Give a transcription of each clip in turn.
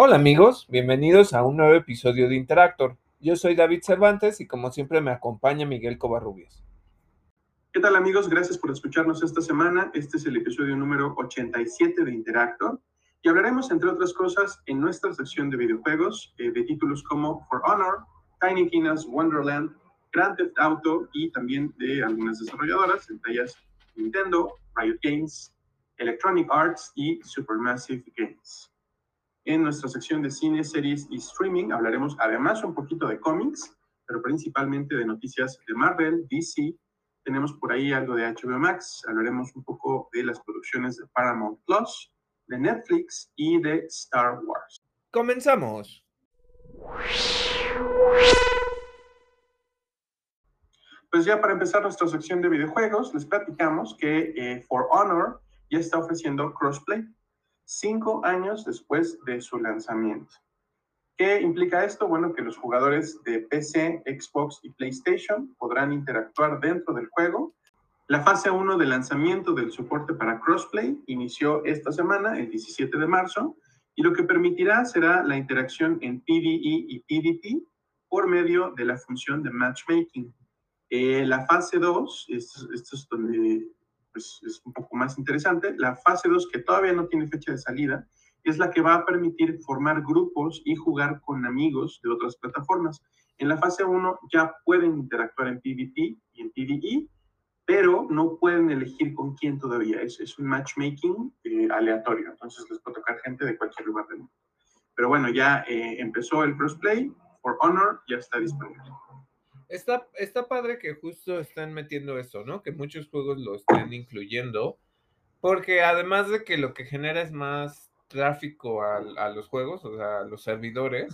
Hola amigos, bienvenidos a un nuevo episodio de Interactor. Yo soy David Cervantes y como siempre me acompaña Miguel Covarrubias. ¿Qué tal amigos? Gracias por escucharnos esta semana. Este es el episodio número 87 de Interactor y hablaremos entre otras cosas en nuestra sección de videojuegos eh, de títulos como For Honor, Tiny Tina's Wonderland, Grand Theft Auto y también de algunas desarrolladoras, entre ellas Nintendo, Riot Games, Electronic Arts y Supermassive Games. En nuestra sección de cine, series y streaming hablaremos además un poquito de cómics, pero principalmente de noticias de Marvel, DC. Tenemos por ahí algo de HBO Max, hablaremos un poco de las producciones de Paramount Plus, de Netflix y de Star Wars. Comenzamos. Pues ya para empezar nuestra sección de videojuegos, les platicamos que eh, For Honor ya está ofreciendo crossplay cinco años después de su lanzamiento. ¿Qué implica esto? Bueno, que los jugadores de PC, Xbox y PlayStation podrán interactuar dentro del juego. La fase 1 de lanzamiento del soporte para crossplay inició esta semana, el 17 de marzo, y lo que permitirá será la interacción en PvE y PvP por medio de la función de matchmaking. Eh, la fase 2, esto, esto es donde pues, es un poco más interesante. La fase 2, que todavía no tiene fecha de salida, es la que va a permitir formar grupos y jugar con amigos de otras plataformas. En la fase 1 ya pueden interactuar en PvP y en PvE, pero no pueden elegir con quién todavía. Es, es un matchmaking eh, aleatorio, entonces les puede tocar gente de cualquier lugar del mundo. Pero bueno, ya eh, empezó el crossplay, For Honor ya está disponible. Está, está padre que justo están metiendo eso, ¿no? Que muchos juegos lo estén incluyendo, porque además de que lo que genera es más tráfico a, a los juegos, o sea, a los servidores,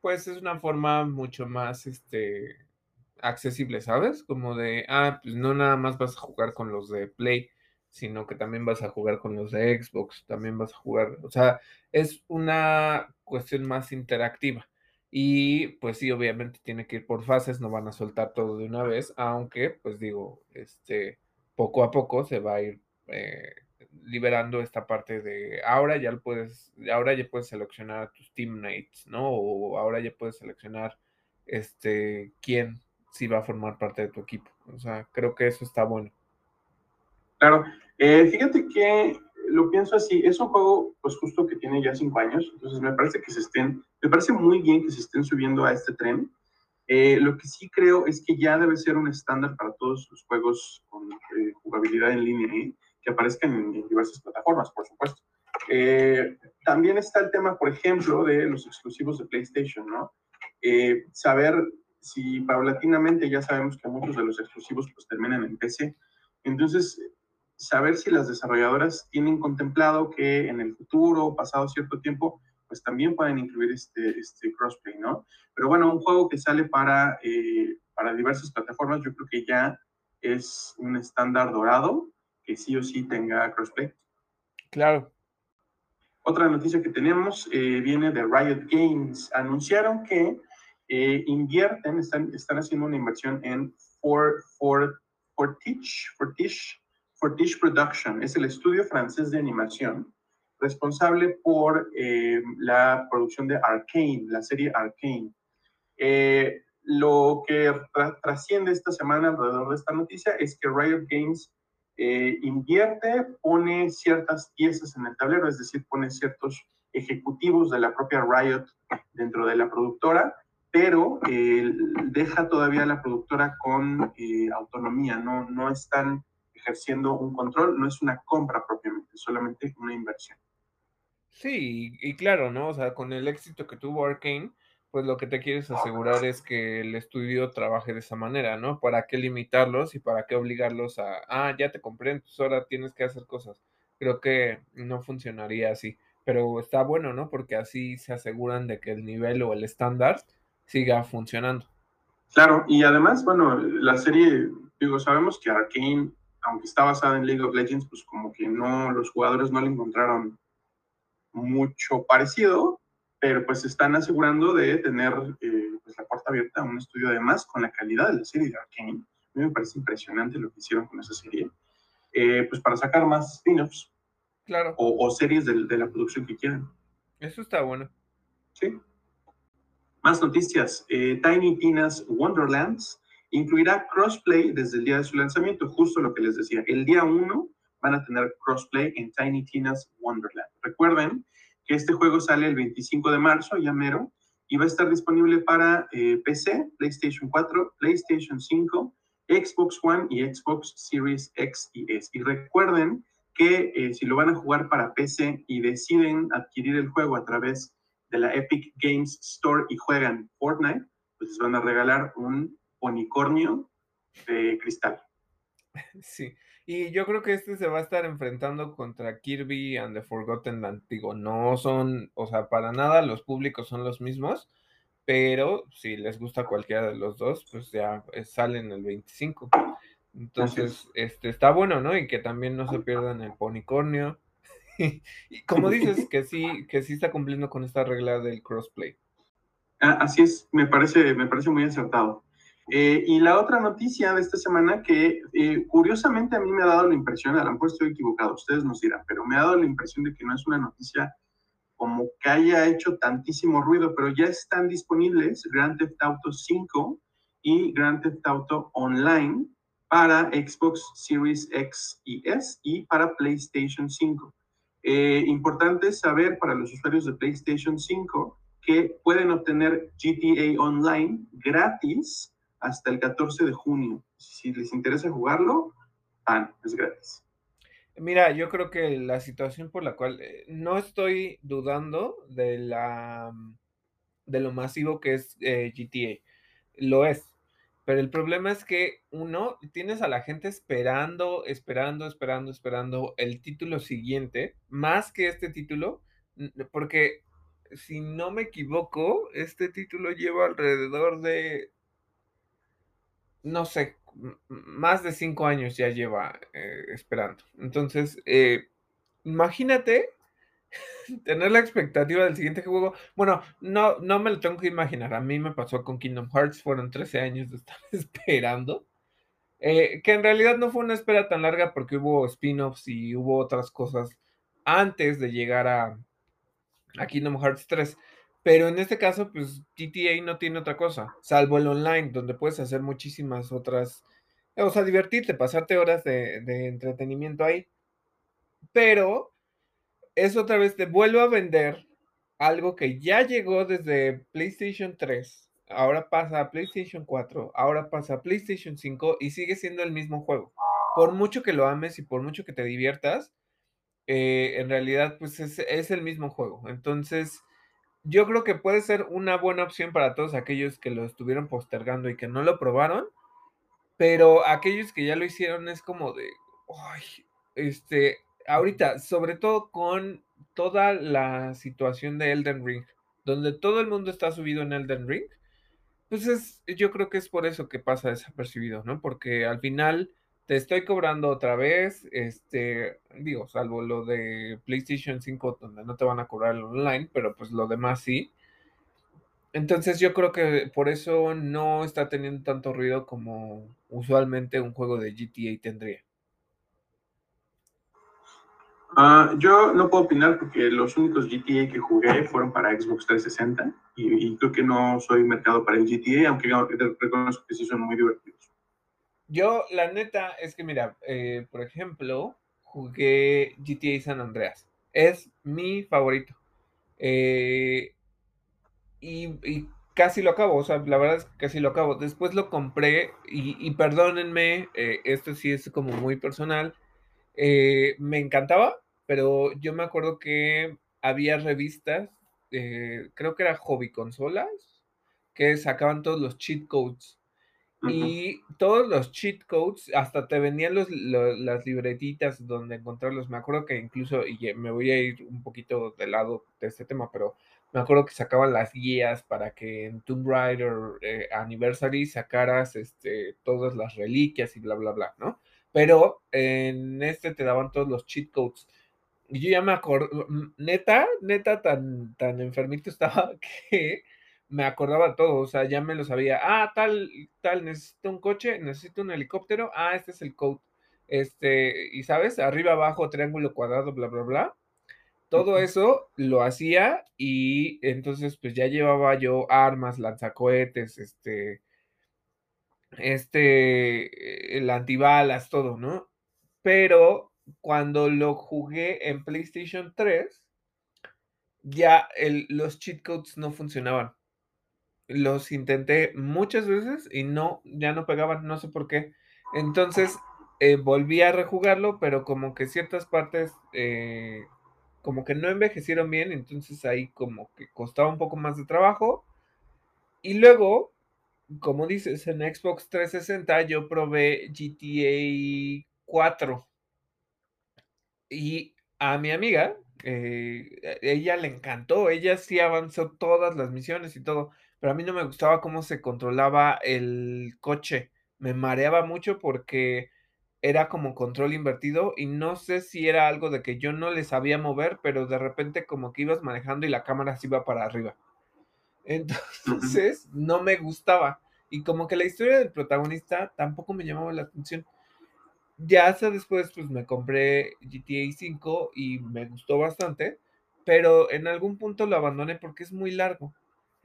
pues es una forma mucho más, este, accesible, ¿sabes? Como de, ah, pues no nada más vas a jugar con los de Play, sino que también vas a jugar con los de Xbox, también vas a jugar, o sea, es una cuestión más interactiva. Y pues sí, obviamente tiene que ir por fases, no van a soltar todo de una vez, aunque pues digo, este, poco a poco se va a ir eh, liberando esta parte de ahora ya puedes, ahora ya puedes seleccionar a tus teammates, ¿no? O ahora ya puedes seleccionar este quién sí va a formar parte de tu equipo. O sea, creo que eso está bueno. Claro, eh, fíjate que lo pienso así, es un juego pues justo que tiene ya cinco años, entonces me parece que se estén, me parece muy bien que se estén subiendo a este tren. Eh, lo que sí creo es que ya debe ser un estándar para todos los juegos con eh, jugabilidad en línea, ¿eh? que aparezcan en, diversas plataformas, por supuesto. también está el tema, por ejemplo, de los exclusivos de PlayStation, ¿no? saber si paulatinamente ya sabemos que muchos de los exclusivos pues terminan en PC. Entonces, saber si las desarrolladoras tienen contemplado que en el futuro, pasado cierto tiempo, pues también pueden incluir este, este crossplay, ¿no? Pero bueno, un juego que sale para, eh, para diversas plataformas, yo creo que ya es un estándar dorado que sí o sí tenga crossplay. Claro. Otra noticia que tenemos eh, viene de Riot Games. Anunciaron que eh, invierten, están, están haciendo una inversión en For, For, Fortich, Fortich Fortiche Production es el estudio francés de animación responsable por eh, la producción de Arcane, la serie Arcane. Eh, lo que trasciende esta semana alrededor de esta noticia es que Riot Games eh, invierte, pone ciertas piezas en el tablero, es decir, pone ciertos ejecutivos de la propia Riot dentro de la productora, pero deja todavía a la productora con autonomía, no, no están ejerciendo un control, no es una compra propiamente, solamente una inversión. Sí, y, claro, ¿no? O sea, con el éxito que tuvo Arkane, pues lo que te quieres asegurar es que el estudio trabaje de esa manera, ¿no? ¿Para qué limitarlos y para qué obligarlos a, ah, ya te compré, entonces ahora tienes que hacer cosas? Creo que no funcionaría así, pero está bueno, ¿no? Porque así se aseguran de que el nivel o el estándar siga funcionando. Claro, y además, bueno, la serie, digo, sabemos que Arkane aunque está basada en League of Legends, pues como que no, los jugadores no le encontraron mucho parecido, pero pues están asegurando de tener eh, pues la puerta abierta a un estudio además con la calidad de la serie de Arkane. A mí me parece impresionante lo que hicieron con esa serie, eh, pues para sacar más spin-offs. Claro. O, series de, de, la producción que quieran. Eso está bueno. Sí. Más noticias. Eh, Tiny Tina's Wonderlands incluirá crossplay desde el día de su lanzamiento, justo lo que les decía. El día 1 van a tener crossplay en Tiny Tina's Wonderland. Recuerden que este juego sale el 25 de marzo, ya mero, y va a estar disponible para eh, PC, PlayStation 4, PlayStation 5, Xbox One y Xbox Series X y S. Y recuerden que eh, si lo van a jugar para PC y deciden adquirir el juego a través de la Epic Games Store y juegan Fortnite, pues les van a regalar un unicornio de cristal. Sí, y yo creo que este se va a estar enfrentando contra Kirby and the Forgotten Land. Digo, no son, o sea, para nada los públicos son los mismos, pero si les gusta cualquiera de los dos, pues ya eh, salen el 25. Entonces, este está bueno, ¿no? Y que también no se pierdan el ponicornio. y como dices, que sí, que sí está cumpliendo con esta regla del crossplay. Ah, así es, me parece, me parece muy acertado. Eh, y la otra noticia de esta semana que eh, curiosamente a mí me ha dado la impresión, a lo mejor estoy equivocado, ustedes nos dirán, pero me ha dado la impresión de que no es una noticia como que haya hecho tantísimo ruido, pero ya están disponibles Grand Theft Auto 5 y Grand Theft Auto Online para Xbox Series X y S y para PlayStation 5. Eh, importante saber para los usuarios de PlayStation 5 que pueden obtener GTA Online gratis hasta el 14 de junio. Si les interesa jugarlo, es gratis. Mira, yo creo que la situación por la cual eh, no estoy dudando de la de lo masivo que es eh, GTA. Lo es. Pero el problema es que uno, tienes a la gente esperando, esperando, esperando, esperando el título siguiente, más que este título, porque si no me equivoco, este título lleva alrededor de no sé, más de cinco años ya lleva eh, esperando. Entonces, eh, imagínate tener la expectativa del siguiente juego. Bueno, no, no me lo tengo que imaginar. A mí me pasó con Kingdom Hearts, fueron 13 años de estar esperando. Eh, que en realidad no fue una espera tan larga porque hubo spin-offs y hubo otras cosas antes de llegar a, a Kingdom Hearts 3. Pero en este caso, pues GTA no tiene otra cosa, salvo el online, donde puedes hacer muchísimas otras, o sea, divertirte, pasarte horas de, entretenimiento ahí. Pero eso otra vez te vuelve a vender algo que ya llegó desde PlayStation 3, ahora pasa a PlayStation 4, ahora pasa a PlayStation 5 y sigue siendo el mismo juego. Por mucho que lo ames y por mucho que te diviertas, eh, en realidad pues es, es el mismo juego. Entonces yo creo que puede ser una buena opción para todos aquellos que lo estuvieron postergando y que no lo probaron, pero aquellos que ya lo hicieron es como de, ay, este, ahorita, sobre todo con toda la situación de Elden Ring, donde todo el mundo está subido en Elden Ring, pues es, yo creo que es por eso que pasa desapercibido, ¿no? Porque al final te estoy cobrando otra vez, este, digo, salvo lo de PlayStation 5 donde no te van a cobrar el online, pero pues lo demás sí. Entonces yo creo que por eso no está teniendo tanto ruido como usualmente un juego de GTA tendría. Ah, yo no puedo opinar porque los únicos GTA que jugué fueron para Xbox 360 y, creo que no soy mercado para el GTA, aunque reconozco que sí son muy divertidos. Yo, la neta, es que mira, eh, por ejemplo, jugué GTA San Andreas. Es mi favorito. Eh, y, casi lo acabo, o sea, la verdad es que casi lo acabo. Después lo compré y, perdónenme, eh, esto sí es como muy personal. me encantaba, pero yo me acuerdo que había revistas, creo que era Hobby Consolas, que sacaban todos los cheat codes y todos los cheat codes, hasta te venían los, las libretitas donde encontrarlos. Me acuerdo que incluso, y me voy a ir un poquito de lado de este tema, pero me acuerdo que sacaban las guías para que en Tomb Raider eh, Anniversary sacaras este, todas las reliquias y bla, bla, bla, ¿no? Pero en este te daban todos los cheat codes. Y yo ya me acuerdo, neta, neta, tan, tan enfermito estaba que me acordaba todo, o sea, ya me lo sabía. Ah, tal, tal, necesito un coche, necesito un helicóptero. Ah, este es el code. Este, y sabes, arriba, abajo, triángulo, cuadrado, bla, bla, bla. Todo eso lo hacía y entonces pues ya llevaba yo armas, lanzacohetes, este, este, el antibalas, todo, ¿no? Pero cuando lo jugué en PlayStation 3, ya el, los cheat codes no funcionaban. Los intenté muchas veces y no, ya no pegaban, no sé por qué. Entonces eh, volví a rejugarlo, pero como que ciertas partes eh, como que no envejecieron bien, entonces ahí como que costaba un poco más de trabajo. Y luego, como dices, en Xbox 360 yo probé GTA 4. Y a mi amiga, eh, ella le encantó, ella sí avanzó todas las misiones y todo, pero a mí no me gustaba cómo se controlaba el coche, me mareaba mucho porque era como control invertido y no sé si era algo de que yo no le sabía mover, pero de repente como que ibas manejando y la cámara se iba para arriba. Entonces, no me gustaba. Y como que la historia del protagonista tampoco me llamaba la atención. Ya hasta después, pues me compré GTA 5 y me gustó bastante, pero en algún punto lo abandoné porque es muy largo.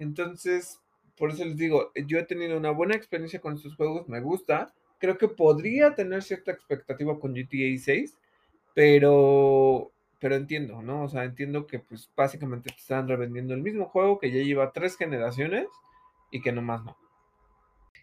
Entonces, por eso les digo, yo he tenido una buena experiencia con estos juegos, me gusta, creo que podría tener cierta expectativa con GTA 6, pero, pero entiendo, ¿no? O sea, entiendo que pues básicamente te están revendiendo el mismo juego que ya lleva tres generaciones y que nomás no.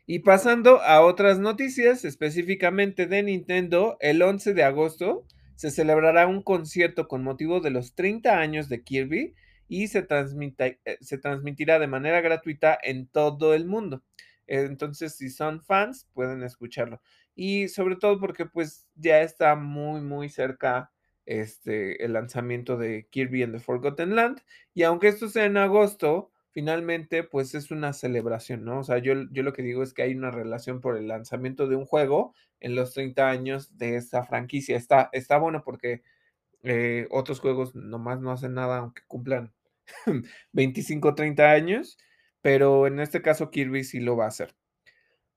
Y pasando a otras noticias, específicamente de Nintendo, el 11 de agosto se celebrará un concierto con motivo de los 30 años de Kirby y se, eh, se transmitirá de manera gratuita en todo el mundo. Entonces, si son fans, pueden escucharlo. Y sobre todo porque pues ya está muy, muy cerca este, el lanzamiento de Kirby and the Forgotten Land. Y aunque esto sea en agosto, finalmente pues es una celebración, ¿no? O sea, yo, yo lo que digo es que hay una relación por el lanzamiento de un juego en los 30 años de esta franquicia. Está, está bueno porque eh, otros juegos nomás no hacen nada aunque cumplan 25, 30 años pero en este caso Kirby sí lo va a hacer.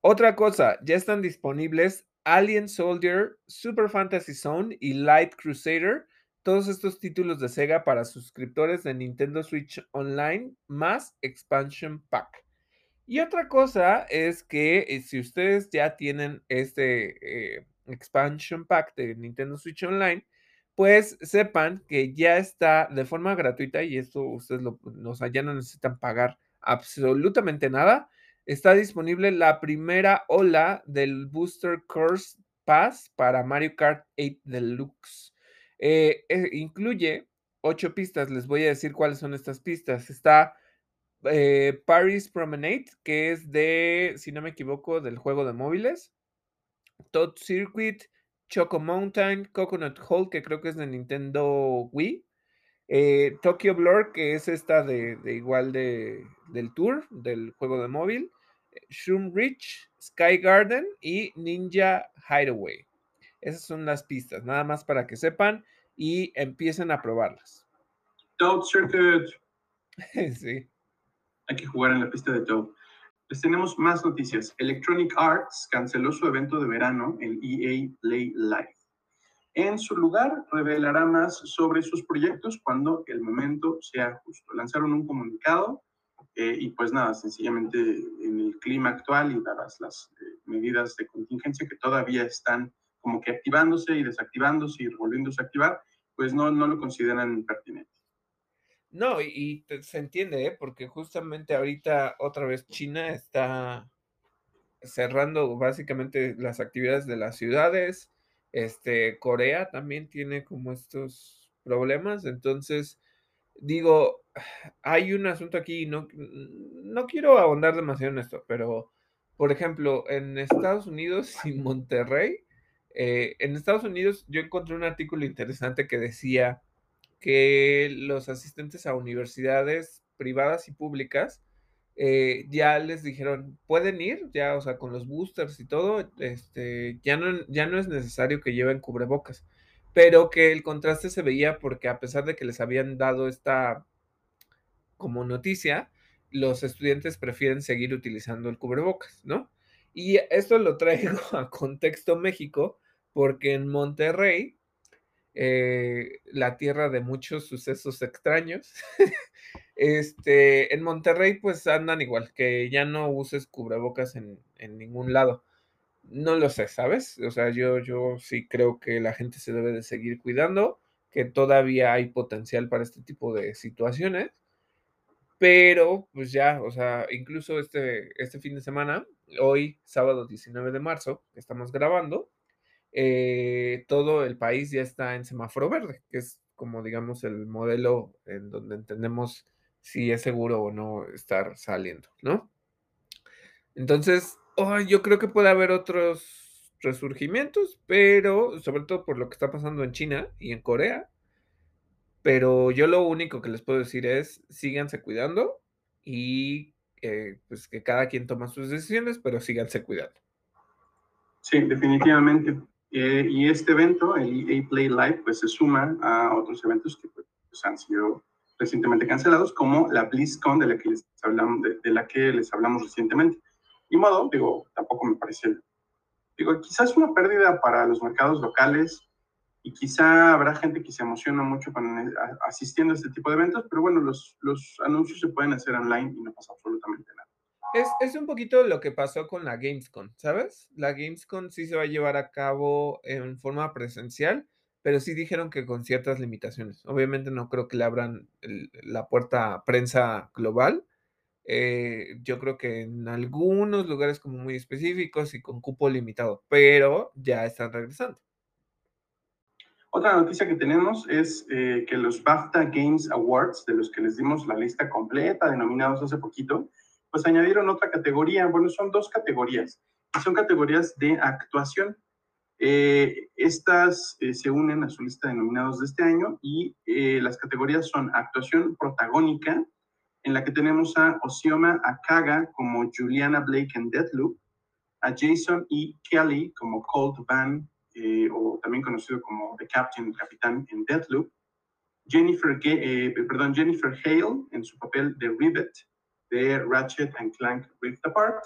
Otra cosa, ya están disponibles Alien Soldier, Super Fantasy Zone y Light Crusader, todos estos títulos de Sega para suscriptores de Nintendo Switch Online más Expansion Pack. Y otra cosa es que eh, si ustedes ya tienen este eh, Expansion Pack de Nintendo Switch Online, pues sepan que ya está de forma gratuita y esto ustedes lo, ya no necesitan pagar absolutamente nada. Está disponible la primera ola del Booster Course Pass para Mario Kart 8 Deluxe. Eh, eh, incluye ocho pistas. Les voy a decir cuáles son estas pistas. Está eh, Paris Promenade, que es de, si no me equivoco, del juego de móviles. Toad Circuit, Choco Mountain, Coconut Hole, que creo que es de Nintendo Wii. Eh, Tokyo Blur, que es esta de, igual de, del tour, del juego de móvil. Shroom Ridge, Sky Garden y Ninja Hideaway. Esas son las pistas, nada más para que sepan y empiecen a probarlas. Toad Circuit. sí. Hay que jugar en la pista de Toad. Les tenemos más noticias. Electronic Arts canceló su evento de verano, el EA Play Live. En su lugar, revelará más sobre sus proyectos cuando el momento sea justo. Lanzaron un comunicado eh, y pues nada, sencillamente en el clima actual y dadas las eh, medidas de contingencia que todavía están como que activándose y desactivándose y volviéndose a activar, pues no, no lo consideran pertinente. No, y, se entiende, ¿eh? porque justamente ahorita otra vez China está cerrando básicamente las actividades de las ciudades, este, Corea también tiene como estos problemas, entonces digo, hay un asunto aquí, no, no quiero ahondar demasiado en esto, pero por ejemplo, en Estados Unidos y Monterrey, eh, en Estados Unidos yo encontré un artículo interesante que decía que los asistentes a universidades privadas y públicas eh, ya les dijeron, pueden ir, ya, o sea, con los boosters y todo, este, ya no, ya no es necesario que lleven cubrebocas, pero que el contraste se veía porque a pesar de que les habían dado esta como noticia, los estudiantes prefieren seguir utilizando el cubrebocas, ¿no? Y esto lo traigo a contexto México, porque en Monterrey eh, la tierra de muchos sucesos extraños. este, en Monterrey pues andan igual, que ya no uses cubrebocas en, en ningún lado. No lo sé, ¿sabes? O sea, yo, yo sí creo que la gente se debe de seguir cuidando, que todavía hay potencial para este tipo de situaciones, pero pues ya, o sea, incluso este, este fin de semana, hoy, sábado 19 de marzo, estamos grabando, eh, todo el país ya está en semáforo verde, que es como digamos el modelo en donde entendemos si es seguro o no estar saliendo, ¿no? Entonces, oh, yo creo que puede haber otros resurgimientos, pero sobre todo por lo que está pasando en China y en Corea. Pero yo lo único que les puedo decir es, síganse cuidando y eh, pues que cada quien toma sus decisiones, pero síganse cuidando. Sí, definitivamente. Eh, y este evento, el EA Play Live, pues se suma a otros eventos que pues, han sido recientemente cancelados, como la BlizzCon de la que les hablamos, de, de la que les hablamos recientemente. Y modo, digo, tampoco me parece, digo, quizás una pérdida para los mercados locales y quizá habrá gente que se emociona mucho con, eh, asistiendo a este tipo de eventos, pero bueno, los, los anuncios se pueden hacer online y no pasa absolutamente nada. Es, es, un poquito lo que pasó con la Gamescom, ¿sabes? La Gamescom sí se va a llevar a cabo en forma presencial, pero sí dijeron que con ciertas limitaciones. Obviamente no creo que le abran la puerta a prensa global, eh, yo creo que en algunos lugares como muy específicos y con cupo limitado, pero ya están regresando. Otra noticia que tenemos es eh, que los BAFTA Games Awards, de los que les dimos la lista completa, denominados hace poquito, pues añadieron otra categoría. Bueno, son dos categorías. Son categorías de actuación. Eh, estas eh, se unen a su lista de nominados de este año y eh, las categorías son actuación protagónica, en la que tenemos a Osioma Akaga como Juliana Blake en Deathloop, a Jason E. Kelly como Colt Van, eh, o también conocido como The Captain, Capitán en Deathloop, Jennifer, eh, perdón, Jennifer Hale en su papel de Rivet de Ratchet and Clank Rift Apart.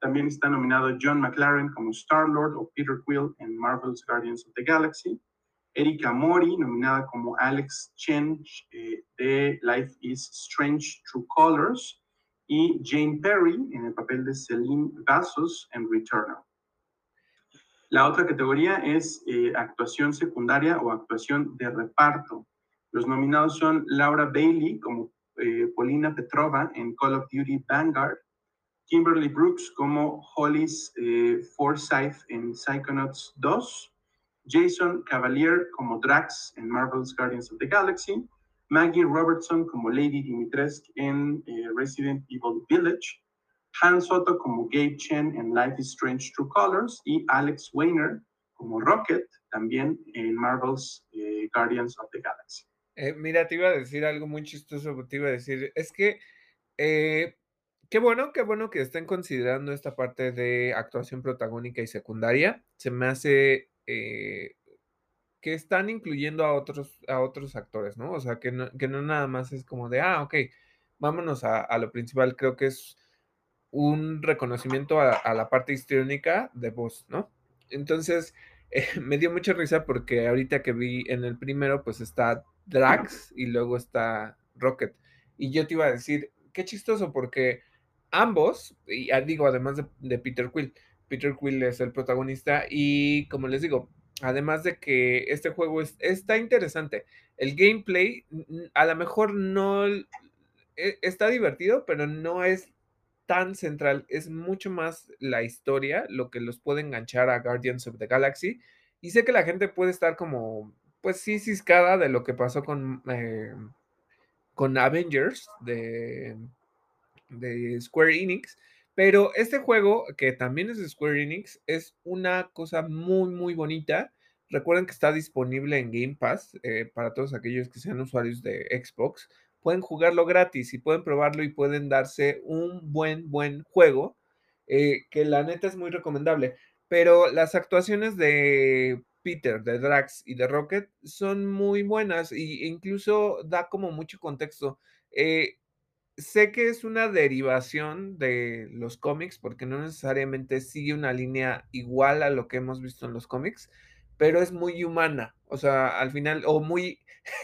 También está nominado John McLaren como Star-Lord o Peter Quill en Marvel's Guardians of the Galaxy. Erika Mori, nominada como Alex Chen eh, de Life is Strange True Colors, y Jane Perry en el papel de Celine Vasos en Returnal. La otra categoría es eh, actuación secundaria o actuación de reparto. Los nominados son Laura Bailey como Polina Petrova en Call of Duty Vanguard, Kimberly Brooks como Hollis eh, Forsyth en Psychonauts 2, Jason Cavalier como Drax en Marvel's Guardians of the Galaxy, Maggie Robertson como Lady Dimitrescu en eh, Resident Evil Village, Han Soto como Gabe Chen en Life is Strange True Colors y Alex Weiner como Rocket también en Marvel's eh, Guardians of the Galaxy. Eh, mira, te iba a decir algo muy chistoso, te iba a decir, es que eh, qué bueno, qué bueno que estén considerando esta parte de actuación protagónica y secundaria. Se me hace eh, que están incluyendo a otros, a otros actores, ¿no? O sea, que no, que no nada más es como de, ah, ok, vámonos a, a lo principal. Creo que es un reconocimiento a, a, la parte histriónica de voz, ¿no? Entonces, me dio mucha risa porque ahorita que vi en el primero, pues está Drax y luego está Rocket. Y yo te iba a decir, qué chistoso porque ambos, y ah, digo, además de, Peter Quill, Peter Quill es el protagonista y como les digo, además de que este juego es, está interesante, el gameplay a lo mejor no e, está divertido, pero no es tan central, es mucho más la historia lo que los puede enganchar a Guardians of the Galaxy. Y sé que la gente puede estar como, pues sí, ciscada de lo que pasó con, eh, con Avengers de, de Square Enix, pero este juego, que también es de Square Enix, es una cosa muy, muy bonita. Recuerden que está disponible en Game Pass eh, para todos aquellos que sean usuarios de Xbox pueden jugarlo gratis y pueden probarlo y pueden darse un buen, buen juego, eh, que la neta es muy recomendable. Pero las actuaciones de Peter, de Drax y de Rocket son muy buenas e incluso da como mucho contexto. Eh, sé que es una derivación de los cómics porque no necesariamente sigue una línea igual a lo que hemos visto en los cómics, pero es muy humana. O sea, al final, o muy,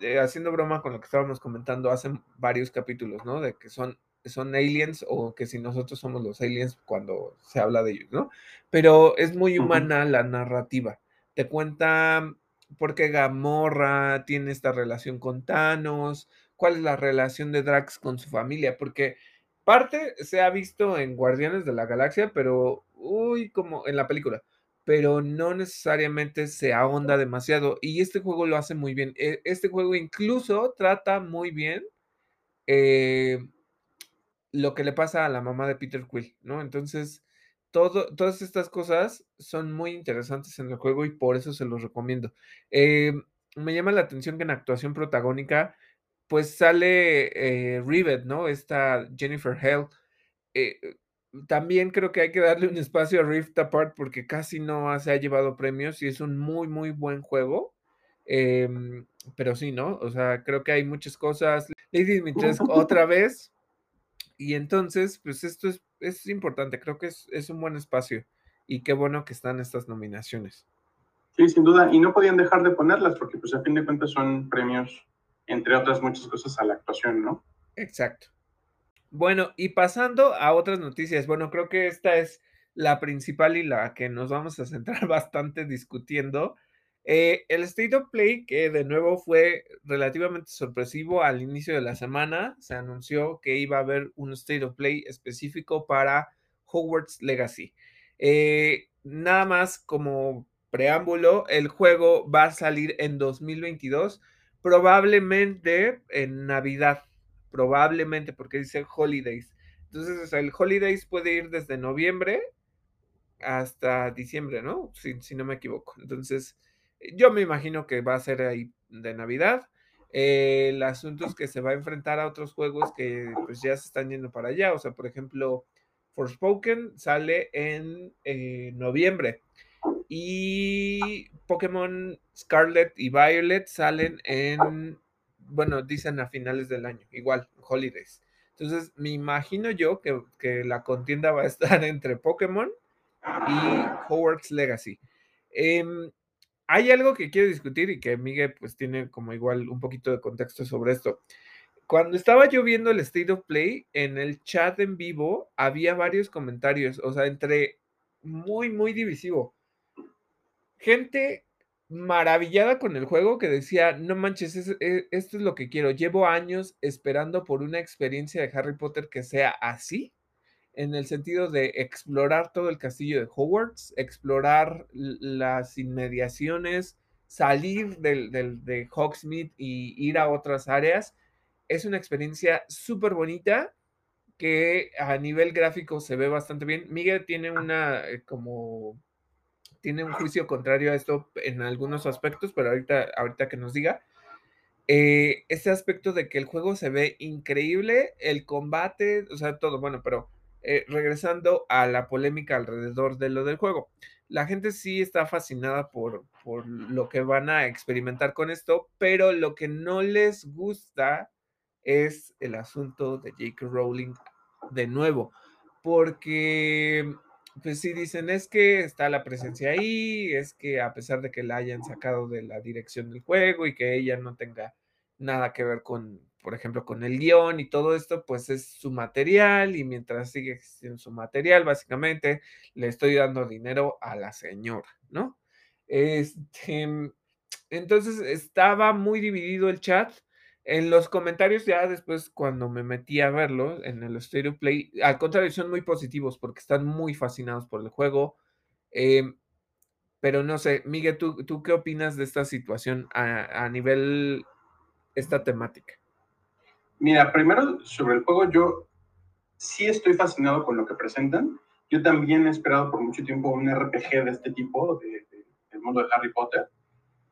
eh, haciendo broma con lo que estábamos comentando hace varios capítulos, ¿no? De que son, son aliens o que si nosotros somos los aliens cuando se habla de ellos, ¿no? Pero es muy humana la narrativa. Te cuenta por qué Gamorra tiene esta relación con Thanos, cuál es la relación de Drax con su familia, porque parte se ha visto en Guardianes de la Galaxia, pero, uy, como en la película, pero no necesariamente se ahonda demasiado. Y este juego lo hace muy bien. E, este juego incluso trata muy bien eh, lo que le pasa a la mamá de Peter Quill, ¿no? Entonces, todo, todas estas cosas son muy interesantes en el juego y por eso se los recomiendo. Eh, me llama la atención que en actuación protagónica, pues sale eh, Rivet, ¿no? Esta Jennifer Hale. Eh, también creo que hay que darle un espacio a Rift Apart porque casi no se ha llevado premios y es un muy, muy buen juego. Em, pero sí, ¿no? O sea, creo que hay muchas cosas. Lady Dimitrescu otra vez. Y entonces, pues esto es, es importante. Creo que es, es un buen espacio. Y qué bueno que están estas nominaciones. Sí, sin duda. Y no podían dejar de ponerlas porque, pues, a fin de cuentas son premios entre otras muchas cosas, a la actuación, ¿no? Exacto. Bueno, y pasando a otras noticias, bueno, creo que esta es la principal y la que nos vamos a centrar bastante discutiendo. Eh, el State of Play, que de nuevo fue relativamente sorpresivo al inicio de la semana, se anunció que iba a haber un State of Play específico para Hogwarts Legacy. Eh, nada más como preámbulo, el juego va a salir en 2022 probablemente en Navidad, probablemente porque dice holidays. Entonces, el holidays puede ir desde noviembre hasta diciembre, ¿no? Si, no me equivoco. Entonces, yo me imagino que va a ser ahí de Navidad. el asunto es que se va a enfrentar a otros juegos que pues ya se están yendo para allá. O sea, por ejemplo, Forspoken sale en eh, noviembre. Y Pokémon Scarlet y Violet salen en, bueno, dicen a finales del año, igual, Holidays. Entonces, me imagino yo que, la contienda va a estar entre Pokémon y Hogwarts Legacy. Em, hay algo que quiero discutir y que Miguel pues tiene como igual un poquito de contexto sobre esto. Cuando estaba yo viendo el State of Play, en el chat en vivo había varios comentarios, o sea, entre muy, muy divisivo gente maravillada con el juego que decía, no manches, e, esto es lo que quiero. Llevo años esperando por una experiencia de Harry Potter que sea así, en el sentido de explorar todo el castillo de Hogwarts, explorar las inmediaciones, salir del, de Hogsmeade y ir a otras áreas. Es una experiencia súper bonita que a nivel gráfico se ve bastante bien. Miguel tiene una eh, como tiene un juicio contrario a esto en algunos aspectos, pero ahorita, ahorita que nos diga. Eh, ese aspecto de que el juego se ve increíble, el combate, o sea, todo, bueno, pero eh, regresando a la polémica alrededor de lo del juego. La gente sí está fascinada por, por lo que van a experimentar con esto, pero lo que no les gusta es el asunto de J.K. Rowling de nuevo, porque pues sí dicen, es que está la presencia ahí, es que a pesar de que la hayan sacado de la dirección del juego y que ella no tenga nada que ver con, por ejemplo, con el guion y todo esto, pues es su material y mientras sigue existiendo su material, básicamente le estoy dando dinero a la señora, ¿no? Este, entonces estaba muy dividido el chat en los comentarios ya después cuando me metí a verlo en el Stereo Play, al contrario, son muy positivos porque están muy fascinados por el juego. Em, pero no sé, Miguel, ¿tú, ¿tú, qué opinas de esta situación a, a, nivel esta temática? Mira, primero sobre el juego, yo sí estoy fascinado con lo que presentan. Yo también he esperado por mucho tiempo un RPG de este tipo, de, del mundo de Harry Potter.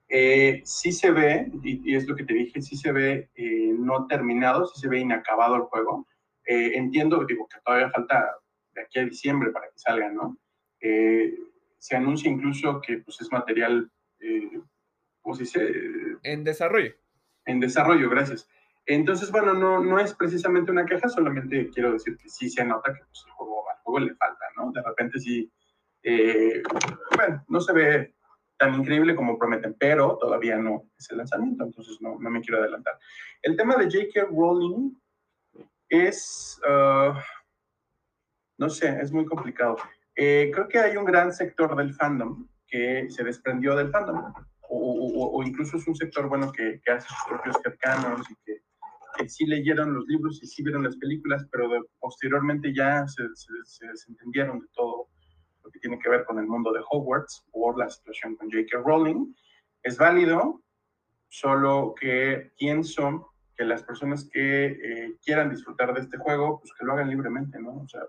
Eh, sí se ve, y, es lo que te dije, sí se ve eh, no terminado, sí se ve inacabado el juego. Eh, entiendo, digo, que todavía falta de aquí a diciembre para que salga, ¿no? se anuncia incluso que pues, es material, ¿cómo se dice? En desarrollo. En desarrollo, gracias. Entonces, bueno, no, no es precisamente una queja, solamente quiero decir que sí se nota que pues, el juego, al juego le falta, ¿no? De repente sí, bueno, no se ve tan increíble como prometen, pero todavía no es el lanzamiento, entonces no, no me quiero adelantar. El tema de J.K. Rowling es, uh, no sé, es muy complicado. Eh, creo que hay un gran sector del fandom que se desprendió del fandom, o, incluso es un sector bueno que, hace sus propios cercanos y que, sí leyeron los libros y sí vieron las películas, pero posteriormente ya se, se desentendieron de todo que tiene que ver con el mundo de Hogwarts por la situación con J.K. Rowling. Es válido, solo que pienso que las personas que eh, quieran disfrutar de este juego, pues que lo hagan libremente, ¿no? O sea,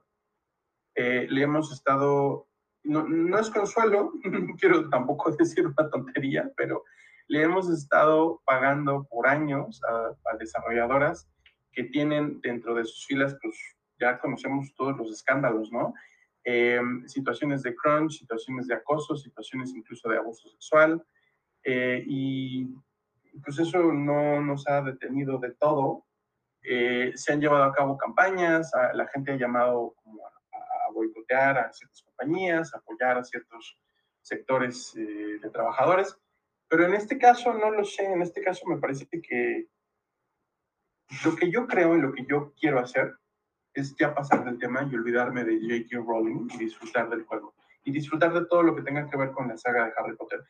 eh, le hemos estado, no, no es consuelo, quiero tampoco decir una tontería, pero le hemos estado pagando por años a, desarrolladoras que tienen dentro de sus filas, pues ya conocemos todos los escándalos, ¿no? Eh, situaciones de crunch, situaciones de acoso, situaciones incluso de abuso sexual. Eh, y pues eso no nos ha detenido de todo. Eh, se han llevado a cabo campañas, la gente ha llamado a, boicotear a ciertas compañías, apoyar a ciertos sectores de trabajadores, pero en este caso no lo sé, en este caso me parece que lo que yo creo y lo que yo quiero hacer es ya pasar del tema y olvidarme de J.K. Rowling y disfrutar del juego. Y disfrutar de todo lo que tenga que ver con la saga de Harry Potter.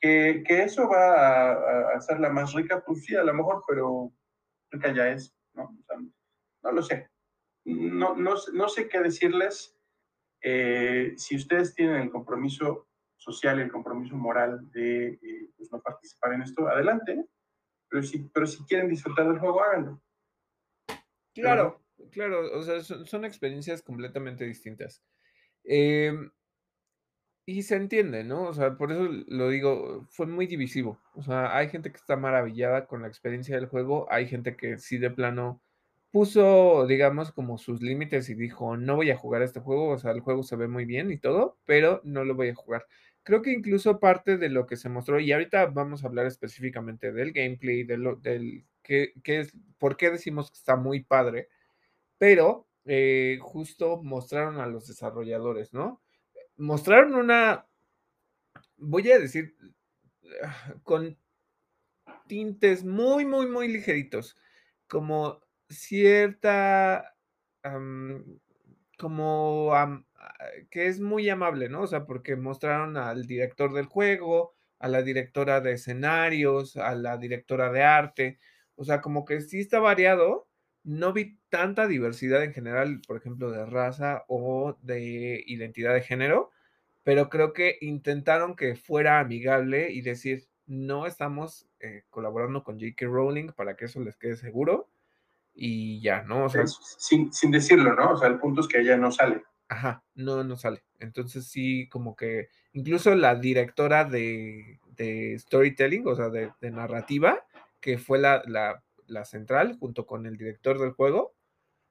Que, que eso va a, hacerla más rica, pues sí, a lo mejor, pero rica ya es, ¿no? no lo sé. No, no, no sé qué decirles. Eh, si ustedes tienen el compromiso social y el compromiso moral de eh, pues no participar en esto, adelante. Pero si, pero si quieren disfrutar del juego, háganlo. Claro, Claro, o sea, son, experiencias completamente distintas. Em, y se entiende, ¿no? O sea, por eso lo digo, fue muy divisivo. O sea, hay gente que está maravillada con la experiencia del juego, hay gente que sí de plano puso, digamos, como sus límites y dijo, no voy a jugar este juego, o sea, el juego se ve muy bien y todo, pero no lo voy a jugar. Creo que incluso parte de lo que se mostró, y ahorita vamos a hablar específicamente del gameplay, de lo, del qué, qué es, por qué decimos que está muy padre pero eh, justo mostraron a los desarrolladores, ¿no? Mostraron una, voy a decir, con tintes muy, muy, muy ligeritos, como cierta, como que es muy amable, ¿no? O sea, porque mostraron al director del juego, a la directora de escenarios, a la directora de arte, o sea, como que sí está variado, no vi tanta diversidad en general, por ejemplo, de raza o de identidad de género, pero creo que intentaron que fuera amigable y decir, no estamos eh, colaborando con J.K. Rowling para que eso les quede seguro y ya, ¿no? O sea, sin, decirlo, ¿no? O sea, el punto es que ella no sale. Ajá, no, no sale. Entonces sí, como que incluso la directora de, storytelling, o sea, de, narrativa, que fue la, la la central, junto con el director del juego,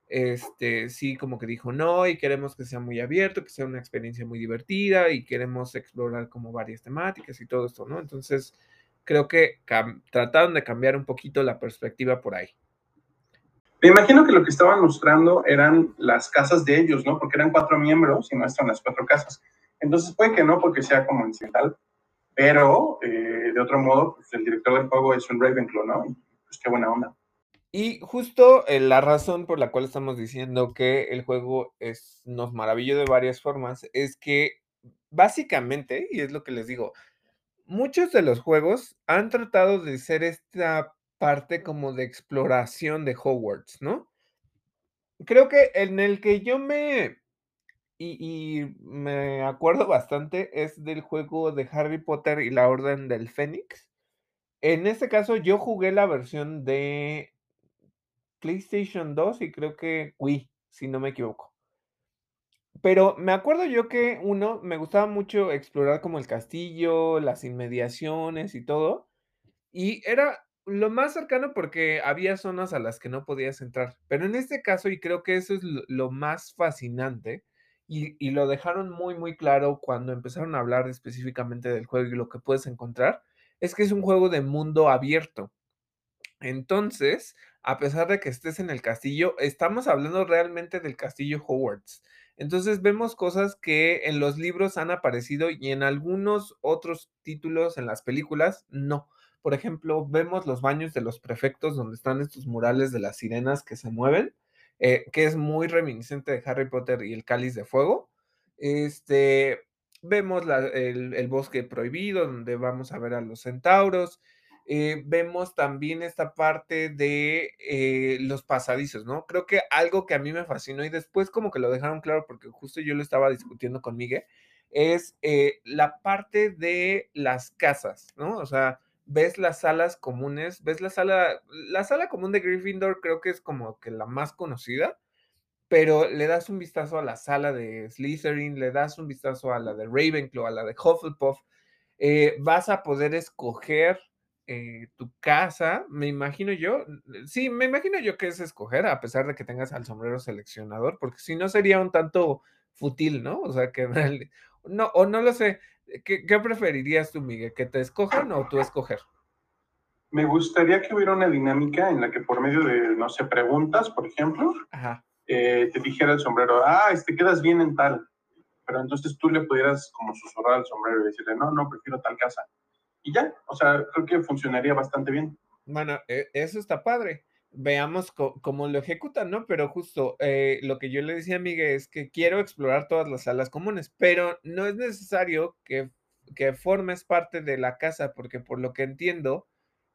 este, sí como que dijo no y queremos que sea muy abierto, que sea una experiencia muy divertida y queremos explorar como varias temáticas y todo esto, ¿no? Entonces, creo que trataron de cambiar un poquito la perspectiva por ahí. Me imagino que lo que estaban mostrando eran las casas de ellos, ¿no? Porque eran cuatro miembros y muestran las cuatro casas. Entonces puede que no, porque sea como incidental, pero eh, de otro modo, pues el director del juego es un Ravenclaw, ¿no? pues qué buena onda. Y justo eh, la razón por la cual estamos diciendo que el juego es, nos maravilló de varias formas es que básicamente, y es lo que les digo, muchos de los juegos han tratado de ser esta parte como de exploración de Hogwarts, ¿no? Creo que en el que yo me... Y, me acuerdo bastante es del juego de Harry Potter y la Orden del Fénix. En este caso, yo jugué la versión de PlayStation 2 y creo que Wii, si no me equivoco. Pero me acuerdo yo que uno, me gustaba mucho explorar como el castillo, las inmediaciones y todo. Y era lo más cercano porque había zonas a las que no podías entrar. Pero en este caso, y creo que eso es lo, más fascinante, y, y, lo dejaron muy, muy claro cuando empezaron a hablar específicamente del juego y lo que puedes encontrar, es que es un juego de mundo abierto. Entonces, a pesar de que estés en el castillo, estamos hablando realmente del castillo Hogwarts. Entonces vemos cosas que en los libros han aparecido y en algunos otros títulos en las películas no. Por ejemplo, vemos los baños de los prefectos donde están estos murales de las sirenas que se mueven, eh, que es muy reminiscente de Harry Potter y el Cáliz de Fuego. Este, vemos la- el, bosque prohibido donde vamos a ver a los centauros. Eh, vemos también esta parte de eh, los pasadizos, ¿no? Creo que algo que a mí me fascinó y después como que lo dejaron claro porque justo yo lo estaba discutiendo con Miguel, es la parte de las casas, ¿no? O sea, ves las salas comunes, ves la sala, la sala común de Gryffindor creo que es como que la más conocida, pero le das un vistazo a la sala de Slytherin, le das un vistazo a la de Ravenclaw, a la de Hufflepuff, eh, vas a poder escoger eh, tu casa, me imagino yo, sí, me imagino yo que es escoger, a pesar de que tengas al sombrero seleccionador, porque si no sería un tanto fútil, ¿no? O sea, que no, o no lo sé, ¿qué, qué preferirías tú, Miguel? ¿Que te escojan o tú escoger? Me gustaría que hubiera una dinámica en la que por medio de, no sé, preguntas, por ejemplo, Ajá. eh, te dijera el sombrero, ah, este quedas bien en tal. Pero entonces tú le pudieras como susurrar al sombrero y decirle, no, no, prefiero tal casa. Y ya, o sea, creo que funcionaría bastante bien. Bueno, e- eso está padre. Veamos cómo lo ejecutan, ¿no? Pero justo eh, lo que yo le decía a Miguel es que quiero explorar todas las salas comunes, pero no es necesario que, que formes parte de la casa, porque por lo que entiendo,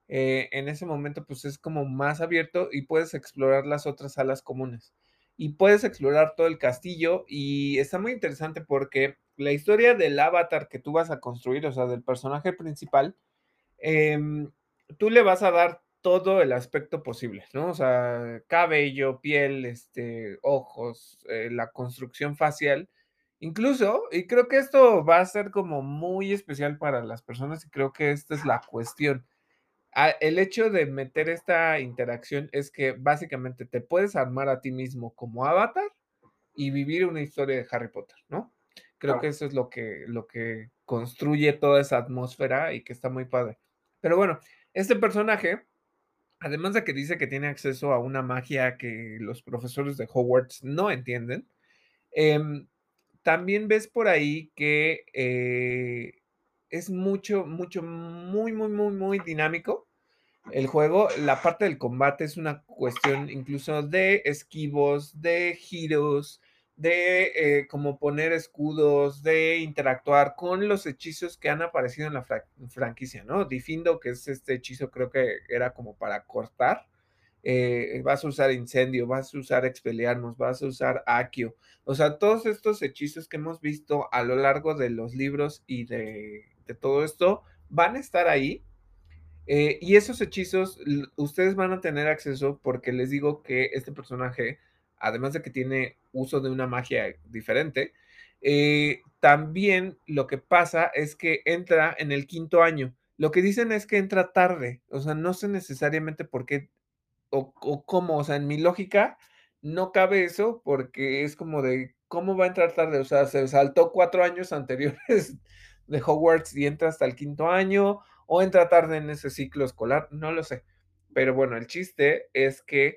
eh, en ese momento pues es como más abierto y puedes explorar las otras salas comunes. Y puedes explorar todo el castillo y está muy interesante porque la historia del avatar que tú vas a construir, o sea, del personaje principal, em, tú le vas a dar todo el aspecto posible, ¿no? O sea, cabello, piel, este, ojos, eh, la construcción facial, incluso, y creo que esto va a ser como muy especial para las personas y creo que esta es la cuestión. Ah, el hecho de meter esta interacción es que básicamente te puedes armar a ti mismo como avatar y vivir una historia de Harry Potter, ¿no? Creo que eso es lo que, lo que construye toda esa atmósfera y que está muy padre. Pero bueno, este personaje, además de que dice que tiene acceso a una magia que los profesores de Hogwarts no entienden, em, también ves por ahí que eh, es mucho, mucho, muy, muy, muy, muy dinámico el juego, la parte del combate es una cuestión incluso de esquivos, de giros, de eh, como poner escudos, de interactuar con los hechizos que han aparecido en la fra- franquicia, ¿no? Difindo, que es este hechizo, creo que era como para cortar. eh, vas a usar incendio, vas a usar expeliarnos, vas a usar Akio. O sea, todos estos hechizos que hemos visto a lo largo de los libros y de, de todo esto van a estar ahí eh, y esos hechizos ustedes van a tener acceso porque les digo que este personaje, además de que tiene uso de una magia diferente, eh, también lo que pasa es que entra en el quinto año. Lo que dicen es que entra tarde, o sea, no sé necesariamente por qué o, o cómo, o sea, en mi lógica no cabe eso porque es como de, ¿cómo va a entrar tarde? O sea, se saltó cuatro años anteriores de Hogwarts y entra hasta el quinto año, o entra tarde en ese ciclo escolar, no lo sé. Pero bueno, el chiste es que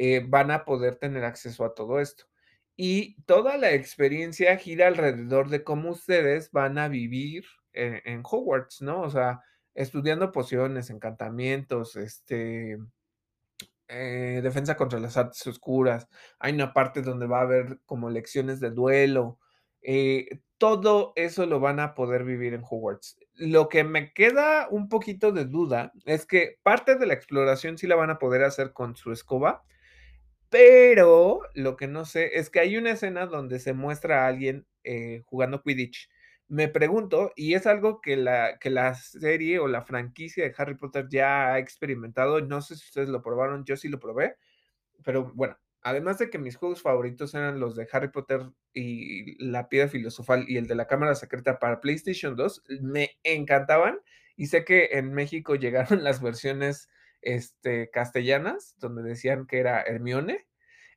eh, van a poder tener acceso a todo esto. Y toda la experiencia gira alrededor de cómo ustedes van a vivir en, Hogwarts, ¿no? O sea, estudiando pociones, encantamientos, este, eh, defensa contra las artes oscuras, hay una parte donde va a haber como lecciones de duelo, eh, todo eso lo van a poder vivir en Hogwarts. Lo que me queda un poquito de duda es que parte de la exploración sí la van a poder hacer con su escoba, pero lo que no sé es que hay una escena donde se muestra a alguien eh, jugando Quidditch. Me pregunto, y es algo que la, que la serie o la franquicia de Harry Potter ya ha experimentado, no sé si ustedes lo probaron, yo sí lo probé, pero bueno, además de que mis juegos favoritos eran los de Harry Potter y la Piedra Filosofal y el de la Cámara Secreta para PlayStation 2, me encantaban y sé que en México llegaron las versiones este, castellanas, donde decían que era Hermione,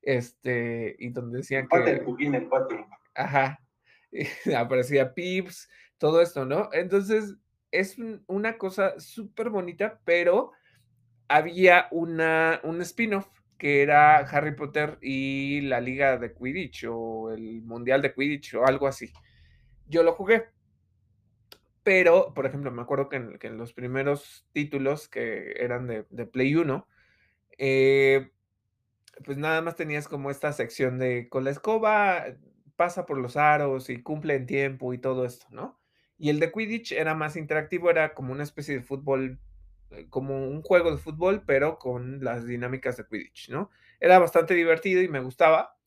este, y donde El decían el que, el pote. ajá, aparecía Pips, todo esto, ¿no? Entonces, es un- una cosa súper bonita, pero había una, un spin-off que era Harry Potter y la liga de Quidditch o el mundial de Quidditch o algo así. Yo lo jugué. Pero, por ejemplo, me acuerdo que en, los primeros títulos que eran de, de Play 1, eh, pues nada más tenías como esta sección de con la escoba pasa por los aros y cumple en tiempo y todo esto, ¿no? Y el de Quidditch era más interactivo, era como una especie de fútbol, eh, como un juego de fútbol, pero con las dinámicas de Quidditch, ¿no? Era bastante divertido y me gustaba,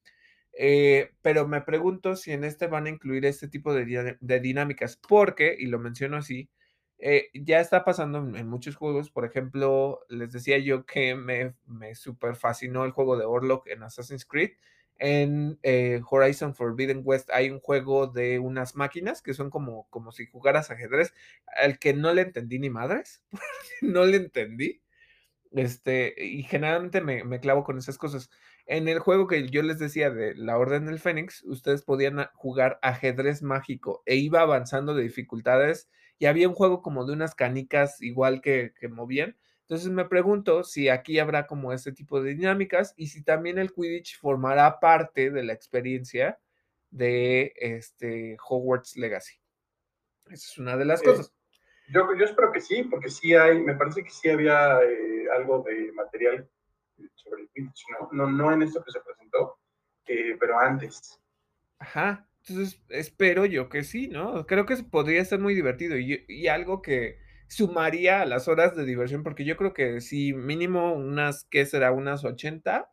eh, pero me pregunto si en este van a incluir este tipo de, dinámicas, porque, y lo menciono así, eh, ya está pasando en, muchos juegos. Por ejemplo, les decía yo que me, me super fascinó el juego de Orlok en Assassin's Creed. En eh, Horizon Forbidden West hay un juego de unas máquinas que son como, como si jugaras ajedrez, al que no le entendí ni madres, no le entendí. Este, y generalmente me, me clavo con esas cosas. En el juego que yo les decía de la Orden del Fénix, ustedes podían jugar ajedrez mágico e iba avanzando de dificultades y había un juego como de unas canicas igual que, que movían. Entonces me pregunto si aquí habrá como ese tipo de dinámicas y si también el Quidditch formará parte de la experiencia de este Hogwarts Legacy. Esa es una de las eh, cosas. Yo, yo espero que sí, porque sí hay, me parece que sí había eh, algo de material sobre el Quidditch, ¿no? No, en esto que se presentó, eh, pero antes. Ajá, entonces espero yo que sí, ¿no? Creo que podría ser muy divertido y, algo que sumaría a las horas de diversión, porque yo creo que si mínimo unas, ¿qué será? Unas 80.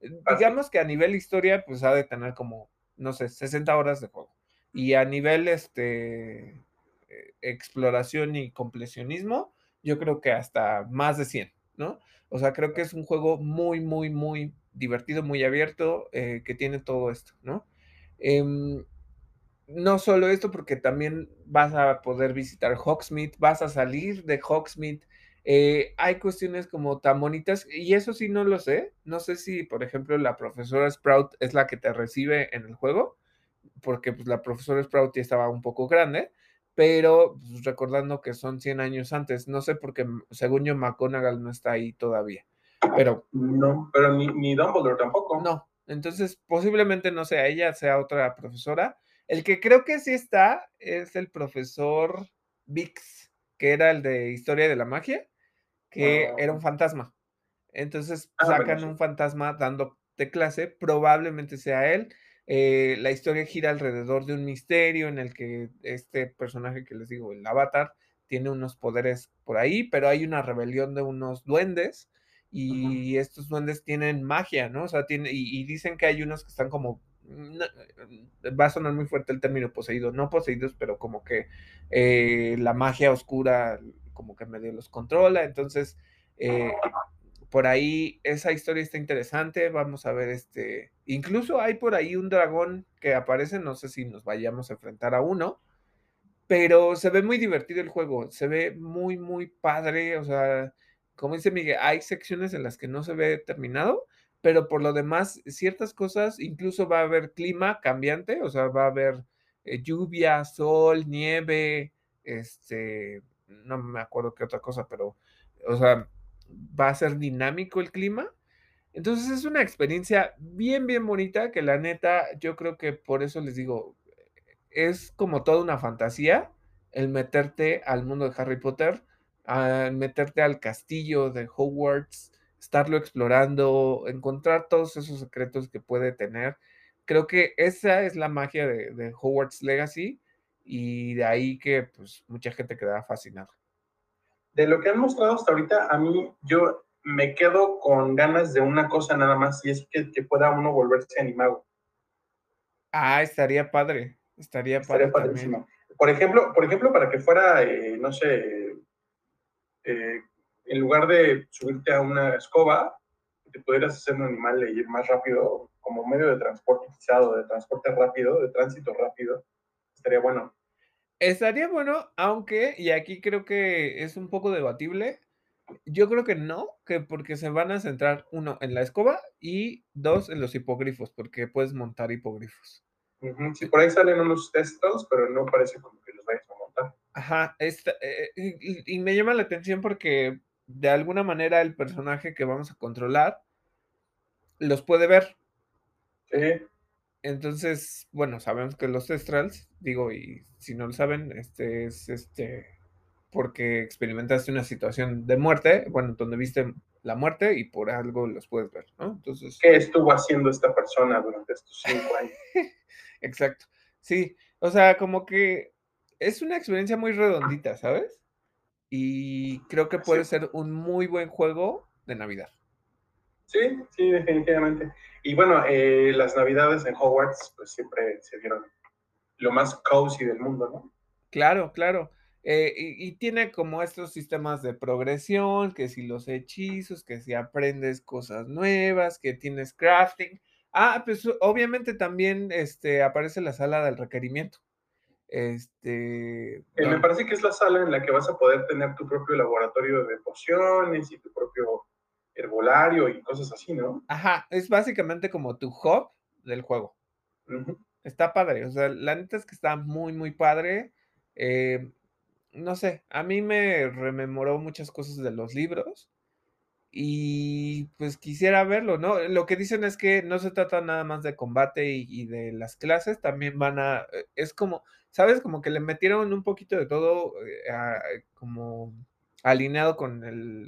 Eh, digamos que a nivel historia, pues ha de tener como, no sé, 60 horas de juego. Y a nivel este, eh, exploración y completionismo, yo creo que hasta más de 100, O sea, creo que es un juego muy, muy, muy divertido, muy abierto, eh, que tiene todo esto, ¿no? Em, no solo esto, porque también vas a poder visitar Hogsmeade, vas a salir de Hogsmeade. Eh, hay cuestiones como tan bonitas, y eso sí no lo sé. No sé si, por ejemplo, la profesora Sprout es la que te recibe en el juego, porque pues, la profesora Sprout ya estaba un poco grande, pero pues, recordando que son 100 años antes, no sé por qué, según yo, McGonagall no está ahí todavía, pero... No, pero ni, ni Dumbledore tampoco. No, entonces posiblemente no sea ella, sea otra profesora. El que creo que sí está es el profesor Vix, que era el de Historia de la Magia, que ah, era un fantasma. Entonces ah, sacan un fantasma dando de clase, probablemente sea él. Eh, la historia gira alrededor de un misterio en el que este personaje que les digo, el avatar, tiene unos poderes por ahí, pero hay una rebelión de unos duendes y estos duendes tienen magia, ¿no? O sea, tiene, y, dicen que hay unos que están como, va a sonar muy fuerte el término poseído, no poseídos, pero como que eh, la magia oscura como que medio los controla, entonces eh, por ahí esa historia está interesante. Vamos a ver este. Incluso hay por ahí un dragón que aparece. No sé si nos vayamos a enfrentar a uno. Pero se ve muy divertido el juego. Se ve muy, muy padre. O sea, como dice Miguel, hay secciones en las que no se ve terminado. Pero por lo demás, ciertas cosas, incluso va a haber clima cambiante. O sea, va a haber eh, lluvia, sol, nieve. Este. No me acuerdo qué otra cosa, pero. O sea, va a ser dinámico el clima. Entonces es una experiencia bien, bien bonita que la neta, yo creo que por eso les digo, es como toda una fantasía el meterte al mundo de Harry Potter, al meterte al castillo de Hogwarts, estarlo explorando, encontrar todos esos secretos que puede tener. Creo que esa es la magia de, de Hogwarts Legacy y de ahí que pues mucha gente queda fascinada de lo que han mostrado hasta ahorita, a mí yo me quedo con ganas de una cosa nada más y es que, pueda uno volverse animado. Ah, estaría padre. Estaría, estaría padre. Por ejemplo, por ejemplo, para que fuera, eh, no sé, eh, en lugar de subirte a una escoba, te pudieras hacer un animal e ir más rápido, como medio de transporte de transporte rápido, de tránsito rápido, estaría bueno. Estaría bueno, aunque, y aquí creo que es un poco debatible, yo creo que no, que porque se van a centrar, uno, en la escoba y dos, en los hipogrifos, porque puedes montar hipogrifos. Sí, por ahí salen unos textos, pero no parece como que los vayas a montar. Ajá, esta, eh, y, me llama la atención porque de alguna manera el personaje que vamos a controlar los puede ver. Sí. Entonces, bueno, sabemos que los testrals, digo, y si no lo saben, este es este porque experimentaste una situación de muerte, bueno, donde viste la muerte y por algo los puedes ver, ¿no? Entonces. ¿Qué estuvo haciendo esta persona durante estos cinco años? Exacto. Sí, o sea, como que es una experiencia muy redondita, ¿sabes? Y creo que puede ser un muy buen juego de Navidad. Sí, sí, definitivamente. Y bueno, eh, las Navidades en Hogwarts, pues siempre se vieron lo más cozy del mundo, ¿no? Claro, claro. Eh, y, tiene como estos sistemas de progresión, que si los hechizos, que si aprendes cosas nuevas, que tienes crafting. Ah, pues obviamente también este, aparece la sala del requerimiento. Este, me parece que es la sala en la que vas a poder tener tu propio laboratorio de pociones y tu propio herbolario y cosas así, ¿no? Ajá, es básicamente como tu hub del juego. Está padre, o sea, la neta es que está muy, muy padre. Eh, no sé, a mí me rememoró muchas cosas de los libros y pues quisiera verlo, ¿no? Lo que dicen es que no se trata nada más de combate y, de las clases, también van a, eh, es como, ¿sabes? Como que le metieron un poquito de todo eh, como alineado con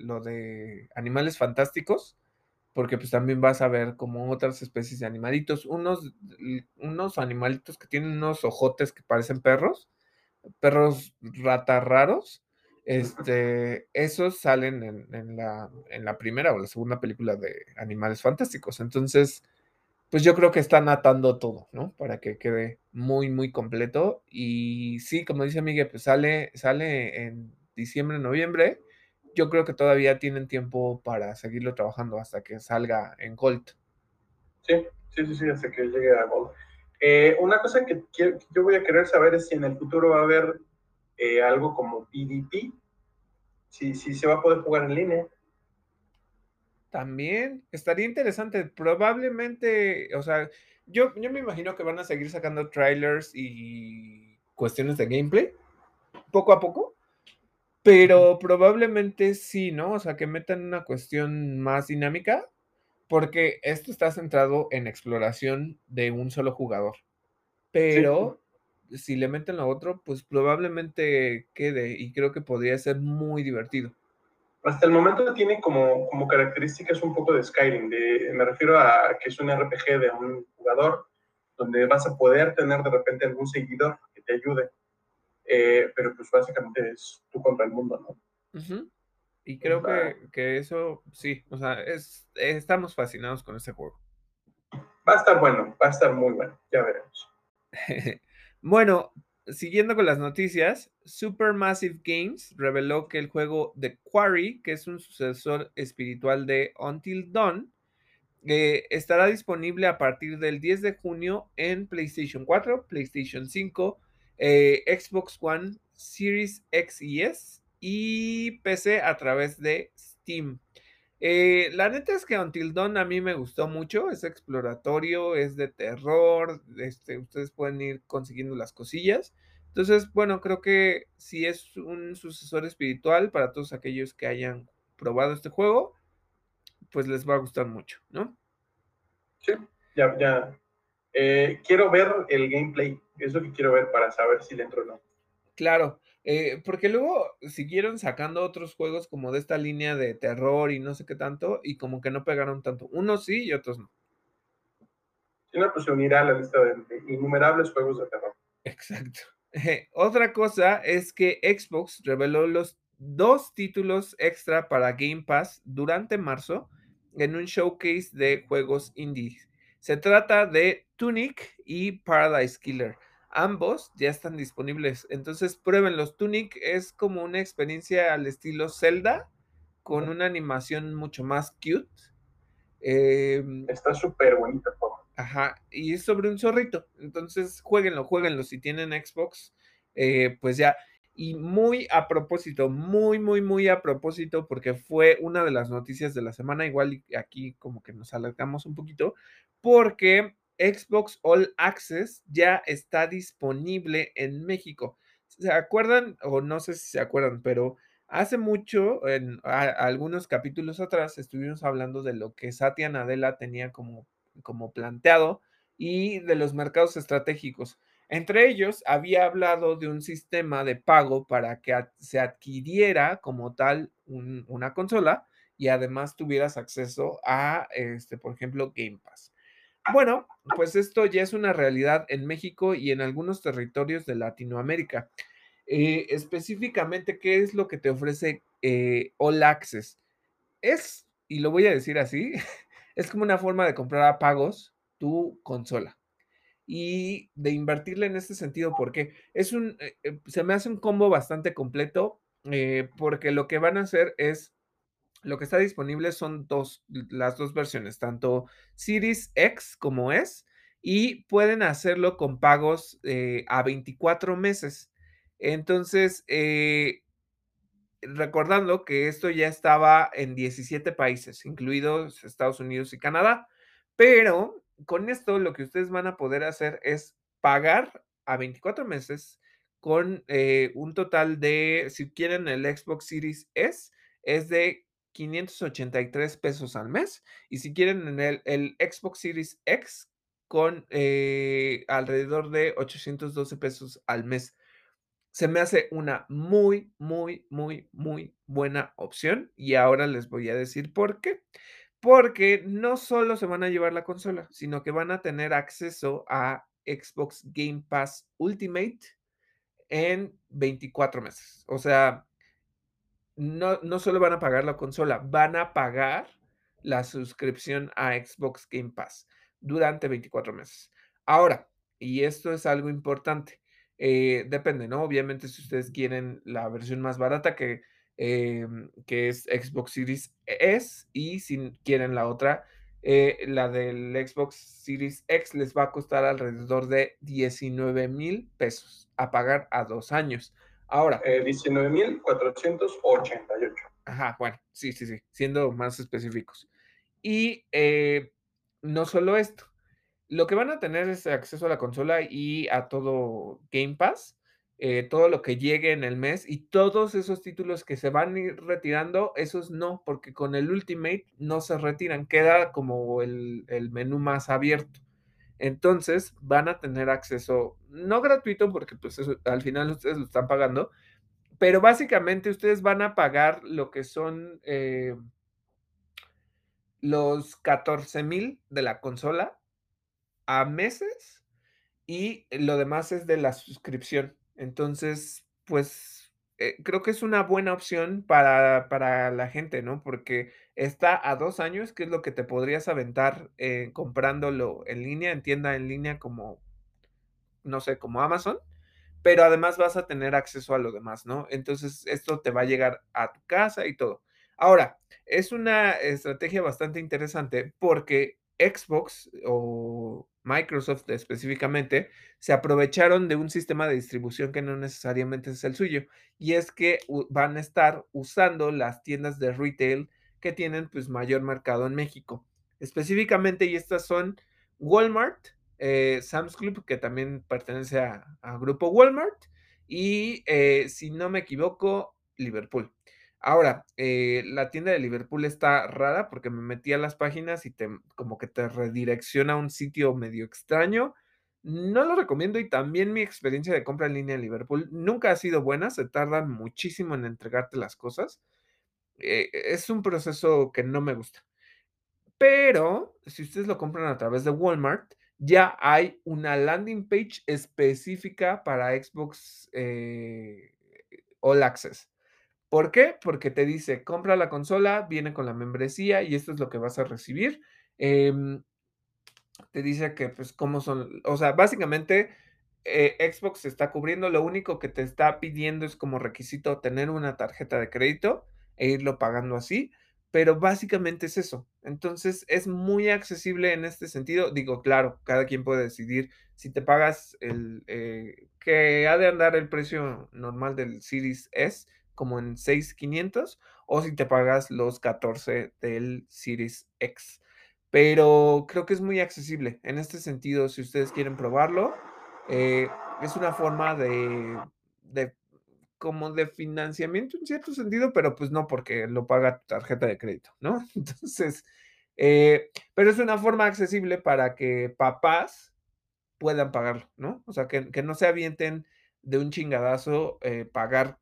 lo de animales fantásticos, porque pues también vas a ver como otras especies de animalitos, unos, unos animalitos que tienen unos ojotes que parecen perros perros rata raros. Este, esos salen en, la, en la primera o la segunda película de Animales Fantásticos. Entonces, pues yo creo que están atando todo, ¿no? Para que quede muy, muy completo. Y sí, como dice Miguel, pues sale, sale en diciembre, noviembre. Yo creo que todavía tienen tiempo para seguirlo trabajando hasta que salga en Gold. Sí, sí, sí, sí, hasta que llegue a Gold. Eh, una cosa que, yo voy a querer saber es si en el futuro va a haber eh, algo como PvP, si, si se va a poder jugar en línea. También estaría interesante. Probablemente, o sea, yo, yo me imagino que van a seguir sacando trailers y cuestiones de gameplay poco a poco, pero probablemente sí, ¿no? O sea, que metan una cuestión más dinámica porque esto está centrado en exploración de un solo jugador. Pero si le meten lo otro, pues probablemente quede y creo que podría ser muy divertido. Hasta el momento tiene como, como características un poco de Skyrim. me refiero a que es un RPG de un jugador donde vas a poder tener de repente algún seguidor que te ayude. Eh, pero pues básicamente es tú contra el mundo, ¿no? Y creo que, eso, sí, o sea, es, estamos fascinados con este juego. Va a estar bueno, va a estar muy bueno, ya veremos. bueno, siguiendo con las noticias, Supermassive Games reveló que el juego The Quarry, que es un sucesor espiritual de Until Dawn, eh, estará disponible a partir del 10 de junio en PlayStation 4, PlayStation 5, eh, Xbox One, Series X y S y PC a través de Steam. Eh, la neta es que Until Dawn a mí me gustó mucho, es exploratorio, es de terror, este, ustedes pueden ir consiguiendo las cosillas. Entonces, bueno, creo que si es un sucesor espiritual para todos aquellos que hayan probado este juego, pues les va a gustar mucho, ¿no? Sí, ya, ya. Eh, quiero ver el gameplay, es lo que quiero ver para saber si le entro o no. Claro, eh, porque luego siguieron sacando otros juegos como de esta línea de terror y no sé qué tanto, y como que no pegaron tanto. Unos sí y otros no. Sí, no, pues se unirá a la lista de, innumerables juegos de terror. Exacto. otra cosa es que Xbox reveló los dos títulos extra para Game Pass durante marzo en un showcase de juegos indie. Se trata de Tunic y Paradise Killer. Ambos ya están disponibles. Entonces pruébenlos. Tunic es como una experiencia al estilo Zelda con una animación mucho más cute. Em, Está súper bonito. Ajá, y es sobre un zorrito. Entonces, jueguenlo, jueguenlo. Si tienen Xbox, eh, pues ya. Y muy a propósito, muy, muy, muy a propósito, porque fue una de las noticias de la semana. Igual aquí como que nos alargamos un poquito, porque Xbox All Access ya está disponible en México. ¿Se acuerdan? O no sé si se acuerdan, pero Hace mucho, en algunos capítulos atrás, estuvimos hablando de lo que Satya Nadella tenía como como planteado y de los mercados estratégicos. Entre ellos, había hablado de un sistema de pago para que se adquiriera como tal un una consola y además tuvieras acceso a, este, por ejemplo, Game Pass. Bueno, pues esto ya es una realidad en México y en algunos territorios de Latinoamérica. Eh, específicamente, ¿qué es lo que te ofrece, eh, All Access? Es, y lo voy a decir así, es como una forma de comprar a pagos tu consola y de invertirle en este sentido, porque es un, eh eh, se me hace un combo bastante completo, eh, porque lo que van a hacer es lo que está disponible son 2, l las 2 versiones, tanto Series X como S, y pueden hacerlo con pagos, a 24 meses. Entonces, recordando que esto ya estaba en 17 países, incluidos Estados Unidos y Canadá, pero con esto lo que ustedes van a poder hacer es pagar a 24 meses con, eh, un total de, si quieren el Xbox Series S, es de $583 pesos al mes, y si quieren en el el Xbox Series X con, eh, alrededor de $812 pesos al mes. Se me hace una muy, muy, muy, muy buena opción, y ahora les voy a decir por qué. Porque no solo se van a llevar la consola, sino que van a tener acceso a Xbox Game Pass Ultimate en 24 meses. O sea no no solo van a pagar la consola, van a pagar la suscripción a Xbox Game Pass durante 24 meses. Ahora, y esto es algo importante, eh, depende, ¿no? Obviamente, si ustedes quieren la versión más barata que, em, que es Xbox Series S, y si quieren la otra, eh, la del Xbox Series X les va a costar alrededor de $19,000 pesos a pagar a 2 años. Ahora Eh, 19,488. Ajá, bueno, sí, sí, sí, siendo más específicos. Y, eh, no solo esto, lo que van a tener es acceso a la consola y a todo Game Pass, eh, todo lo que llegue en el mes, y todos esos títulos que se van a ir retirando, esos no, porque con el Ultimate no se retiran, queda como el el menú más abierto. Entonces, van a tener acceso, no gratuito, porque, pues, al final ustedes lo están pagando, pero básicamente ustedes van a pagar lo que son, eh los 14,000 de la consola a meses, y lo demás es de la suscripción. Entonces, pues, eh, creo que es una buena opción para para la gente, ¿no? Porque está a 2 años, que es lo que te podrías aventar, eh, comprándolo en línea, en tienda en línea como no sé, como Amazon, pero además vas a tener acceso a lo demás, ¿no? Entonces, esto te va a llegar a tu casa y todo. Ahora, es una estrategia bastante interesante porque Xbox o Microsoft específicamente, se aprovecharon de un sistema de distribución que no necesariamente es el suyo, y es que van a estar usando las tiendas de retail que tienen, pues, mayor mercado en México. Específicamente, y estas son Walmart, eh, Sam's Club, que también pertenece a grupo Walmart, y, eh, si no me equivoco, Liverpool. Ahora, eh, la tienda de Liverpool está rara, porque me metí a las páginas y te como que te redirecciona a un sitio medio extraño. No lo recomiendo, y también mi experiencia de compra en línea en Liverpool nunca ha sido buena, se tardan muchísimo en entregarte las cosas. Eh, es un proceso que no me gusta. Pero, si ustedes lo compran a través de Walmart, ya hay una landing page específica para Xbox, eh, All Access, ¿por qué? Porque te dice: "Compra la consola, viene con la membresía y esto es lo que vas a recibir", em te dice que, pues, cómo son o sea, básicamente, eh, Xbox está cubriendo, lo único que te está pidiendo es como requisito tener una tarjeta de crédito e irlo pagando así, pero básicamente es eso. Entonces, es muy accesible en este sentido. Digo, claro, cada quien puede decidir si te pagas el, eh, que ha de andar el precio normal del Series S, como en 6,500, o si te pagas los 14 del Series X. Pero creo que es muy accesible. En este sentido, si ustedes quieren probarlo, eh, es una forma de de como de financiamiento en cierto sentido, pero pues no porque lo paga tu tarjeta de crédito, ¿no? Entonces, eh, pero es una forma accesible para que papás puedan pagarlo, ¿no? O sea, que, que no se avienten de un chingadazo eh, pagar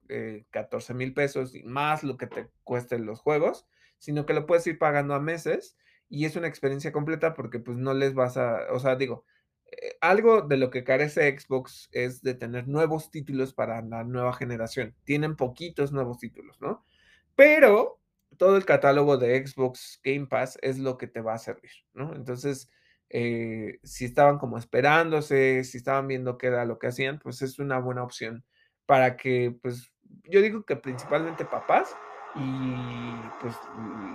14 mil pesos y más lo que te cuesten los juegos, sino que lo puedes ir pagando a meses y es una experiencia completa porque pues no les vas a, o sea, digo, eh, algo de lo que carece Xbox es de tener nuevos títulos para la nueva generación. Tienen poquitos nuevos títulos, ¿no? Pero todo el catálogo de Xbox Game Pass es lo que te va a servir, ¿no? Entonces, eh, si estaban como esperándose, si estaban viendo qué era lo que hacían, pues es una buena opción para que, pues, yo digo que principalmente papás y pues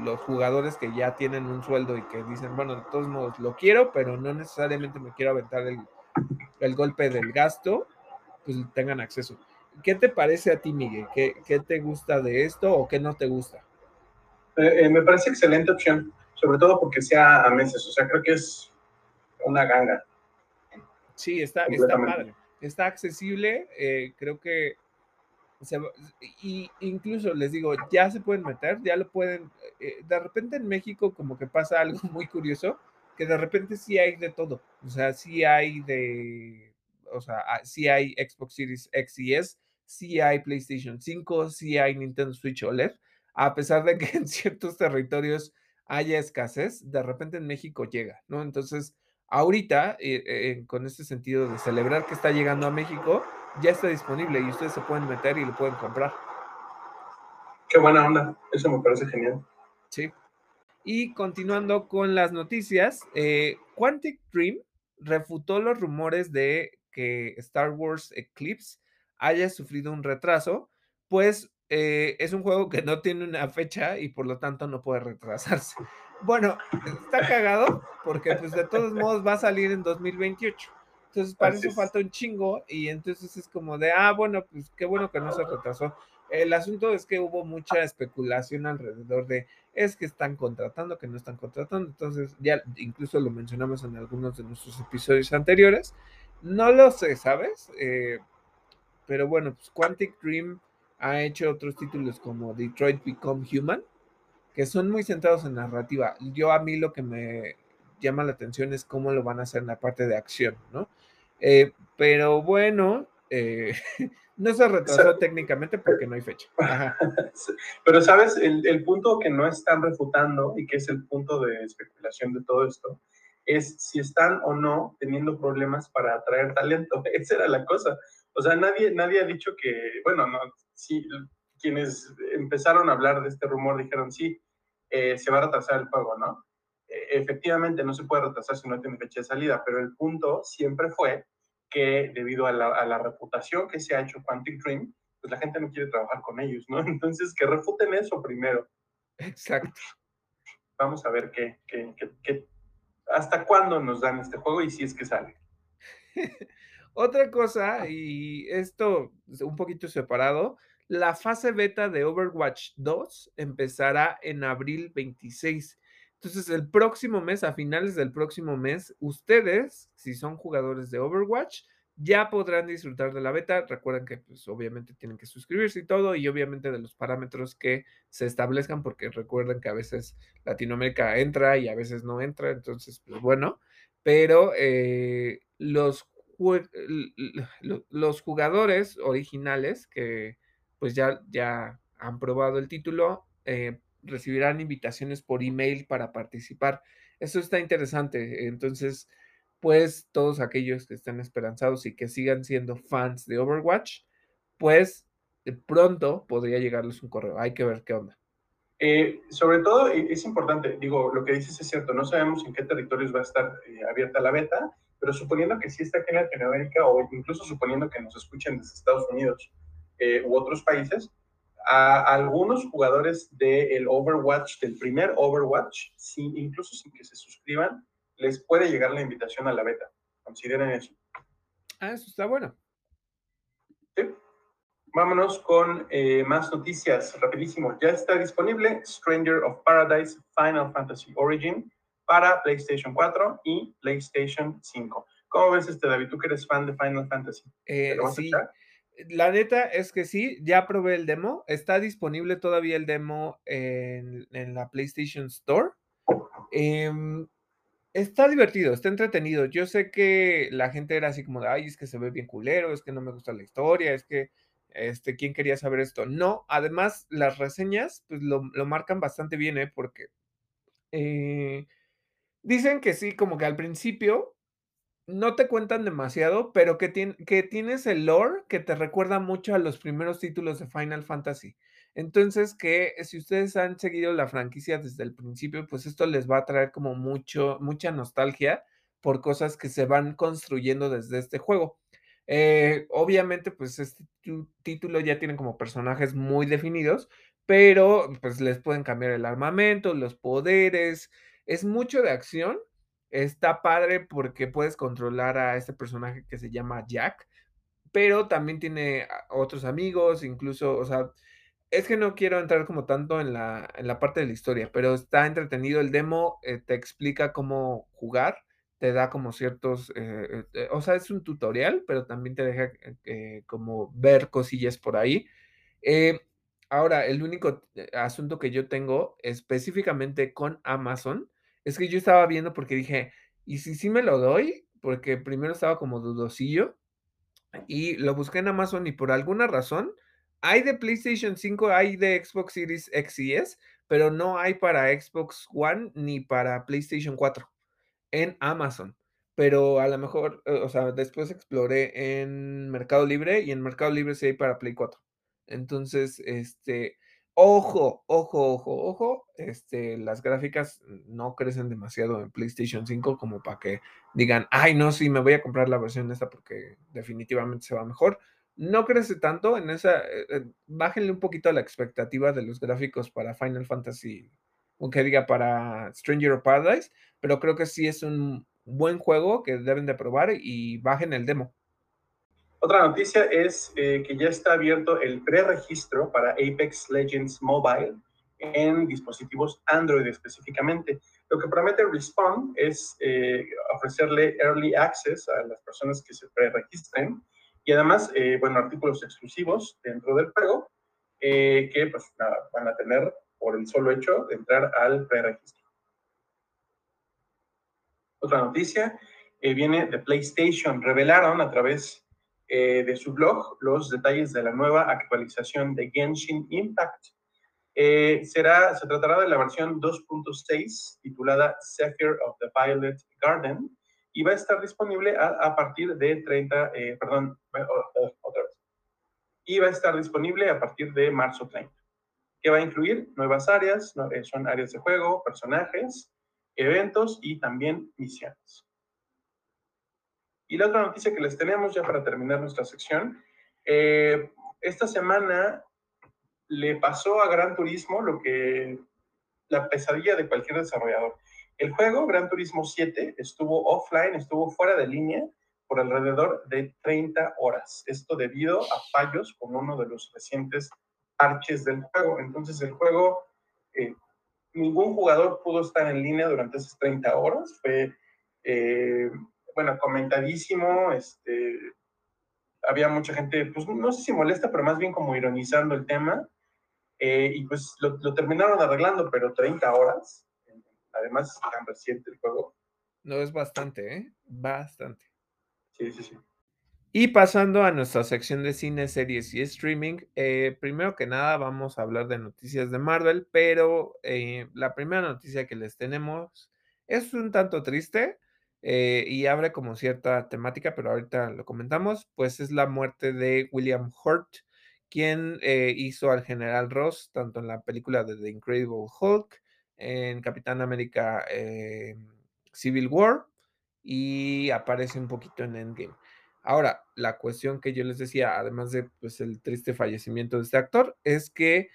los jugadores que ya tienen un sueldo y que dicen, bueno, de todos modos lo quiero, pero no necesariamente me quiero aventar el, golpe del gasto, pues tengan acceso. ¿Qué te parece a ti, Miguel? ¿Qué, qué te gusta de esto o qué no te gusta? Eh, eh, me parece excelente opción, sobre todo porque sea a meses, o sea, creo que es una ganga. Sí, está, está padre. Está accesible. Eh, creo que. y incluso les digo, ya se pueden meter, ya lo pueden. Eh, de repente en México, como que pasa algo muy curioso, que de repente sí hay de todo. O sea, sí hay de. O sea, ah, sí hay Xbox Series X y S, sí hay PlayStation 5, sí hay Nintendo Switch OLED. A pesar de que en ciertos territorios haya escasez, de repente en México llega, ¿no? Entonces ahorita, eh, eh, con este sentido de celebrar que está llegando a México, ya está disponible y ustedes se pueden meter y lo pueden comprar. Qué buena onda, eso me parece genial. Sí. Y continuando con las noticias, eh, Quantic Dream refutó los rumores de que Star Wars Eclipse haya sufrido un retraso, pues es un juego que no tiene una fecha y por lo tanto no puede retrasarse. Bueno, está cagado porque pues de todos modos va a salir en 2028. Entonces para eso falta un chingo y entonces es como de, ah, bueno, pues qué bueno que no se retrasó. El asunto es que hubo mucha especulación alrededor de, es que están contratando, que no están contratando. Entonces ya incluso lo mencionamos en algunos de nuestros episodios anteriores. No lo sé, ¿sabes? Eh, pero bueno, pues Quantic Dream ha hecho otros títulos como Detroit Become Human que son muy centrados en narrativa. Yo a mí lo que me llama la atención es cómo lo van a hacer en la parte de acción, ¿no? Eh, pero bueno, eh, no se retrasó técnicamente porque no hay fecha. Pero sabes, el, el, punto que no están refutando y que es el punto de especulación de todo esto, es si están o no teniendo problemas para atraer talento. Esa era la cosa. O sea, nadie, nadie ha dicho que, bueno, no, sí, quienes empezaron a hablar de este rumor dijeron, sí, eh, se va a retrasar el juego, ¿no? E, efectivamente, no se puede retrasar si no tiene fecha de salida, pero el punto siempre fue que debido a la, reputación que se ha hecho Quantic Dream, pues la gente no quiere trabajar con ellos, ¿no? Entonces, que refuten eso primero. Exacto. Vamos a ver qué, qué, qué, hasta cuándo nos dan este juego y si es que sale. Otra cosa, y esto un poquito separado, la fase beta de Overwatch 2 empezará en abril 26. Entonces, el próximo mes, a finales del próximo mes, ustedes, si son jugadores de Overwatch, ya podrán disfrutar de la beta. Recuerden que, pues, obviamente tienen que suscribirse y todo, y obviamente de los parámetros que se establezcan, porque recuerden que a veces Latinoamérica entra y a veces no entra, entonces, pues bueno, pero eh, los, los jugadores originales que pues ya, ya han probado el título, eh, recibirán invitaciones por email para participar. Eso está interesante. Entonces, pues todos aquellos que estén esperanzados y que sigan siendo fans de Overwatch, pues de pronto podría llegarles un correo. Hay que ver qué onda. Eh, sobre todo e, es importante, digo, lo que dices es cierto, no sabemos en qué territorios va a estar eh, abierta la beta, pero suponiendo que sí está aquí en Latinoamérica o incluso suponiendo que nos escuchen desde Estados Unidos, eh, u otros países, a algunos jugadores del Overwatch, del primer Overwatch, incluso sin que se suscriban, les puede llegar la invitación a la beta. Consideren eso. Ah, eso está bueno. Sí. Vámonos con eh, más noticias, rapidísimo. Ya está disponible Stranger of Paradise Final Fantasy Origin para PlayStation 4 y PlayStation 5. ¿Cómo ves este, David? Tú que eres fan de Final Fantasy. Eh, sí. La neta es que sí, ya probé el demo. Está disponible todavía el demo en, en la PlayStation Store. Em, está divertido, está entretenido. Yo sé que la gente era así como de, ay, es que se ve bien culero, es que no me gusta la historia, es que, este, ¿quién quería saber esto? No, además las reseñas, pues lo, lo marcan bastante bien, ¿eh? Porque eh, dicen que sí, como que al principio no te cuentan demasiado, pero que, tienes el lore que te recuerda mucho a los primeros títulos de Final Fantasy. Entonces, que si ustedes han seguido la franquicia desde el principio, pues esto les va a traer como mucho, mucha nostalgia por cosas que se van construyendo desde este juego. Eh, obviamente, pues este título ya tiene como personajes muy definidos, pero pues les pueden cambiar el armamento, los poderes, es mucho de acción Está padre porque puedes controlar a este personaje que se llama Jack, pero también tiene otros amigos, incluso, o sea, es que no quiero entrar como tanto en la, en la parte de la historia, pero está entretenido el demo, eh, te explica cómo jugar, te da como ciertos, eh, eh, o sea, es un tutorial, pero también te deja como ver cosillas por ahí. ahora, el único asunto que yo tengo específicamente con Amazon es que yo estaba viendo porque dije, ¿y si sí me lo doy? Porque primero estaba como dudosillo y lo busqué en Amazon y por alguna razón hay de PlayStation 5, hay de Xbox Series X y S, pero no hay para Xbox One ni para PlayStation 4 en Amazon. Pero a lo mejor, eh, o sea, después exploré en Mercado Libre y en Mercado Libre sí hay para Play 4. Entonces, este, Ojo, ojo, ojo, ojo, este, las gráficas no crecen demasiado en PlayStation 5 como para que digan, ay, no, sí, me voy a comprar la versión esta porque definitivamente se va mejor. No crece tanto en esa, eh, eh, bájenle un poquito la expectativa de los gráficos para Final Fantasy, aunque diga para Stranger of Paradise, pero creo que sí es un buen juego que deben de probar y bajen el demo. Otra noticia es eh, que ya está abierto el preregistro para Apex Legends Mobile en dispositivos Android específicamente. Lo que promete Respawn es eh, ofrecerle early access a las personas que se preregistren y además, eh, bueno, artículos exclusivos dentro del juego que pues van a tener por el solo hecho de entrar al preregistro. Otra noticia viene de PlayStation. Revelaron a través eh, de su blog los detalles de la nueva actualización de Genshin Impact. Eh, será, se tratará de la versión 2.6 titulada Sapphire of the Violet Garden y va a estar disponible a, partir de 30, eh, perdón. Y va a estar disponible a partir de marzo 30. Que va a incluir nuevas áreas, son áreas de juego, personajes, eventos y también misiones. Y la otra noticia que les tenemos ya para terminar nuestra sección, eh, esta semana le pasó a Gran Turismo lo que la pesadilla de cualquier desarrollador. El juego Gran Turismo 7 estuvo offline, estuvo fuera de línea por alrededor de 30 horas. Esto debido a fallos con uno de los recientes parches del juego. Entonces el juego, eh, ningún jugador pudo estar en línea durante esas 30 horas. Fue eh, bueno, comentadísimo, este, había mucha gente, pues no sé si molesta, pero más bien como ironizando el tema, eh, y pues lo, terminaron arreglando, pero 30 horas, además tan reciente el juego. No, es bastante, ¿eh? Bastante. Sí, sí, sí. Y pasando a nuestra sección de cine, series y streaming, eh, primero que nada vamos a hablar de noticias de Marvel, pero eh, la primera noticia que les tenemos es un tanto triste. Eh, y abre como cierta temática, pero ahorita lo comentamos, pues es la muerte de William Hurt, quien eh, hizo al general Ross tanto en la película de The Incredible Hulk, en Capitán América eh, Civil War y aparece un poquito en Endgame. Ahora, la cuestión que yo les decía, además de pues, el triste fallecimiento de este actor, es que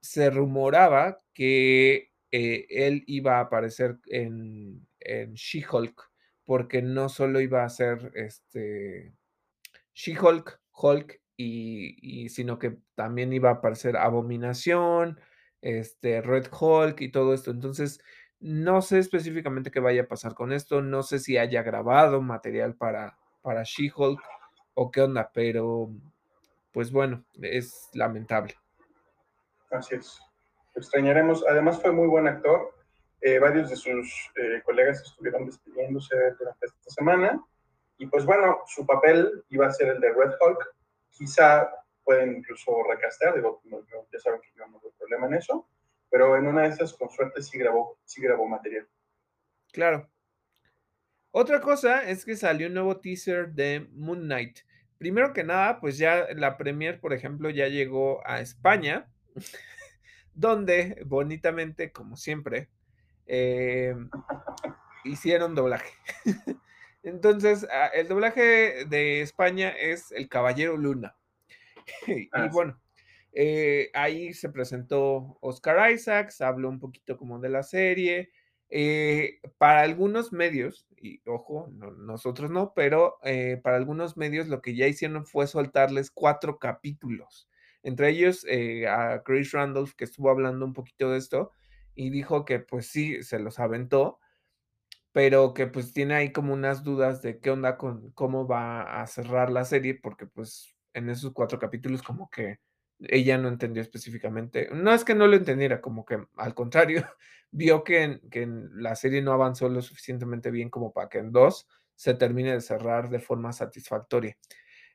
se rumoraba que él iba a aparecer en, en She-Hulk porque no solo iba a ser este She-Hulk, Hulk, y, sino que también iba a aparecer Abominación, este, Red Hulk y todo esto. Entonces, no sé específicamente qué vaya a pasar con esto, no sé si haya grabado material para, para She-Hulk o qué onda, pero pues bueno, es lamentable. Así es. Extrañaremos. Además fue muy buen actor. Eh, varios de sus eh, colegas estuvieron despidiéndose durante esta semana. Y pues bueno, su papel iba a ser el de Red Hulk. Quizá pueden incluso recastear, digo, ya saben que yo no problema en eso, pero en una de esas, con suerte, sí grabó, sí grabó material. Claro. Otra cosa es que salió un nuevo teaser de Moon Knight. Primero que nada, pues ya la premier, por ejemplo, ya llegó a España, donde bonitamente, como siempre, eh, hicieron doblaje. Entonces, ah, el doblaje de España es El Caballero Luna. y Ah, bueno, eh, ahí se presentó Oscar Isaacs, habló un poquito como de la serie. Eh, para algunos medios, y ojo, no- nosotros no, pero eh, para algunos medios lo que ya hicieron fue soltarles cuatro capítulos. Entre ellos a Chris Randolph, que estuvo hablando un poquito de esto, y dijo que pues sí, se los aventó, pero que pues tiene ahí como unas dudas de qué onda con cómo va a cerrar la serie, porque pues en esos 4 capítulos como que ella no entendió específicamente. No es que no lo entendiera, como que al contrario, vio que que la serie no avanzó lo suficientemente bien como para que en 2 se termine de cerrar de forma satisfactoria.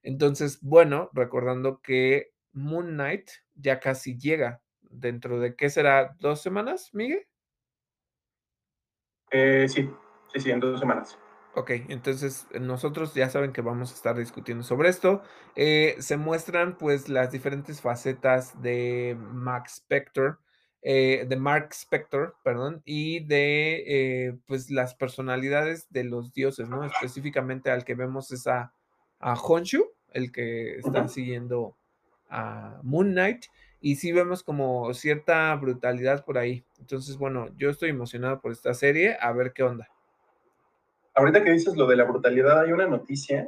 Entonces, bueno, recordando que Moon Knight ya casi llega. ¿Dentro de qué será? ¿2 semanas, Miguel? Eh, sí, sí, sí, en dos semanas. Ok, entonces nosotros ya saben que vamos a estar discutiendo sobre esto. Eh, se muestran pues las diferentes facetas de Max Spector, eh, de Mark Spector, perdón, y de eh, pues las personalidades de los dioses, ¿no? Específicamente al que vemos es a, a Honshu, el que está siguiendo a Moon Knight, y sí vemos como cierta brutalidad por ahí. Entonces, bueno, yo estoy emocionado por esta serie, a ver qué onda. Ahorita que dices lo de la brutalidad, hay una noticia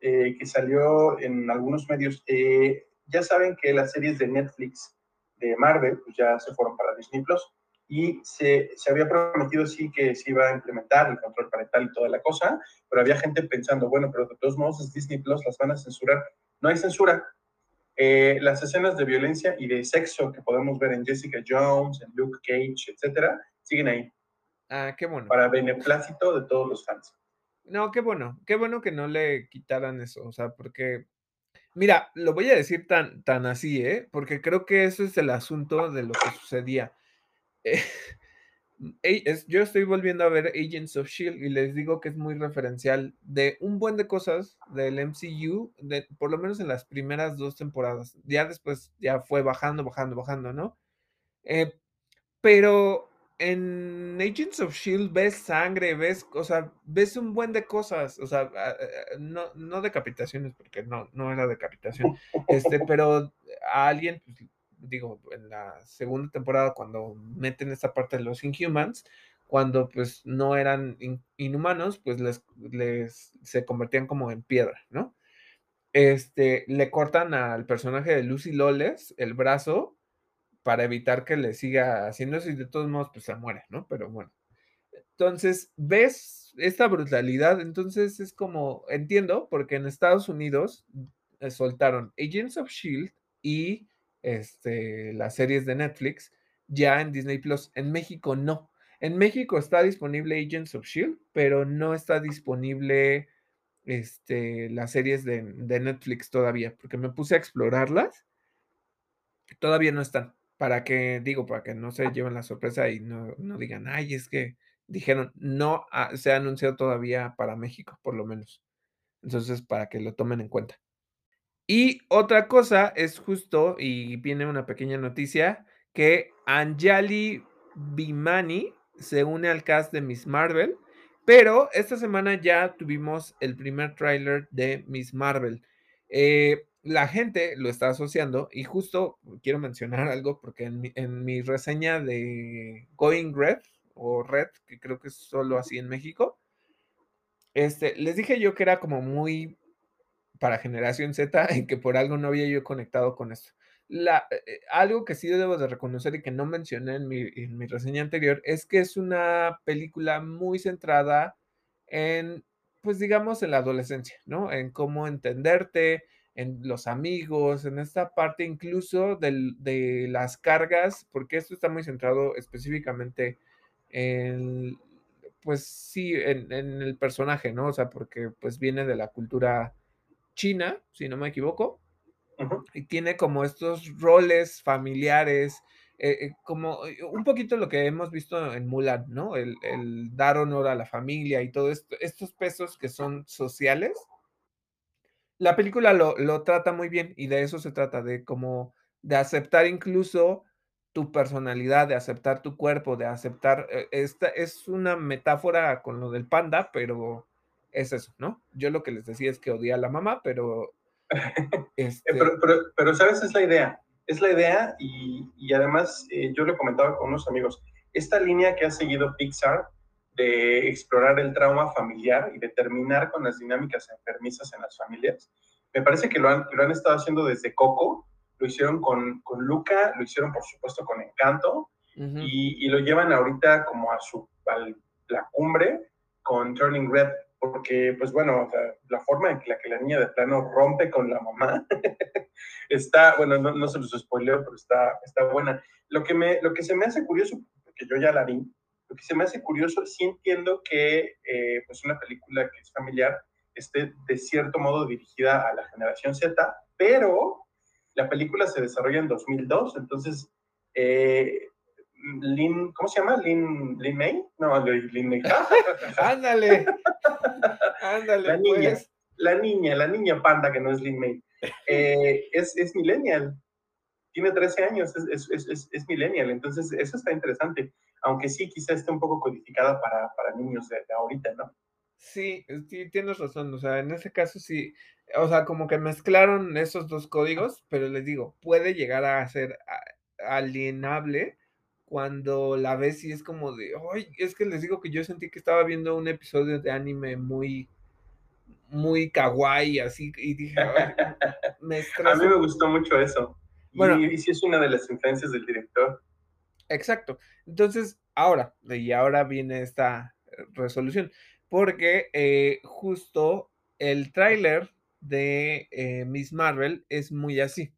eh, que salió en algunos medios. Eh, ya saben que las series de Netflix de Marvel pues ya se fueron para Disney Plus y se, se había prometido sí que se iba a implementar el control parental y toda la cosa, pero había gente pensando, bueno, pero de todos modos Disney Plus, las van a censurar. No hay censura. Eh, las escenas de violencia y de sexo que podemos ver en Jessica Jones, en Luke Cage, etcétera, siguen ahí Ah, qué bueno. para beneplácito de todos los fans. No, qué bueno, qué bueno que no le quitaran eso, o sea, porque, mira, lo voy a decir tan, tan así, ¿eh? Porque creo que eso es el asunto de lo que sucedía. Eh, yo estoy volviendo a ver Agents of Shield y les digo que es muy referencial de un buen de cosas del MCU, de, por lo menos en las primeras dos temporadas. Ya después ya fue bajando, bajando, bajando, ¿no? Eh, pero en Agents of Shield ves sangre, ves, o sea, ves un buen de cosas, o sea, no, no decapitaciones, porque no, no era decapitación, este, pero a alguien, pues, digo, en la segunda temporada, cuando meten esta parte de los Inhumans, cuando pues no eran in- inhumanos, pues les, les se convertían como en piedra, ¿no? Este, le cortan al personaje de Lucy Loles el brazo para evitar que le siga haciendo eso y de todos modos, pues se muere, ¿no? Pero bueno. Entonces, ves esta brutalidad, entonces es como, entiendo, porque en Estados Unidos eh, soltaron Agents of Shield y este, las series de Netflix ya en Disney Plus. En México no. En México está disponible Agents of Shield, pero no está disponible este, las series de, de Netflix todavía, porque me puse a explorarlas Todavía no están. Para que, digo, para que no se lleven la sorpresa y no, no digan, ay, es que dijeron, no ah, se ha anunciado todavía para México, por lo menos. Entonces, para que lo tomen en cuenta. Y otra cosa es justo, y viene una pequeña noticia, que Anjali Bhimani se une al cast de Miss Marvel, pero esta semana ya tuvimos el primer tráiler de Miss Marvel. Eh, la gente lo está asociando y justo quiero mencionar algo porque en mi, en mi reseña de Going Red o Red, que creo que es solo así en México, este, les dije yo que era como muy para generación Z en que por algo no había yo conectado con esto. La, eh, eh, algo que sí debo de reconocer y que no mencioné en mi, en mi reseña anterior es que es una película muy centrada en, pues digamos, en la adolescencia, ¿no? En cómo entenderte, en los amigos, en esta parte incluso del, de las cargas, porque esto está muy centrado específicamente en, pues sí, en, en, el personaje, ¿no? O sea, porque pues viene de la cultura china, si no me equivoco, uh -huh. y tiene como estos roles familiares, eh, eh, como un poquito lo que hemos visto en Mulan, ¿no? El, el dar honor a la familia y todo esto, estos pesos que son sociales la película lo, lo, trata muy bien y de eso se trata, de como de aceptar incluso tu personalidad, de aceptar tu cuerpo, de aceptar, eh, esta es una metáfora con lo del panda, pero es eso, ¿no? Yo lo que les decía es que odia a la mamá, pero... Este... pero, pero, pero, ¿sabes? Es la idea, es la idea y, y además eh, yo lo comentaba con unos amigos, esta línea que ha seguido Pixar de explorar el trauma familiar y de terminar con las dinámicas enfermizas en las familias. Me parece que lo han, lo han estado haciendo desde Coco, lo hicieron con, con Luca, lo hicieron por supuesto con Encanto, uh -huh. y, y, lo llevan ahorita como a, su, a la cumbre con Turning Red, porque pues bueno, o sea, la forma en la que la niña de plano rompe con la mamá está, bueno, no, no se los spoileo, pero está, está buena. Lo que, me, lo que se me hace curioso, porque yo ya la vi, lo que se me hace curioso, sí entiendo que eh, pues una película que es familiar esté de cierto modo dirigida a la generación Z, pero la película se desarrolla en 2002, entonces, eh, Lin, ¿cómo se llama? Lin, Lin May? No, Lin May. ándale, ándale. La niña, pues. la niña, la niña panda que no es Lin May. Eh, es, es millennial, tiene 13 años, es, es, es, es, millennial, entonces eso está interesante, aunque sí quizá esté un poco codificada para, para niños de, de, ahorita, ¿no? Sí, sí, tienes razón, o sea, en ese caso sí, o sea, como que mezclaron esos dos códigos, pero les digo, puede llegar a ser alienable cuando la ves y es como de, ay, es que les digo que yo sentí que estaba viendo un episodio de anime muy, muy kawaii, así, y dije, ay, me A mí me gustó mucho eso. Bueno, y, y sí es una de las influencias del director. Exacto. Entonces, ahora, y ahora viene esta resolución, porque eh, justo el tráiler de eh, Miss Marvel es muy así.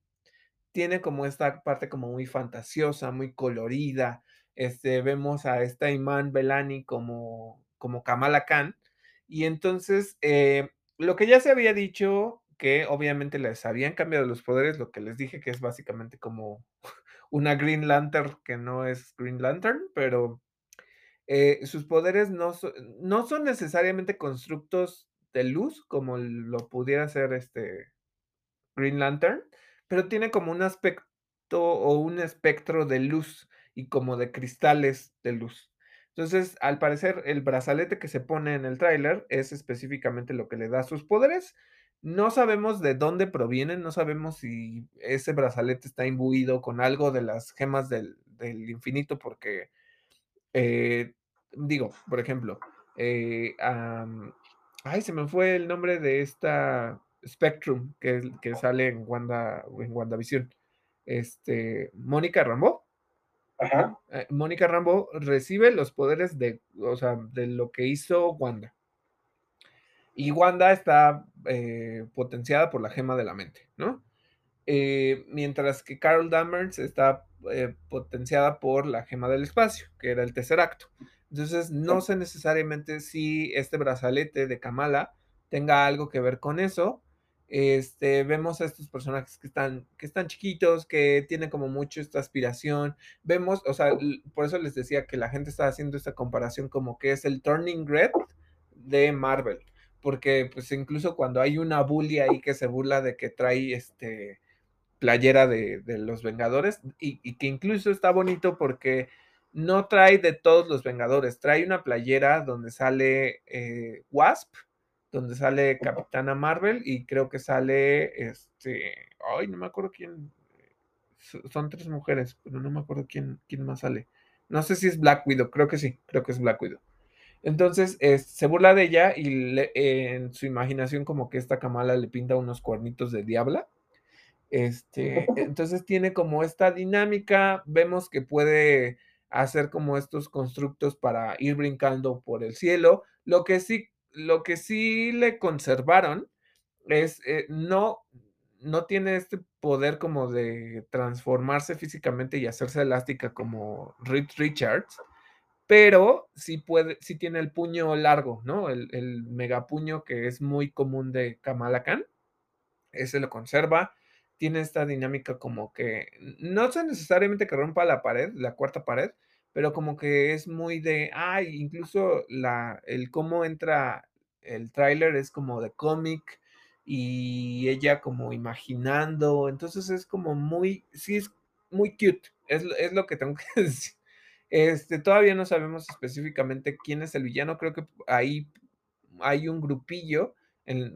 Tiene como esta parte como muy fantasiosa, muy colorida. Este, vemos a esta Iman Belani como, como Kamala Khan. Y entonces, eh, lo que ya se había dicho, que obviamente les habían cambiado los poderes, lo que les dije que es básicamente como una Green Lantern que no es Green Lantern, pero eh, sus poderes no, no, son necesariamente constructos de luz como lo pudiera ser este Green Lantern, pero tiene como un aspecto o un espectro de luz y como de cristales de luz. Entonces, al parecer, el brazalete que se pone en el tráiler es específicamente lo que le da sus poderes. No sabemos de dónde provienen, no sabemos si ese brazalete está imbuido con algo de las gemas del, del infinito, porque, eh, digo, por ejemplo, um, ay, se me fue el nombre de esta Spectrum que, que sale en, Wanda, en WandaVision. Este, Mónica Rambo. Ajá. Eh, Mónica Rambo recibe los poderes de, o sea, de lo que hizo Wanda. Y Wanda está eh, potenciada por la gema de la mente, ¿no? Eh, mientras que Carol Danvers está potenciada por la gema del espacio, que era el tercer acto. Entonces, no sé necesariamente si este brazalete de Kamala tenga algo que ver con eso. Este, vemos a estos personajes que están, que están chiquitos, que tienen como mucho esta aspiración. Vemos, o sea, por eso les decía que la gente está haciendo esta comparación como que es el Turning Red de Marvel porque pues incluso cuando hay una bully ahí que se burla de que trae este playera de, de los Vengadores y, que incluso está bonito porque no trae de todos los Vengadores, trae una playera donde sale eh, Wasp, donde sale Capitana Marvel y creo que sale este, ay, no me acuerdo quién, son tres mujeres, pero no me acuerdo quién, quién más sale. No sé si es Black Widow, creo que sí, creo que es Black Widow. Entonces se burla de ella y le, eh, en su imaginación como que esta Kamala le pinta unos cuernitos de diabla. Este, entonces tiene como esta dinámica, vemos que puede hacer como estos constructos para ir brincando por el cielo. Lo que sí, lo que sí le conservaron es eh, no, no tiene este poder como de transformarse físicamente y hacerse elástica como Reed Richards, pero sí puede sí tiene el puño largo, ¿no? El el megapuño que es muy común de Kamala Khan, ese lo conserva. Tiene esta dinámica como que no sé necesariamente que rompa la pared, la cuarta pared, pero como que es muy de, ay, incluso la el cómo entra el tráiler es como de cómic y ella como imaginando, entonces es como muy, sí es muy cute, es es lo que tengo que decir. Este, todavía no sabemos específicamente quién es el villano, creo que ahí hay un grupillo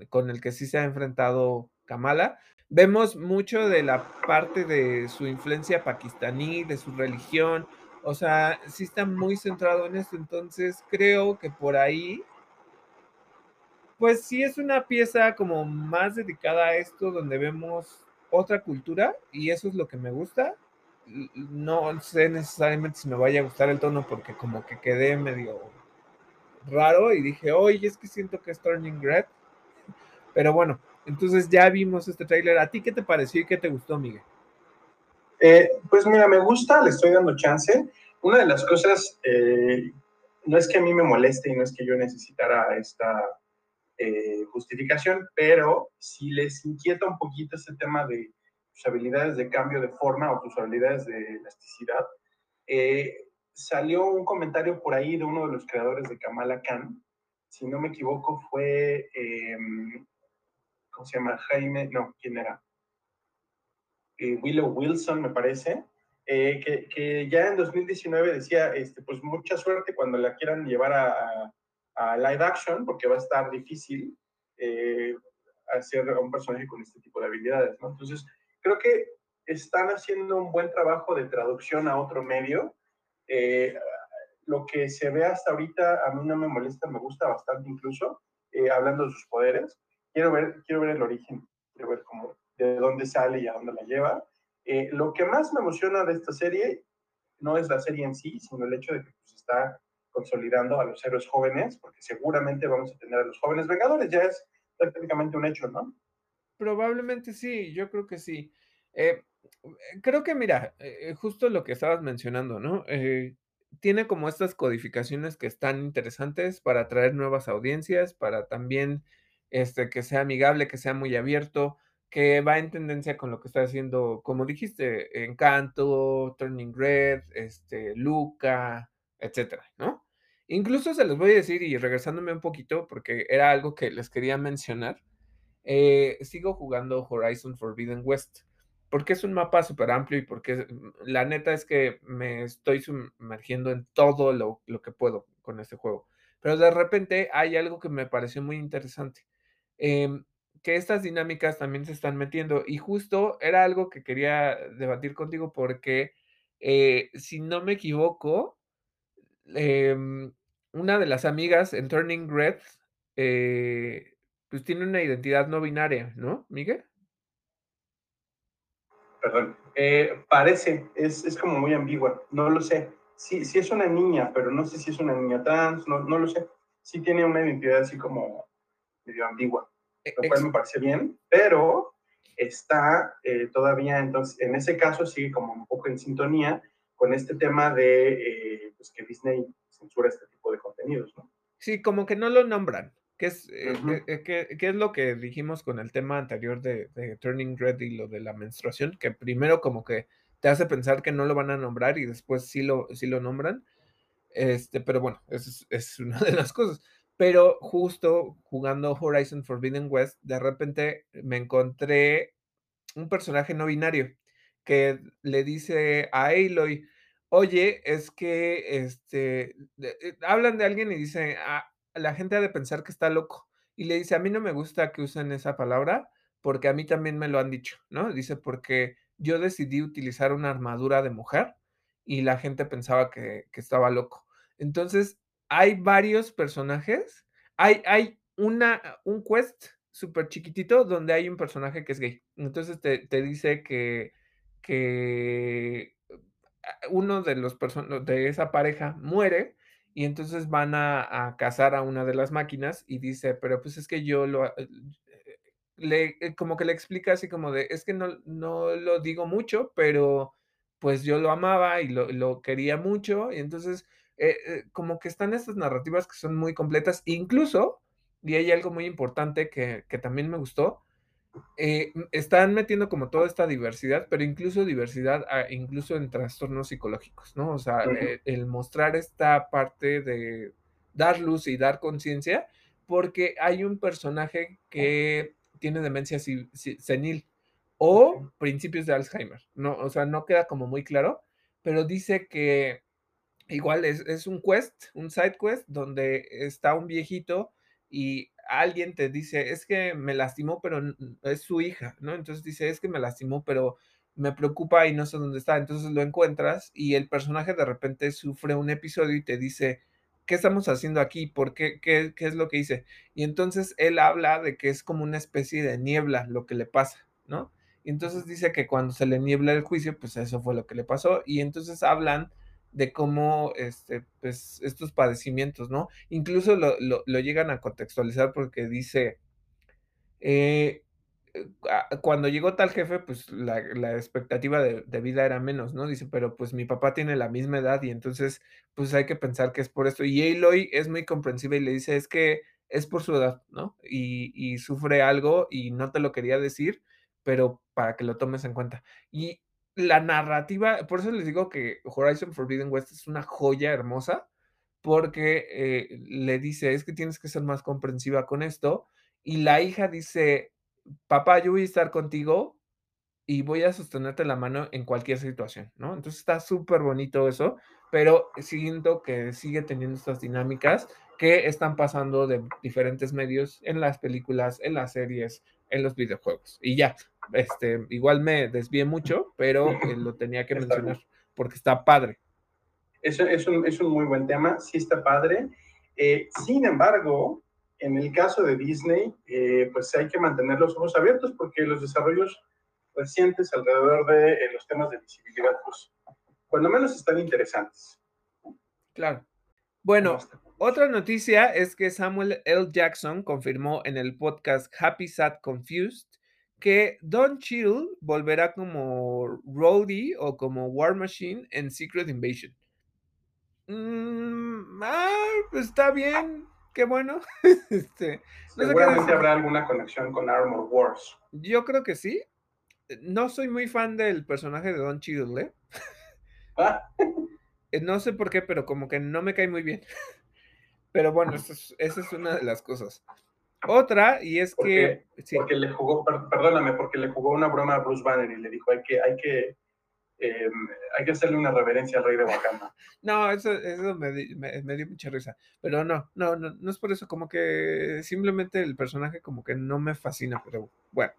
con el que sí se ha enfrentado Kamala. Vemos mucho de la parte de su influencia pakistaní, de su religión, o sea, sí está muy centrado en eso, entonces creo que por ahí pues sí es una pieza como más dedicada a esto, donde vemos otra cultura, y eso es lo que me gusta. No sé necesariamente si me vaya a gustar el tono, porque como que quedé medio raro y dije: "Oye, es que siento que es Turning Red". Pero bueno, entonces ya vimos este tráiler, ¿a ti qué te pareció y qué te gustó, Miguel? Eh, pues mira, me gusta, le estoy dando chance. Una de las cosas, eh, no es que a mí me moleste y no es que yo necesitara esta eh, justificación, pero si les inquieta un poquito este tema de tus habilidades de cambio de forma o tus habilidades de elasticidad, eh, salió un comentario por ahí de uno de los creadores de Kamala Khan, si no me equivoco fue, eh, ¿cómo se llama? Jaime, no, ¿quién era? Eh, Willow Wilson, me parece, eh, que, ya en 2019 decía, este, pues mucha suerte cuando la quieran llevar a, live action, porque va a estar difícil eh, hacer a un personaje con este tipo de habilidades. Entonces, creo que están haciendo un buen trabajo de traducción a otro medio. Lo que se ve hasta ahorita a mí no me molesta, me gusta bastante incluso, hablando de sus poderes. Quiero ver, quiero ver el origen, quiero ver cómo, de dónde sale y a dónde la lleva. Eh, lo que más me emociona de esta serie no es la serie en sí, sino el hecho de que pues, está consolidando a los héroes jóvenes, porque seguramente vamos a tener a los jóvenes vengadores, ya es prácticamente un hecho, ¿no? Probablemente sí, yo creo que sí. Eh, creo que mira, eh, justo lo que estabas mencionando, ¿no? Tiene como estas codificaciones que están interesantes para atraer nuevas audiencias, para también, este, que sea amigable, que sea muy abierto, que va en tendencia con lo que está haciendo, como dijiste, Encanto, Turning Red, este, Luca, etcétera, ¿no? Incluso se los voy a decir y regresándome un poquito, porque era algo que les quería mencionar, eh, sigo jugando Horizon Forbidden West, porque es un mapa súper amplio y porque la neta es que me estoy sumergiendo en todo lo, lo, que puedo con este juego. Pero de repente hay algo que me pareció muy interesante, eh, que estas dinámicas también se están metiendo y justo era algo que quería debatir contigo porque, eh, si no me equivoco, eh, una de las amigas en Turning Red, eh, pues tiene una identidad no binaria, ¿no, Miguel? Perdón, eh, parece, es, es, como muy ambigua, no lo sé. Sí, sí es una niña, pero no sé si es una niña trans, no, no lo sé. Sí tiene una identidad así como medio ambigua, lo cual me parece bien, pero está eh, todavía, entonces, en ese caso sigue como un poco en sintonía con este tema de eh, pues que Disney censura este tipo de contenidos, ¿no? Sí, como que no lo nombran, que es, uh -huh. eh, que, que, es lo que dijimos con el tema anterior de, de, Turning Red y lo de la menstruación, que primero como que te hace pensar que no lo van a nombrar y después sí lo, sí lo nombran. Este, pero bueno, es, es una de las cosas. Pero justo jugando Horizon Forbidden West, de repente me encontré un personaje no binario que le dice a Aloy, oye, es que este, de, hablan de alguien y dice, ah, la gente ha de pensar que está loco. Y le dice, a mí no me gusta que usen esa palabra porque a mí también me lo han dicho, ¿no? Dice, porque yo decidí utilizar una armadura de mujer y la gente pensaba que estaba loco. Entonces, hay varios personajes, hay, hay una, un quest súper chiquitito donde hay un personaje que es gay. Entonces te, te dice que, que uno de los personas de esa pareja muere y entonces van a, a cazar a una de las máquinas y dice, pero pues es que yo lo, le, eh, como que le explica así como de, es que no, no lo digo mucho, pero pues yo lo amaba y lo, lo quería mucho, y entonces eh, eh, como que están estas narrativas que son muy completas, incluso, y hay algo muy importante que, que también me gustó, eh, están metiendo como toda esta diversidad, pero incluso diversidad, ah, incluso en trastornos psicológicos, ¿no? O sea, eh, el mostrar esta parte de dar luz y dar conciencia, porque hay un personaje que tiene demencia si- si- senil o principios de Alzheimer, ¿no? O sea, no queda como muy claro, pero dice que Igual es es un quest, un side quest donde está un viejito y alguien te dice: "Es que me lastimó, pero es su hija", ¿no? Entonces dice: "Es que me lastimó, pero me preocupa y no sé dónde está". Entonces lo encuentras y el personaje de repente sufre un episodio y te dice: "¿Qué estamos haciendo aquí? ¿Por qué? ¿Qué qué es lo que hice?". Y entonces él habla de que es como una especie de niebla lo que le pasa, ¿no? Y entonces dice que cuando se le niebla el juicio, pues eso fue lo que le pasó. Y entonces hablan de cómo, este, pues, estos padecimientos, ¿no? Incluso lo lo llegan a contextualizar porque dice, eh, eh, cuando llegó tal jefe, pues, la la expectativa de de vida era menos, ¿no? Dice, pero, pues, mi papá tiene la misma edad y entonces, pues, hay que pensar que es por esto. Y Aloy es muy comprensiva y le dice: "Es que es por su edad, ¿no? Y y sufre algo y no te lo quería decir, pero para que lo tomes en cuenta". Y la narrativa, por eso les digo que Horizon Forbidden West es una joya hermosa, porque, eh, le dice: "Es que tienes que ser más comprensiva con esto", y la hija dice: Papá, yo voy a estar contigo y voy a sostenerte la mano en cualquier situación, ¿no? Entonces está súper bonito eso, pero siento que sigue teniendo estas dinámicas que están pasando de diferentes medios en las películas, en las series, en los videojuegos. Y ya, este, igual me desvié mucho, pero eh, lo tenía que Está mencionar bien. porque está padre. Es, es, un, es un muy buen tema, sí está padre. Eh, sin embargo, en el caso de Disney, eh, pues hay que mantener los ojos abiertos porque los desarrollos recientes alrededor de los temas de visibilidad, pues, cuando menos están interesantes. Claro. Bueno, otra noticia es que Samuel L. Jackson confirmó en el podcast Happy Sad Confused que Don Cheadle volverá como Rhodey o como War Machine en Secret Invasion. Mm, ah, pues está bien, qué bueno. Este, no Seguramente habrá alguna conexión con Armor Wars. Yo creo que sí. No soy muy fan del personaje de Don Cheadle, ¿eh? Ah, Eh, No sé por qué, pero como que no me cae muy bien. Pero bueno, esa es, esa es una de las cosas. Otra, y es que, porque, sí, porque le jugó, per- perdóname, porque le jugó una broma a Bruce Banner y le dijo, hay que, hay que, eh, hay que hacerle una reverencia al rey de Wakanda. no, eso, eso me, me- me dio mucha risa. Pero no, no, no, no es por eso, como que simplemente el personaje como que no me fascina, pero bueno.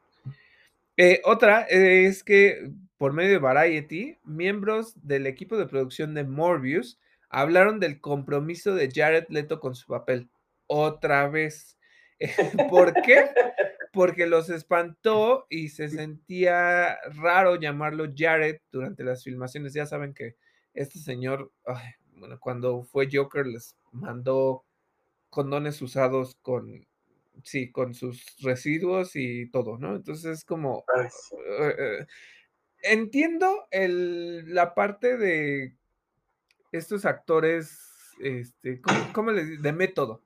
Eh, otra es que por medio de Variety, miembros del equipo de producción de Morbius hablaron del compromiso de Jared Leto con su papel. Otra vez. ¿Por qué? Porque los espantó y se sentía raro llamarlo Jared durante las filmaciones. Ya saben que este señor, ay, bueno, cuando fue Joker les mandó condones usados con, sí, con sus residuos y todo, ¿no? Entonces es como, Ay, sí. eh, eh, entiendo el, la parte de estos actores, este, ¿cómo, cómo les De método.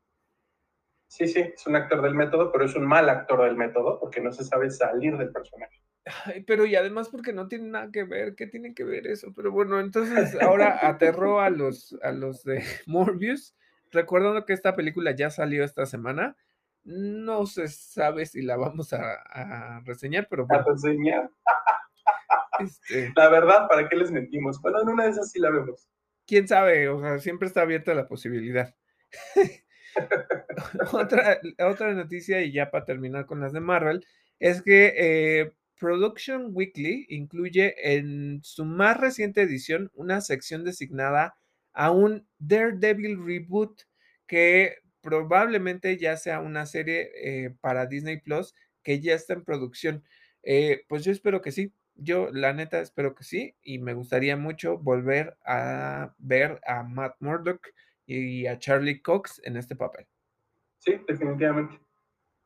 Sí, sí, es un actor del método, pero es un mal actor del método porque no se sabe salir del personaje. Ay, pero y además porque no tiene nada que ver, ¿qué tiene que ver eso? Pero bueno, entonces ahora aterró a los, a los de Morbius, recordando que esta película ya salió esta semana. No se sabe si la vamos a, a reseñar, pero A bueno, reseñar. este, La verdad, ¿para qué les mentimos? Bueno, en una de esas sí la vemos. Quién sabe, o sea, siempre está abierta la posibilidad. otra, noticia, y ya para terminar con las de Marvel, es que eh, Production Weekly incluye en su más reciente edición una sección designada a un Daredevil reboot que probablemente ya sea una serie eh, para Disney Plus que ya está en producción. Eh, pues yo espero que sí. Yo, la neta, espero que sí. Y me gustaría mucho volver a ver a Matt Murdock y a Charlie Cox en este papel. Sí, definitivamente.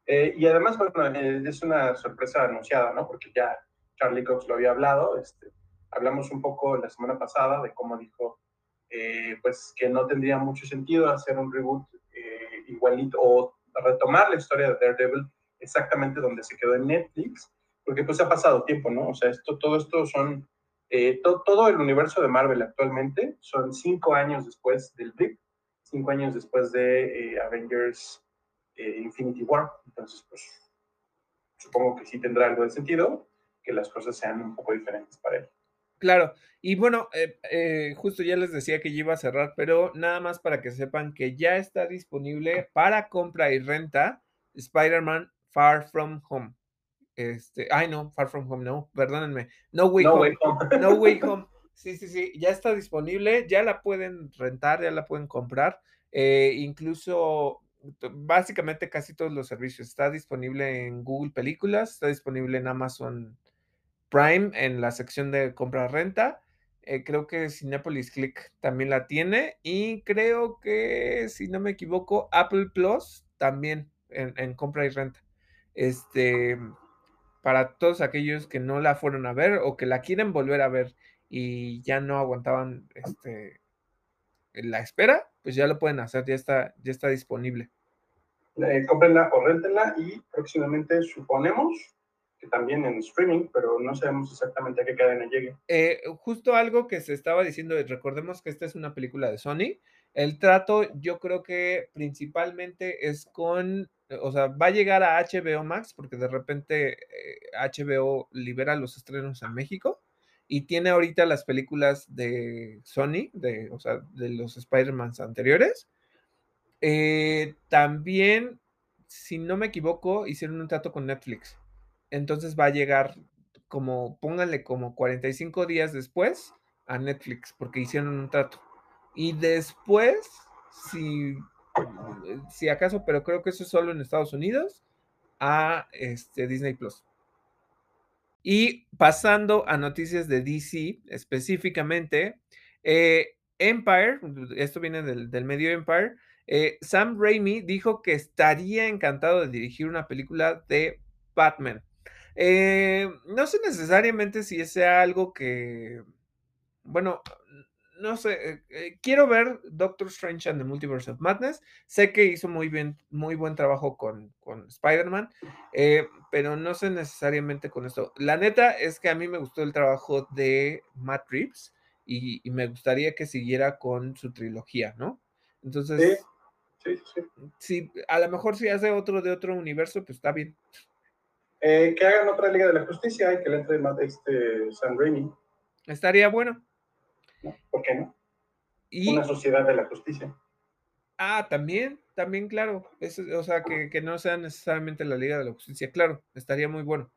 Eh, y además, bueno, eh, es una sorpresa anunciada, ¿no? Porque ya Charlie Cox lo había hablado. Este, hablamos un poco la semana pasada de cómo dijo, eh, pues, que no tendría mucho sentido hacer un reboot igualito o retomar la historia de Daredevil exactamente donde se quedó en Netflix, porque pues ha pasado tiempo, ¿no? O sea, esto, todo esto son, todo el universo de Marvel actualmente son cinco años después del RIP, cinco años después de Avengers eh, Infinity War. Entonces, pues supongo que sí tendrá algo de sentido que las cosas sean un poco diferentes para él. Claro, y bueno, eh, eh, justo ya les decía que ya iba a cerrar, pero nada más para que sepan que ya está disponible para compra y renta Spider-Man Far From Home. Este, ay no, Far From Home, no, perdónenme. No Way Home. No Way Home. Sí, sí, sí, ya está disponible, ya la pueden rentar, ya la pueden comprar. incluso básicamente casi todos los servicios. Está disponible en Google Películas, está disponible en Amazon Prime en la sección de compra-renta. Eh, creo que Cinepolis Click también la tiene y creo que, si no me equivoco, Apple Plus también en, compra y renta. Este, para todos aquellos que no la fueron a ver o que la quieren volver a ver y ya no aguantaban este, la espera, pues ya lo pueden hacer, ya está, ya está disponible. Eh, cómprenla o rentenla y próximamente suponemos que también en streaming, pero no sabemos exactamente a qué cadena llegue. Eh, justo algo que se estaba diciendo, recordemos que esta es una película de Sony, el trato yo creo que principalmente es con, o sea, va a llegar a HBO Max porque de repente HBO eh, libera los estrenos en México y tiene ahorita las películas de Sony, de, o sea, de los Spider-Man anteriores. Eh, también, si no me equivoco, hicieron un trato con Netflix. Entonces va a llegar como, pónganle como 45 días después a Netflix, porque hicieron un trato. Y después, si, si acaso, pero creo que eso es solo en Estados Unidos, a este, Disney Plus. Y pasando a noticias de DC específicamente, eh, Empire, esto viene del, medio Empire, eh, Sam Raimi dijo que estaría encantado de dirigir una película de Batman. Eh, no sé necesariamente si sea algo que, bueno, no sé, eh, quiero ver Doctor Strange and the Multiverse of Madness. Sé que hizo muy bien, muy buen trabajo con, con Spider-Man, eh, pero no sé necesariamente con esto. La neta es que a mí me gustó el trabajo de Matt Reeves y, me gustaría que siguiera con su trilogía, ¿no? Entonces, sí, sí, sí. a lo mejor si hace otro de otro universo, pues está bien. Eh, que hagan otra Liga de la Justicia y que le entre este Sam Raimi. Estaría bueno. ¿Por qué no? Una sociedad de la justicia. Ah, también, también, claro. o sea, que, no sea necesariamente la Liga de la Justicia, claro, estaría muy bueno.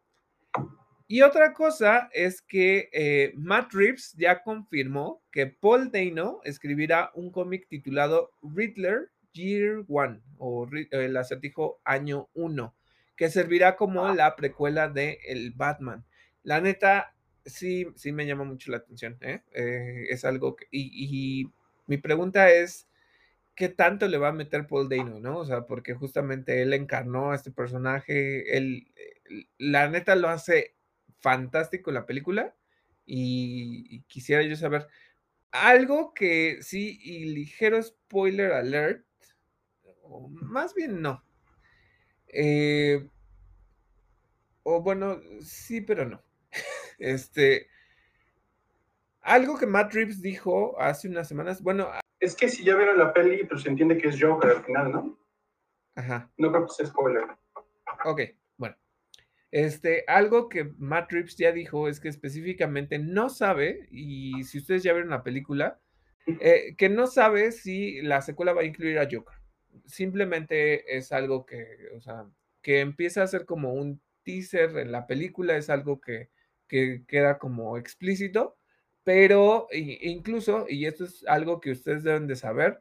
Y otra cosa es que eh, Matt Reeves ya confirmó que Paul Dano escribirá un cómic titulado Riddler Year One o el acertijo Año 1, que servirá como la precuela de El Batman. La neta, sí, sí me llama mucho la atención. ¿eh? Eh, es algo que, y, mi pregunta es, ¿qué tanto le va a meter Paul Dano, no? O sea, porque justamente él encarnó a este personaje, él, la neta lo hace fantástico la película y, quisiera yo saber algo que sí, y ligero spoiler alert, o más bien no. Eh, o bueno, sí, pero no. Este, algo que Matt Reeves dijo hace unas semanas, bueno... Es que si ya vieron la peli, pues se entiende que es Joker al final, ¿no? Ajá. No creo que sea spoiler. Ok, bueno. Este, algo que Matt Reeves ya dijo es que específicamente no sabe, y si ustedes ya vieron la película, eh, que no sabe si la secuela va a incluir a Joker. Simplemente es algo que, o sea, que empieza a ser como un teaser en la película, es algo que, que queda como explícito, pero incluso, y esto es algo que ustedes deben de saber,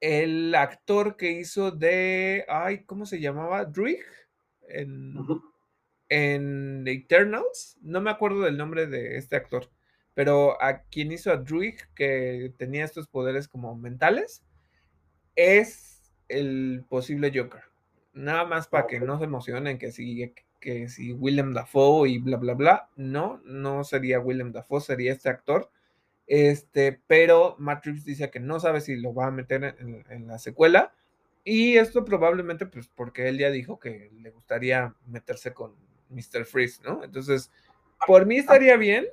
el actor que hizo de, ay, ¿cómo se llamaba? Druig en, en Eternals, no me acuerdo del nombre de este actor, pero a quien hizo a Druig, que tenía estos poderes como mentales, es el posible Joker. nada más para que no se emocionen que si, que si Willem Dafoe y bla, bla, bla. No, no sería Willem Dafoe, sería este actor. Este, pero Matrix dice que no sabe si lo va a meter en, la secuela. Y esto probablemente, pues, porque él ya dijo que le gustaría meterse con Mr. Freeze, ¿no? Entonces, por mí estaría bien,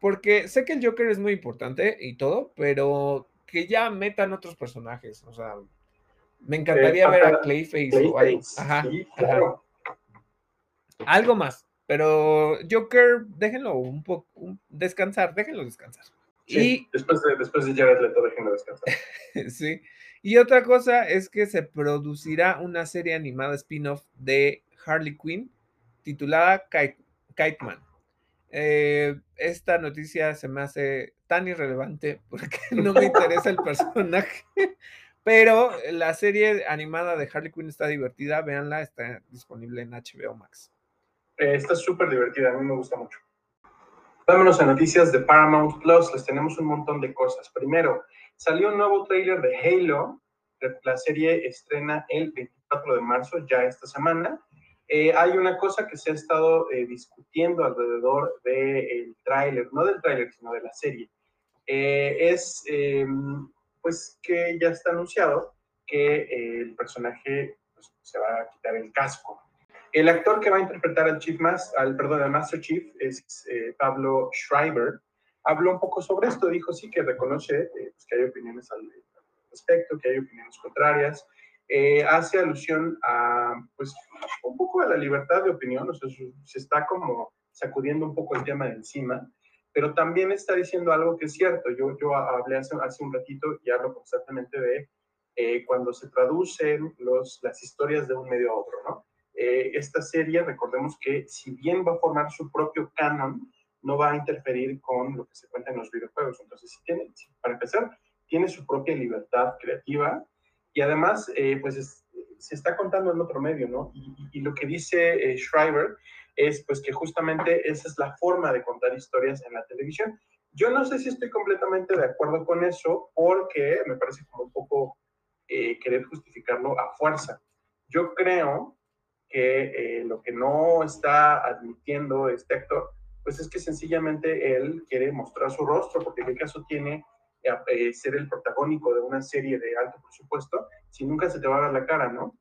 porque sé que el Joker es muy importante y todo, pero que ya metan otros personajes. O sea, me encantaría eh, ver a Clayface, o algo. Ajá, Algo más. Pero Joker, déjenlo un poco descansar, déjenlo descansar. y después de, después de Jared Leto, déjenlo descansar. sí. Y otra cosa es que se producirá una serie animada spin-off de Harley Quinn titulada Kite, Man. Eh, esta noticia se me hace tan irrelevante porque no me interesa el personaje, pero la serie animada de Harley Quinn está divertida, véanla, está disponible en HBO Max. Eh, está súper divertida, a mí me gusta mucho. Vámonos a noticias de Paramount Plus, les tenemos un montón de cosas. Primero, salió un nuevo trailer de Halo, la serie estrena el 24 de marzo, ya esta semana. Eh, hay una cosa que se ha estado eh, discutiendo alrededor del tráiler, no del tráiler, sino de la serie. Eh, es em, pues que ya está anunciado que el personaje pues, se va a quitar el casco. El actor que va a interpretar al Chief Master, al, perdón, al Master Chief es Pablo Schreiber. Habló un poco sobre esto, dijo sí que reconoce pues, que hay opiniones al respecto, que hay opiniones contrarias, eh, hace alusión a, pues, un poco a la libertad de opinión, o sea, se está como sacudiendo un poco el tema de encima, pero también está diciendo algo que es cierto. Yo, yo hablé hace, hace un ratito y hablo constantemente de eh, cuando se traducen los, las historias de un medio a otro, ¿no? Eh, esta serie, recordemos que si bien va a formar su propio canon, no va a interferir con lo que se cuenta en los videojuegos. Entonces, si tiene, para empezar, tiene su propia libertad creativa y además, eh, pues se está contando en otro medio, ¿no? Y, lo que dice eh, Schreiber es pues que justamente esa es la forma de contar historias en la televisión. Yo no sé si estoy completamente de acuerdo con eso porque me parece como un poco eh, querer justificarlo a fuerza. Yo creo que lo que no está admitiendo este actor, pues es que sencillamente él quiere mostrar su rostro, porque el caso tiene eh, ser el protagónico de una serie de alto presupuesto si nunca se te va a dar la cara, ¿no?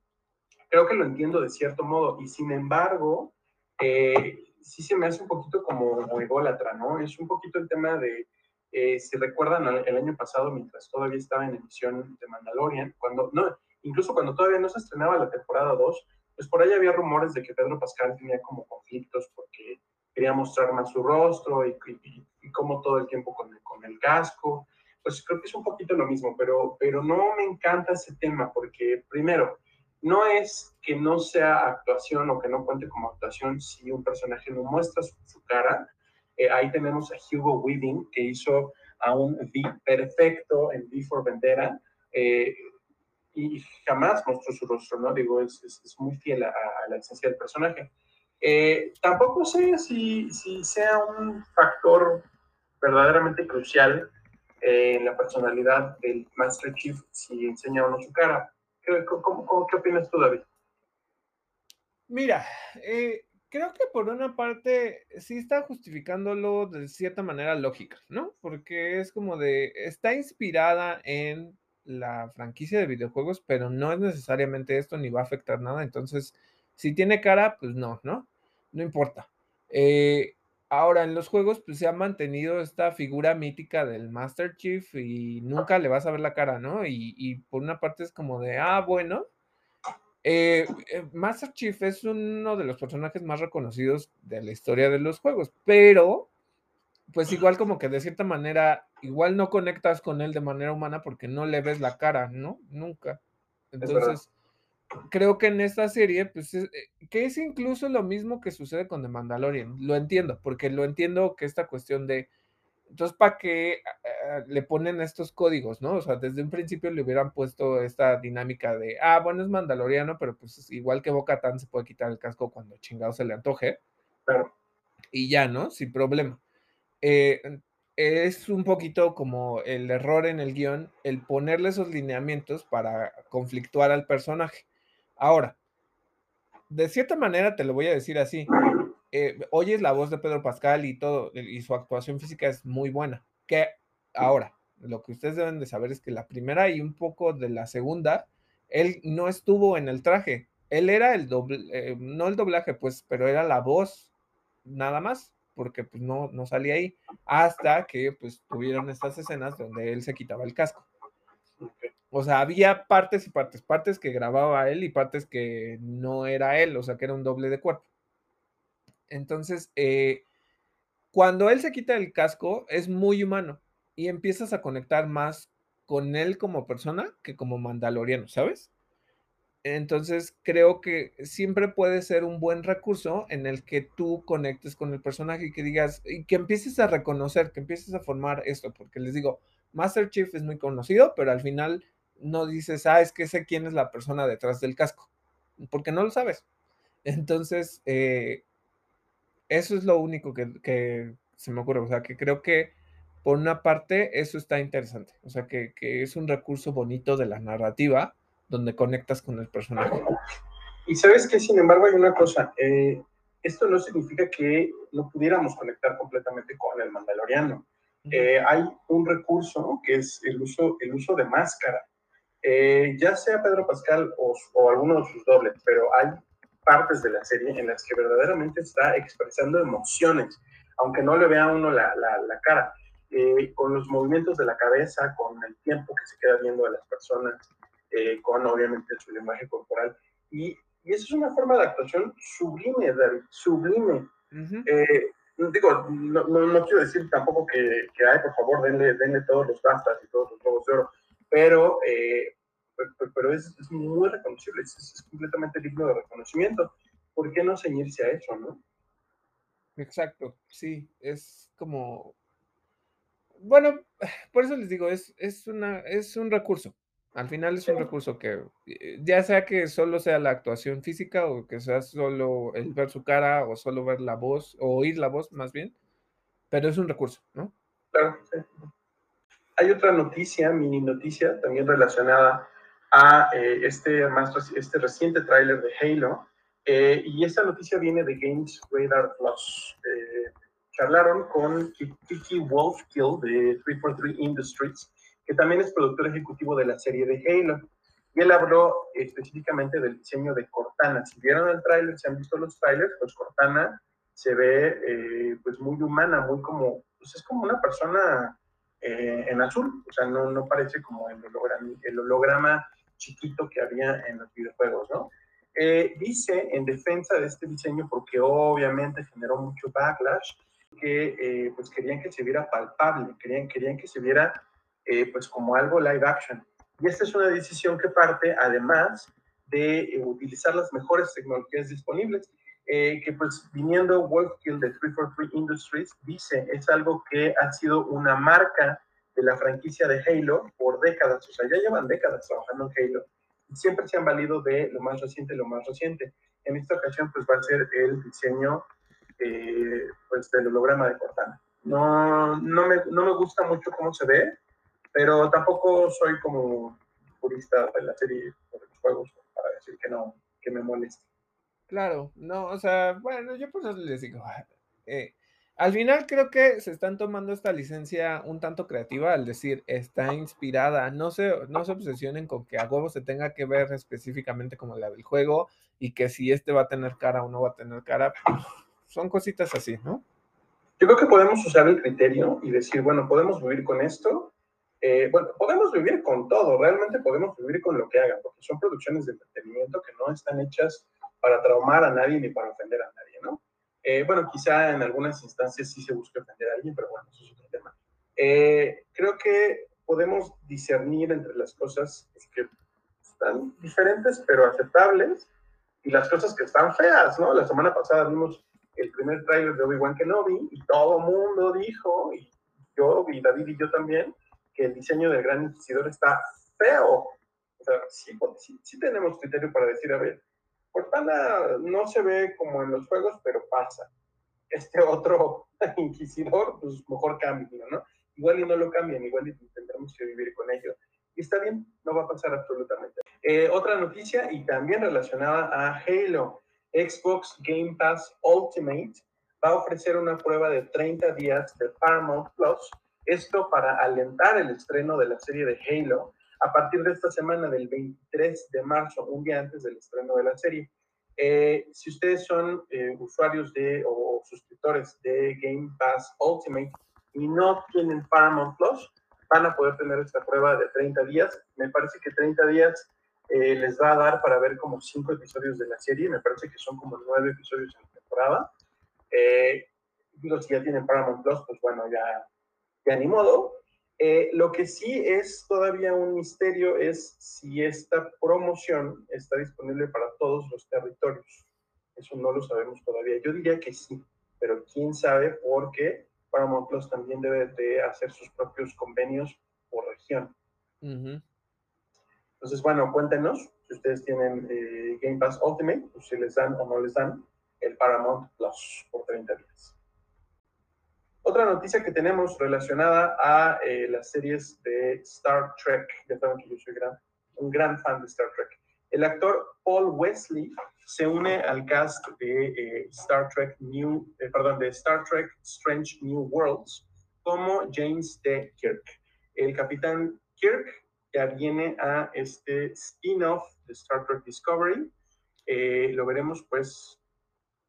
Creo que lo entiendo de cierto modo y sin embargo, eh, sí se me hace un poquito como, ególatra, ¿no? Es un poquito el tema de, eh, si recuerdan el año pasado, mientras todavía estaba en emisión de Mandalorian, cuando, no, incluso cuando todavía no se estrenaba la temporada 2, pues por ahí había rumores de que Pedro Pascal tenía como conflictos porque quería mostrar más su rostro y, y, como todo el tiempo con el, con el casco pues creo que es un poquito lo mismo, pero, pero no me encanta ese tema porque, primero, no es que no sea actuación o que no cuente como actuación si un personaje no muestra su, cara. Eh, ahí tenemos a Hugo Weaving, que hizo a un V perfecto en V for Vendera, eh, y jamás mostró su rostro, ¿no? Digo, es, es, muy fiel a, la esencia del personaje. Eh, tampoco sé si, si sea un factor verdaderamente crucial en la personalidad del Master Chief si enseña o no su cara. ¿Qué, cómo, qué opinas tú, David? Mira, eh, creo que por una parte sí está justificándolo de cierta manera lógica, ¿no? Porque es como de, está inspirada en la franquicia de videojuegos, pero no es necesariamente esto ni va a afectar nada. Entonces, si tiene cara, pues no, ¿no? No importa. Eh, Ahora, en los juegos, pues se ha mantenido esta figura mítica del Master Chief y nunca le vas a ver la cara, ¿no? Y, por una parte es como de, ah, bueno. Eh, eh, Master Chief es uno de los personajes más reconocidos de la historia de los juegos, pero pues igual como que de cierta manera, igual no conectas con él de manera humana porque no le ves la cara, ¿no? Nunca. Entonces, creo que en esta serie, pues, eh, que es incluso lo mismo que sucede con The Mandalorian. Lo entiendo, porque lo entiendo que esta cuestión de, entonces, ¿para qué le ponen estos códigos, no? O sea, desde un principio le hubieran puesto esta dinámica de, ah, bueno, es mandaloriano, pero pues igual que Boca Tan se puede quitar el casco cuando chingado se le antoje. Y ya, ¿no? Sin problema. Eh, es un poquito como el error en el guion, el ponerle esos lineamientos para conflictuar al personaje. Ahora, de cierta manera te lo voy a decir así. Eh, oyes la voz de Pedro Pascal y todo, y su actuación física es muy buena. Que ahora, lo que ustedes deben de saber es que la primera y un poco de la segunda, él no estuvo en el traje. Él era el doble, eh, no el doblaje, pues, pero era la voz, nada más, porque pues no, no salía ahí. Hasta que pues tuvieron estas escenas donde él se quitaba el casco. O sea, había partes y partes, partes que grababa él y partes que no era él, o sea, que era un doble de cuerpo. Entonces, eh, cuando él se quita el casco, es muy humano y empiezas a conectar más con él como persona que como mandaloriano, ¿sabes? Entonces, creo que siempre puede ser un buen recurso en el que tú conectes con el personaje y que digas, y que empieces a reconocer, que empieces a formar esto, porque les digo, Master Chief es muy conocido, pero al final no dices, ah, es que sé quién es la persona detrás del casco, porque no lo sabes. Entonces, eh, eso es lo único que, se me ocurre. O sea, que creo que por una parte eso está interesante. O sea, que, es un recurso bonito de la narrativa donde conectas con el personaje. Y sabes que, sin embargo, hay una cosa. Eh, esto no significa que no pudiéramos conectar completamente con el mandaloriano. Eh, hay un recurso que es el uso, el uso de máscara. Eh, ya sea Pedro Pascal o, o, alguno de sus dobles, pero hay partes de la serie en las que verdaderamente está expresando emociones, aunque no le vea uno la, la, cara, eh, con los movimientos de la cabeza, con el tiempo que se queda viendo a las personas, con obviamente su lenguaje corporal. Y, y eso es una forma de actuación sublime, David, sublime digo, no, no, quiero decir tampoco que, que ay, por favor, denle, denle todos los gastas y todos los globos de oro, pero, eh, pero, es, es, muy reconocible, es, es, completamente digno de reconocimiento. ¿Por qué no ceñirse a eso, no? Exacto, sí, es como... Bueno, por eso les digo, es, es, una, es un recurso, al final es un recurso que, eh, ya sea que solo sea la actuación física o que sea solo el ver su cara o solo ver la voz o oír la voz más bien, pero es un recurso, ¿no? Claro, sí. Hay otra noticia, mini noticia, también relacionada a eh, este, más, este reciente tráiler de Halo, eh, y esta noticia viene de Games Radar Plus. charlaron con Kiki Wolfkill de 343 Industries, que también es productor ejecutivo de la serie de Halo. Y él habló específicamente del diseño de Cortana. Si vieron el tráiler, si han visto los trailers, pues Cortana se ve eh, pues muy humana, muy como, pues es como una persona eh, en azul, o sea, no, no parece como el holograma, el holograma chiquito que había en los videojuegos, ¿no? Eh, dice en defensa de este diseño, porque obviamente generó mucho backlash, que pues querían que se viera palpable, querían, querían que se viera eh, pues como algo live action. Y esta es una decisión que parte además de eh, utilizar las mejores tecnologías disponibles, eh, que pues viniendo Wolfkill de 343 Industries, dice, es algo que ha sido una marca de la franquicia de Halo por décadas, o sea, ya llevan décadas trabajando en Halo, y siempre se han valido de lo más reciente, lo más reciente. En esta ocasión pues va a ser el diseño pues del holograma de Cortana. No, no, me, no me gusta mucho cómo se ve, pero tampoco soy como purista de la serie de los juegos para decir que no, que me moleste. Claro, no, o sea, bueno, yo por eso les digo, eh, al final creo que se están tomando esta licencia un tanto creativa al decir está inspirada. No se, no se obsesionen con que a huevo se tenga que ver específicamente como la del juego y que si este va a tener cara o no va a tener cara, pues, son cositas así, ¿no? Yo creo que podemos usar el criterio y decir, bueno, podemos vivir con esto eh, bueno, podemos vivir con todo, realmente podemos vivir con lo que hagan, porque son producciones de entretenimiento que no están hechas para traumar a nadie ni para ofender a nadie, ¿no? Eh, bueno, quizá en algunas instancias sí se busca ofender a alguien, pero bueno, eso es otro tema. Eh, creo que podemos discernir entre las cosas que están diferentes pero aceptables y las cosas que están feas, ¿no? La semana pasada vimos el primer trailer de Obi-Wan Kenobi y todo mundo dijo, y yo, y David y yo también, que el diseño del Gran Inquisidor está feo. O sea, sí, sí, tenemos criterio para decir, a ver, Cortana no se ve como en los juegos, pero pasa. Este otro Inquisidor, pues mejor cambio, ¿no? Igual y no lo cambian, igual y tendremos que vivir con ello. Y está bien, no va a pasar absolutamente. Eh, otra noticia, y también relacionada a Halo. Xbox Game Pass Ultimate va a ofrecer una prueba de 30 días de Paramount Plus, esto para alentar el estreno de la serie de Halo a partir de esta semana del 23 de marzo, un día antes del estreno de la serie. Eh, si ustedes son eh, usuarios de o suscriptores de Game Pass Ultimate y no tienen Paramount Plus, van a poder tener esta prueba de 30 días. Me parece que 30 días eh, les va a dar para ver como 5 episodios de la serie. Me parece que son como 9 episodios en temporada. Eh, digo, si ya tienen Paramount Plus, pues bueno, ya, ya ni modo. Eh, lo que sí es todavía un misterio es si esta promoción está disponible para todos los territorios. Eso no lo sabemos todavía. Yo diría que sí, pero quién sabe porque Paramount Plus también debe de hacer sus propios convenios por región. Entonces, bueno, cuéntenos si ustedes tienen eh, Game Pass Ultimate, pues si les dan o no les dan el Paramount Plus por 30 días. Otra noticia que tenemos relacionada a eh, las series de Star Trek, ya saben que yo soy un gran fan de Star Trek. El actor Paul Wesley se une al cast de eh, Star Trek New, eh, perdón, de Star Trek Strange New Worlds como James T. Kirk. El capitán Kirk ya viene a este spin-off de Star Trek Discovery. lo veremos pues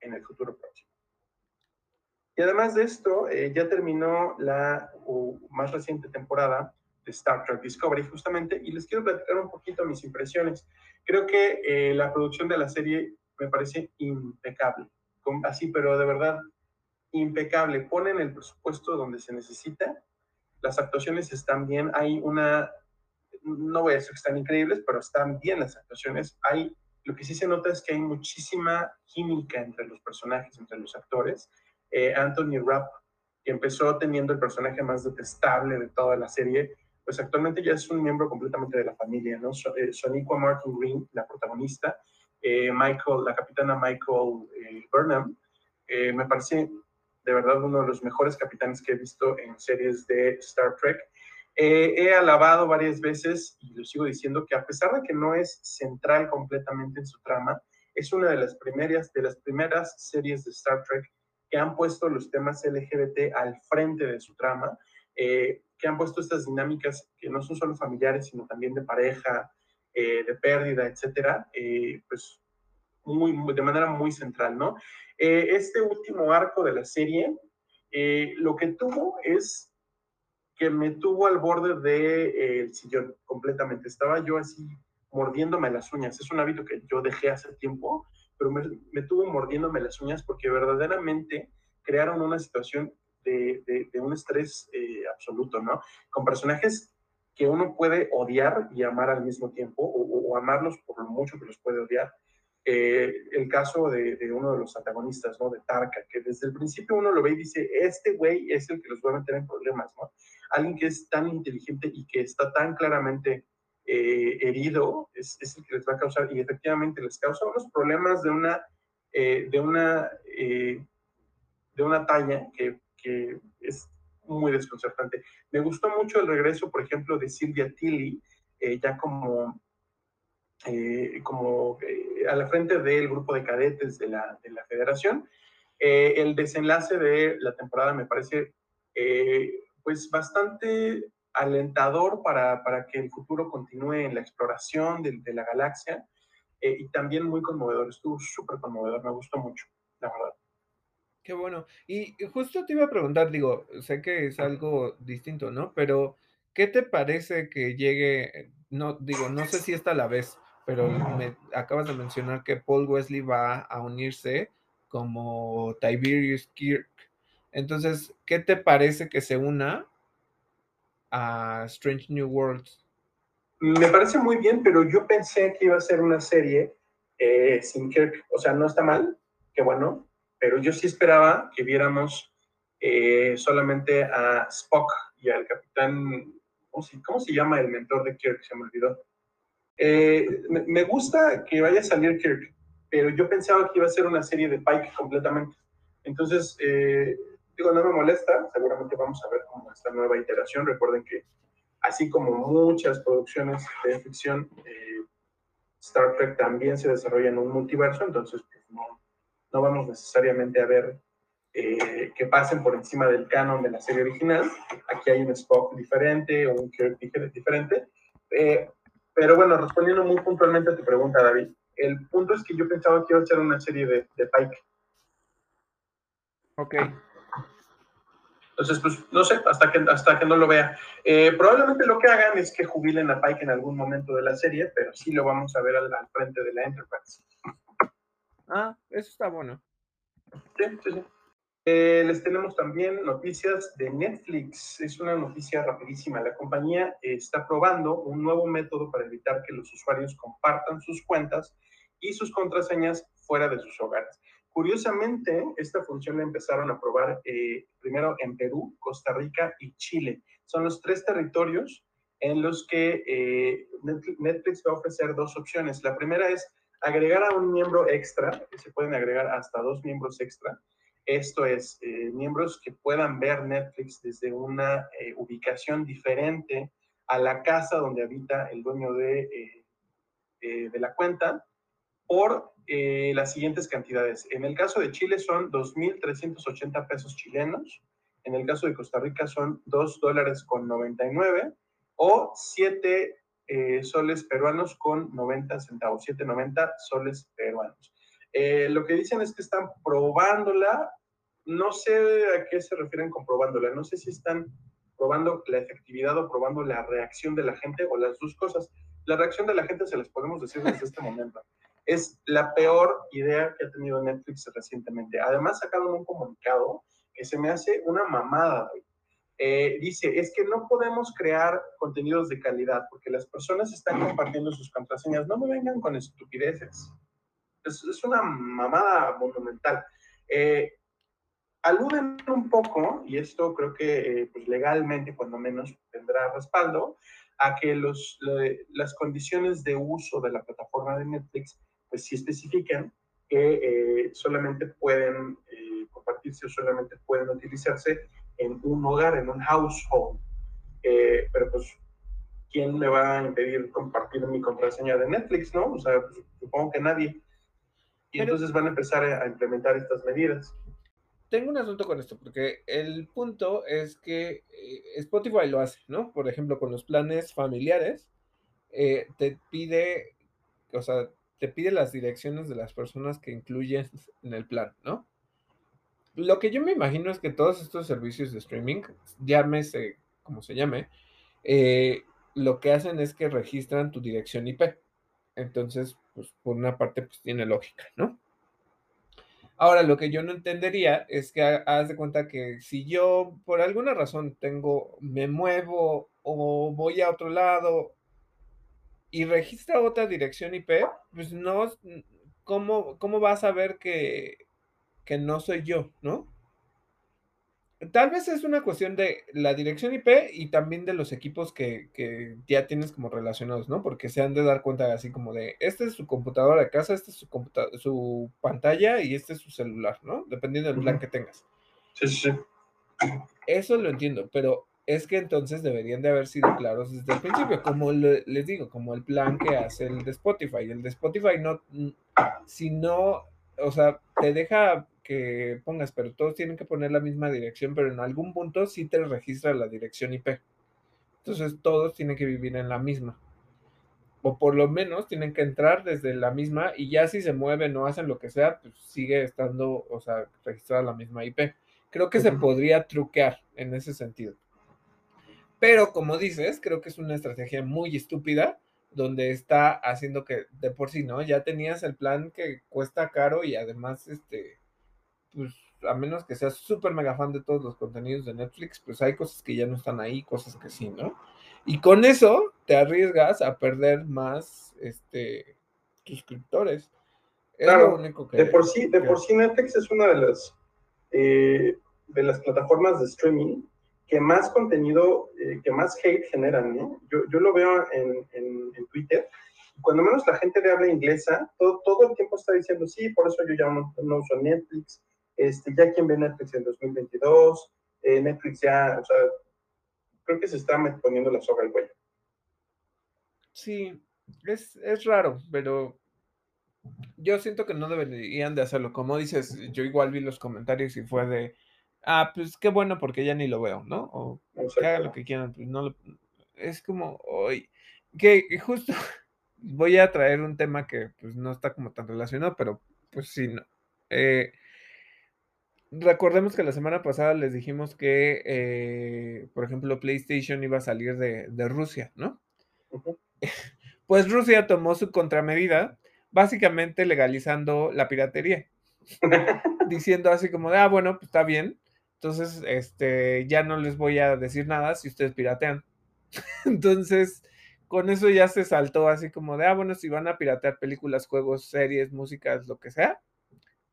en el futuro próximo. Y además de esto, eh, ya terminó la más reciente temporada de Star Trek Discovery justamente y les quiero platicar un poquito mis impresiones. Creo que eh, la producción de la serie me parece impecable, así, pero de verdad impecable. Ponen el presupuesto donde se necesita, las actuaciones están bien, hay una, no voy a decir que están increíbles, pero están bien las actuaciones. Hay, lo que sí se nota es que hay muchísima química entre los personajes, entre los actores eh, Anthony Rapp, que empezó teniendo el personaje más detestable de toda la serie, pues actualmente ya es un miembro completamente de la familia, ¿no? Eh, Soniqua Martin Green, la protagonista, eh, Michael, la capitana Michael Burnham, me parece de verdad uno de los mejores capitanes que he visto en series de Star Trek. he alabado varias veces y lo sigo diciendo que a pesar de que no es central completamente en su trama, es una de las primeras, de las primeras series de Star Trek que han puesto los temas LGBT al frente de su trama, eh, que han puesto estas dinámicas que no son solo familiares, sino también de pareja, eh, de pérdida, etcétera, eh, pues muy, de manera muy central, ¿no? este último arco de la serie, lo que tuvo es que me tuvo al borde del sillón completamente. Estaba yo así mordiéndome las uñas. Es un hábito que yo dejé hace tiempo, pero me, tuvo mordiéndome las uñas porque verdaderamente crearon una situación de, un estrés eh, absoluto, ¿no? Con personajes que uno puede odiar y amar al mismo tiempo, o, amarlos por lo mucho que los puede odiar. Eh, el caso de, de, uno de los antagonistas, ¿no? De Tarka, que desde el principio uno lo ve y dice, este güey es el que los va a meter en problemas, ¿no? Alguien que es tan inteligente y que está tan claramente eh, herido es, el que les va a causar, y efectivamente les causa unos problemas de una, eh, de una, eh, de una talla que, que, es muy desconcertante. Me gustó mucho el regreso, por ejemplo, de Silvia Tilly, ya como, como a la frente del grupo de cadetes de la, de la federación. el desenlace de la temporada me parece pues bastante alentador para, para, que el futuro continúe en la exploración de, de la galaxia eh, y también muy conmovedor, estuvo súper conmovedor, me gustó mucho, la verdad. Qué bueno. Y justo te iba a preguntar, digo, sé que es algo distinto, ¿no? Pero, ¿qué te parece que llegue, no, digo, no sé si esta la vez, pero me acabas de mencionar que Paul Wesley va a unirse como Tiberius Kirk. Entonces, ¿qué te parece que se una a Strange New Worlds? Me parece muy bien, pero yo pensé que iba a ser una serie eh, sin Kirk. O sea, no está mal, qué bueno, pero yo sí esperaba que viéramos eh, solamente a Spock y al capitán. ¿cómo se, llama el mentor de Kirk? Se me olvidó. Eh, me, gusta que vaya a salir Kirk, pero yo pensaba que iba a ser una serie de Pike completamente. Entonces, Digo, no me molesta, seguramente vamos a ver cómo esta nueva iteración. Recuerden que así como muchas producciones de ficción, eh, Star Trek también se desarrolla en un multiverso, entonces pues, no, no vamos necesariamente a ver eh, que pasen por encima del canon de la serie original. Aquí hay un Spock diferente un Kirk diferente. Eh, pero bueno, respondiendo muy puntualmente a tu pregunta, David, el punto es que yo pensaba que iba a ser una serie de, de Pike. Ok. Entonces, pues no sé, hasta que, hasta que no lo vea. Eh, probablemente lo que hagan es que jubilen a Pike en algún momento de la serie, pero sí lo vamos a ver al, frente de la Enterprise. Ah, eso está bueno. Sí, sí, sí. Eh, les tenemos también noticias de Netflix. Es una noticia rapidísima. La compañía está probando un nuevo método para evitar que los usuarios compartan sus cuentas y sus contraseñas fuera de sus hogares. Curiosamente, esta función la empezaron a probar eh, primero en Perú, Costa Rica y Chile. Son los tres territorios en los que eh, Netflix va a ofrecer dos opciones. La primera es agregar a un miembro extra, que se pueden agregar hasta dos miembros extra. Esto es, eh, miembros que puedan ver Netflix desde una ubicación diferente a la casa donde habita el dueño de, de la cuenta por eh, las siguientes cantidades. En el caso de Chile son 2.380 pesos chilenos. En el caso de Costa Rica son 2 dólares con 99 o 7 eh, soles peruanos con 90 centavos, 7,90 soles peruanos. Eh, lo que dicen es que están probándola. No sé a qué se refieren con probándola. No sé si están probando la efectividad o probando la reacción de la gente o las dos cosas. La reacción de la gente se las podemos decir desde este momento es la peor idea que ha tenido Netflix recientemente. Además, sacaron un comunicado que se me hace una mamada. Eh, dice, es que no podemos crear contenidos de calidad porque las personas están compartiendo sus contraseñas. No me vengan con estupideces. Es, una mamada monumental. Eh, aluden un poco, y esto creo que eh, pues legalmente, cuando menos, tendrá respaldo, a que los, las condiciones de uso de la plataforma de Netflix pues sí especifican que eh, solamente pueden eh, compartirse o solamente pueden utilizarse en un hogar, en un household. Eh, pero pues, ¿quién me va a impedir compartir mi contraseña de Netflix, no? O sea, pues, supongo que nadie. Y entonces van a empezar a implementar estas medidas. Tengo un asunto con esto, porque el punto es que Spotify lo hace, ¿no? Por ejemplo, con los planes familiares, te pide, o sea, te pide las direcciones de las personas que incluyes en el plan, ¿no? Lo que yo me imagino es que todos estos servicios de streaming, llámese como se llame, eh, lo que hacen es que registran tu dirección IP. Entonces, pues por una parte, pues tiene lógica, ¿no? Ahora, lo que yo no entendería es que haz de cuenta que si yo por alguna razón tengo, me muevo o voy a otro lado y registra otra dirección IP, pues no, ¿cómo, cómo vas a ver que, que no soy yo, no? Tal vez es una cuestión de la dirección IP y también de los equipos que, que, ya tienes como relacionados, ¿no? Porque se han de dar cuenta así como de, este es su computadora de casa, este es su, su pantalla y este es su celular, ¿no? Dependiendo del plan que tengas. Sí, sí. Eso lo entiendo, pero es que entonces deberían de haber sido claros desde el principio, como les digo, como el plan que hace el de Spotify. El de Spotify no, si no, o sea, te deja que pongas, pero todos tienen que poner la misma dirección, pero en algún punto sí te registra la dirección IP. Entonces todos tienen que vivir en la misma. O por lo menos tienen que entrar desde la misma y ya si se mueven o hacen lo que sea, pues sigue estando, o sea, registrada la misma IP. Creo que se podría truquear en ese sentido. Pero como dices, creo que es una estrategia muy estúpida donde está haciendo que de por sí, ¿no? Ya tenías el plan que cuesta caro y además, este, pues a menos que seas súper mega fan de todos los contenidos de Netflix, pues hay cosas que ya no están ahí, cosas que sí, ¿no? Y con eso te arriesgas a perder más, este, suscriptores. Es claro, lo único que, de por sí, de por sí Netflix es una de las, eh, de las plataformas de streaming que más contenido, eh, que más hate generan, ¿no? Yo, yo lo veo en, en, Twitter. Cuando menos la gente de habla inglesa, todo, todo el tiempo está diciendo, sí, por eso yo ya no, uso Netflix, este, ya quien ve Netflix en 2022, eh, Netflix ya, o sea, creo que se está poniendo la soga al cuello. Sí, Es, es raro, pero yo siento que no deberían de hacerlo. Como dices, yo igual vi los comentarios y fue de, ah, pues qué bueno porque ya ni lo veo, ¿no? O que hagan lo que quieran, pues no lo... Es como, hoy, que justo voy a traer un tema que pues no está como tan relacionado, pero pues sí, no. Eh, recordemos que la semana pasada les dijimos que, eh, por ejemplo, PlayStation iba a salir de, de Rusia, ¿no? Pues Rusia tomó su contramedida, básicamente legalizando la piratería, diciendo así como de, ah, bueno, pues está bien, entonces, este, ya no les voy a decir nada si ustedes piratean. entonces, con eso ya se saltó así como de, ah, bueno, si van a piratear películas, juegos, series, músicas, lo que sea,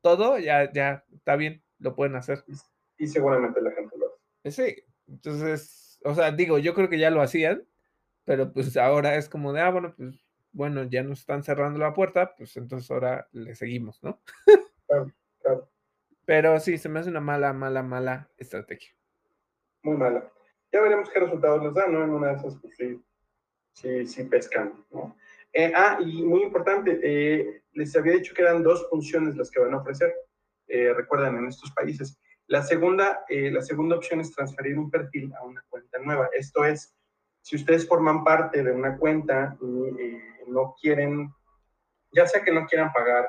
todo ya, ya está bien, lo pueden hacer. Y seguramente la gente lo hace. Sí, entonces, o sea, digo, yo creo que ya lo hacían, pero pues ahora es como de, ah, bueno, pues bueno, ya nos están cerrando la puerta, pues entonces ahora le seguimos, ¿no? Claro, claro. Pero sí, se me hace una mala, mala, mala estrategia. Muy mala. Ya veremos qué resultados les dan, ¿no? En una de esas, pues sí, sí, sí pescan, ¿no? Eh, ah, y muy importante, eh, les había dicho que eran dos funciones las que van a ofrecer, eh, recuerdan, en estos países. La segunda, la segunda opción es transferir un perfil a una cuenta nueva. Esto es, si ustedes forman parte de una cuenta y no quieren, ya sea que no quieran pagar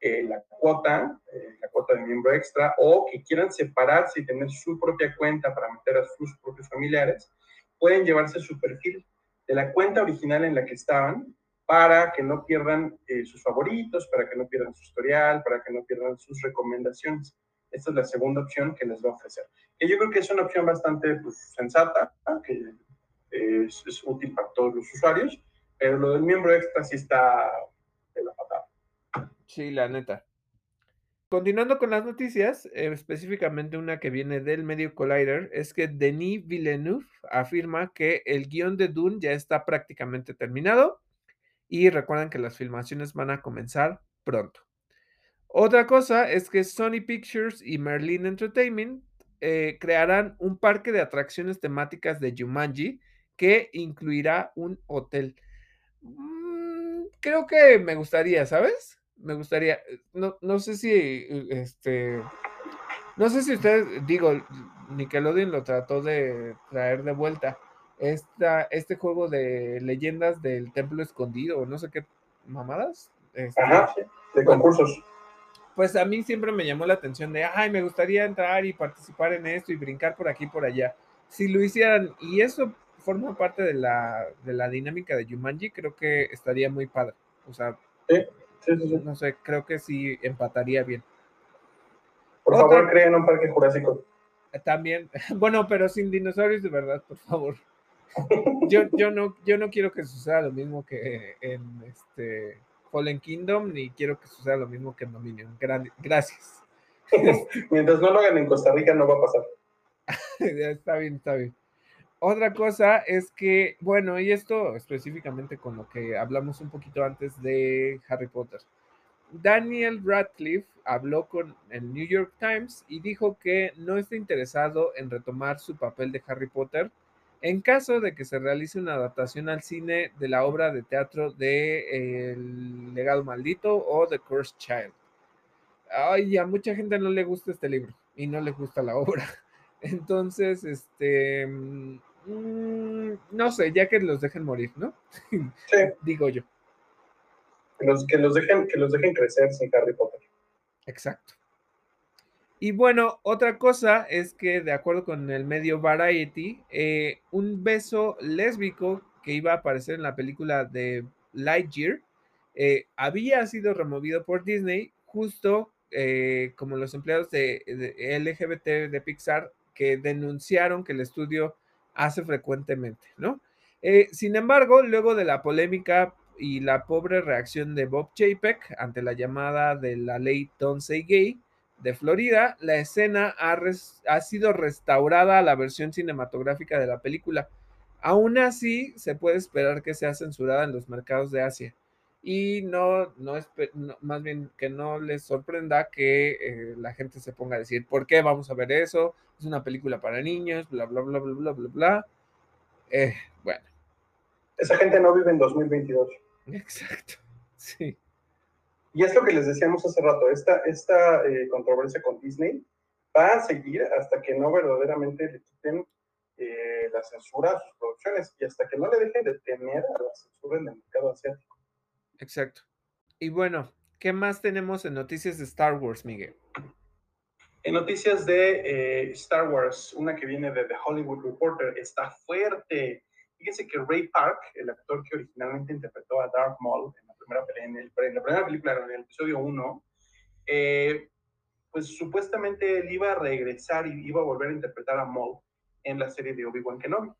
la cuota, la cuota de miembro extra, o que quieran separarse y tener su propia cuenta para meter a sus propios familiares, pueden llevarse su perfil de la cuenta original en la que estaban para que no pierdan eh, sus favoritos, para que no pierdan su historial, para que no pierdan sus recomendaciones. Esta es la segunda opción que les va a ofrecer. Que yo creo que es una opción bastante pues, sensata, que es, es, útil para todos los usuarios, pero lo del miembro extra sí está. Sí, la neta. Continuando con las noticias, eh, específicamente una que viene del medio Collider, es que Denis Villeneuve afirma que el guion de Dune ya está prácticamente terminado y recuerdan que las filmaciones van a comenzar pronto. Otra cosa es que Sony Pictures y Merlin Entertainment eh, crearán un parque de atracciones temáticas de Jumanji que incluirá un hotel. Mm, creo que me gustaría, ¿sabes? Me gustaría, no, no sé si, este, no sé si ustedes, digo, Nickelodeon lo trató de traer de vuelta, esta, este juego de leyendas del templo escondido, no sé qué mamadas. Este, Ajá, de concursos. Pues a mí siempre me llamó la atención de, ay, me gustaría entrar y participar en esto y brincar por aquí y por allá. Si lo hicieran, y eso forma parte de la, de la dinámica de Jumanji, creo que estaría muy padre. O sea, no sé, creo que sí empataría bien. Por favor, creen un parque jurásico. También, bueno, pero sin dinosaurios de verdad, por favor. Yo, yo, no, yo no quiero que suceda lo mismo que en este Fallen Kingdom, ni quiero que suceda lo mismo que en Dominion. Gracias. Mientras no lo hagan en Costa Rica, no va a pasar. está bien, está bien. Otra cosa es que, bueno, y esto específicamente con lo que hablamos un poquito antes de Harry Potter. Daniel Radcliffe habló con el New York Times y dijo que no está interesado en retomar su papel de Harry Potter en caso de que se realice una adaptación al cine de la obra de teatro de El legado maldito o The Cursed Child. Ay, a mucha gente no le gusta este libro y no le gusta la obra. Entonces, este, mm, no sé, ya que los dejen morir, ¿no? Sí. Digo yo. Que los, que, los dejen, que los dejen crecer sin Harry Potter. Exacto. Y bueno, otra cosa es que, de acuerdo con el medio Variety, eh, un beso lésbico que iba a aparecer en la película de Lightyear eh, había sido removido por Disney justo eh, como los empleados de, de, LGBT de Pixar que denunciaron que el estudio hace frecuentemente, ¿no? Eh, sin embargo, luego de la polémica y la pobre reacción de Bob Chapek ante la llamada de la ley Don't Say Gay de Florida, la escena ha, ha sido restaurada a la versión cinematográfica de la película. Aún así, se puede esperar que sea censurada en los mercados de Asia y no, no, es, más bien que no les sorprenda que eh, la gente se ponga a decir, ¿por qué vamos a ver eso? Es una película para niños, bla, bla, bla, bla, bla, bla, bla. Eh, bueno. Esa gente no vive en 2022. Exacto, sí. Y esto que les decíamos hace rato, esta, esta eh, controversia con Disney va a seguir hasta que no verdaderamente le quiten eh, la censura a sus producciones y hasta que no le dejen de temer a la censura en el mercado asiático. Exacto. Y bueno, ¿qué más tenemos en noticias de Star Wars, Miguel? En noticias de eh, Star Wars, una que viene de The Hollywood Reporter, está fuerte. Fíjense que Ray Park, el actor que originalmente interpretó a Darth Maul en la primera, en el, en la primera película, en el episodio 1, eh, pues supuestamente él iba a regresar y iba a volver a interpretar a Maul en la serie de Obi-Wan Kenobi.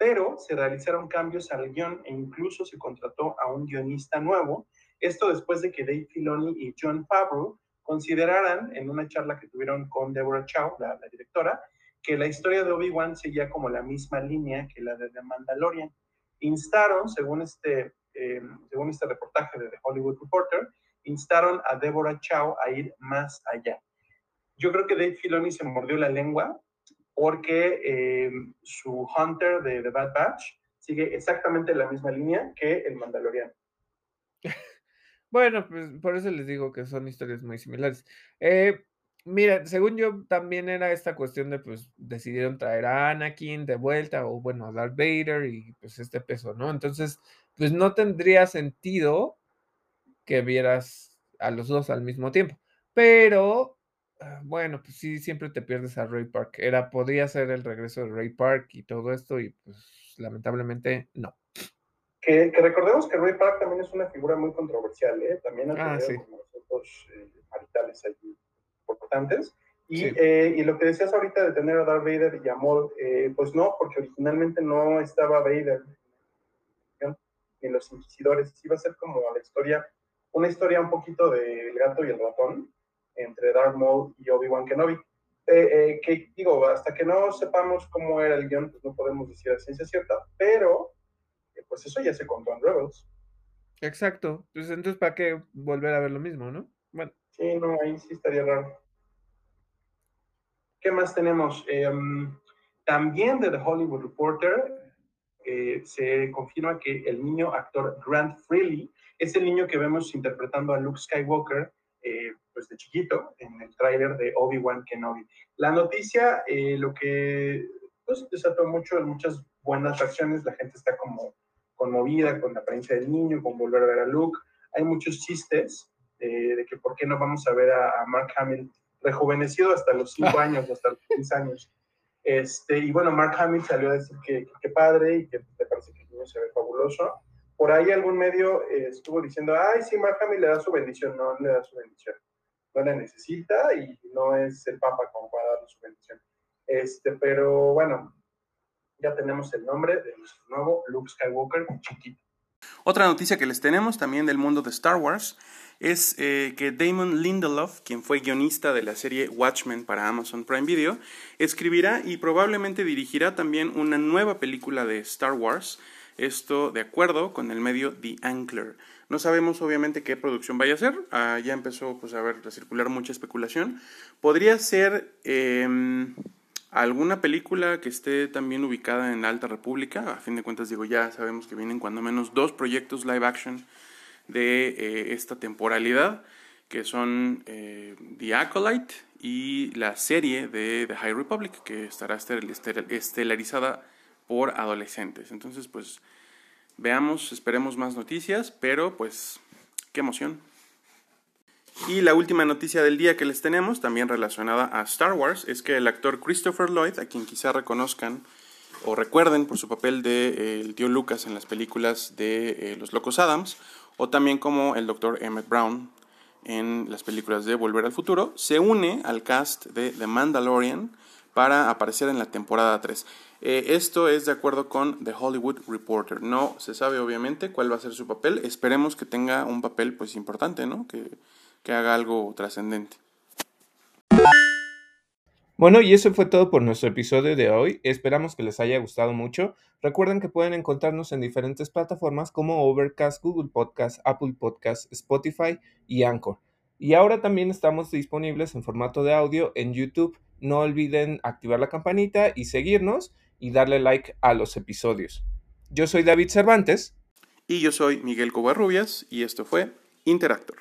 Pero se realizaron cambios al guion e incluso se contrató a un guionista nuevo. Esto después de que Dave Filoni y John Favreau consideraran en una charla que tuvieron con Deborah Chow, la, directora, que la historia de Obi-Wan seguía como la misma línea que la de The Mandalorian. Instaron, según este, eh, según este reportaje de The Hollywood Reporter, instaron a Deborah Chow a ir más allá. Yo creo que Dave Filoni se mordió la lengua porque eh, su Hunter de The Bad Batch sigue exactamente la misma línea que el Mandalorian. Bueno, pues por eso les digo que son historias muy similares. Eh, mira, según yo, también era esta cuestión de, pues, decidieron traer a Anakin de vuelta, o bueno, a Darth Vader y pues este peso, ¿no? Entonces, pues no tendría sentido que vieras a los dos al mismo tiempo. Pero, bueno, pues sí, siempre te pierdes a Ray Park. Era, podría ser el regreso de Ray Park y todo esto, y pues lamentablemente no. Que, recordemos que Ray Park también es una figura muy controversial, ¿eh? También ha ah, tenido como nosotros eh, maritales ahí importantes. Y, eh, y, lo que decías ahorita de tener a Darth Vader y a Maul, eh, pues no, porque originalmente no estaba Vader ni los inquisidores. Iba a ser como la historia, una historia un poquito del gato y el ratón entre Darth Maul y Obi-Wan Kenobi. que digo, hasta que no sepamos cómo era el guion, pues no podemos decir a ciencia cierta, pero pues eso ya se contó en Rebels. Exacto. Entonces, ¿para qué volver a ver lo mismo, no? Bueno. Sí, no, ahí sí estaría raro. ¿Qué más tenemos? Em, también de The Hollywood Reporter eh, se confirma que el niño actor Grant Freely es el niño que vemos interpretando a Luke Skywalker eh, pues de chiquito en el tráiler de Obi-Wan Kenobi. La noticia, eh, lo que pues, desató mucho, muchas buenas reacciones, la gente está como conmovida con la apariencia del niño, con volver a ver a Luke. Hay muchos chistes eh, de que por qué no vamos a ver a, Mark Hamill rejuvenecido hasta los 5 años, hasta los 15 años. Este, y bueno, Mark Hamill salió a decir que, qué padre y que te parece que el niño se ve fabuloso. Por ahí algún medio eh, estuvo diciendo, ay, sí, Mark Hamill le da su bendición. No, no le da su bendición. No la necesita y no es el Papa como para darle su bendición. Este, pero bueno, ya tenemos el nombre de nuestro nuevo Luke Skywalker chiquito. Otra noticia que les tenemos también del mundo de Star Wars es eh, que Damon Lindelof, quien fue guionista de la serie Watchmen para Amazon Prime Video, escribirá y probablemente dirigirá también una nueva película de Star Wars, esto de acuerdo con el medio The Ankler. No sabemos obviamente qué producción vaya a ser, ah, ya empezó pues, a, ver, circular mucha especulación. Podría ser... Em, alguna película que esté también ubicada en la Alta República. A fin de cuentas, digo, ya sabemos que vienen cuando menos dos proyectos live action de eh, esta temporalidad, que son eh, The Acolyte y la serie de The High Republic, que estará estelarizada por adolescentes. Entonces, pues veamos, esperemos más noticias, pero pues qué emoción. Y la última noticia del día que les tenemos, también relacionada a Star Wars, es que el actor Christopher Lloyd, a quien quizá reconozcan o recuerden por su papel de eh, el tío Lucas en las películas de eh, Los Locos Adams, o también como el Dr. Emmett Brown en las películas de Volver al Futuro, se une al cast de The Mandalorian para aparecer en la temporada 3. Eh, esto es de acuerdo con The Hollywood Reporter. No se sabe obviamente cuál va a ser su papel. Esperemos que tenga un papel pues importante, ¿no? Que, que haga algo trascendente. Bueno, y eso fue todo por nuestro episodio de hoy. Esperamos que les haya gustado mucho. Recuerden que pueden encontrarnos en diferentes plataformas como Overcast, Google Podcast, Apple Podcast, Spotify y Anchor. Y ahora también estamos disponibles en formato de audio en YouTube. No olviden activar la campanita y seguirnos y darle like a los episodios. Yo soy David Cervantes. Y yo soy Miguel Covarrubias y esto fue Interactor.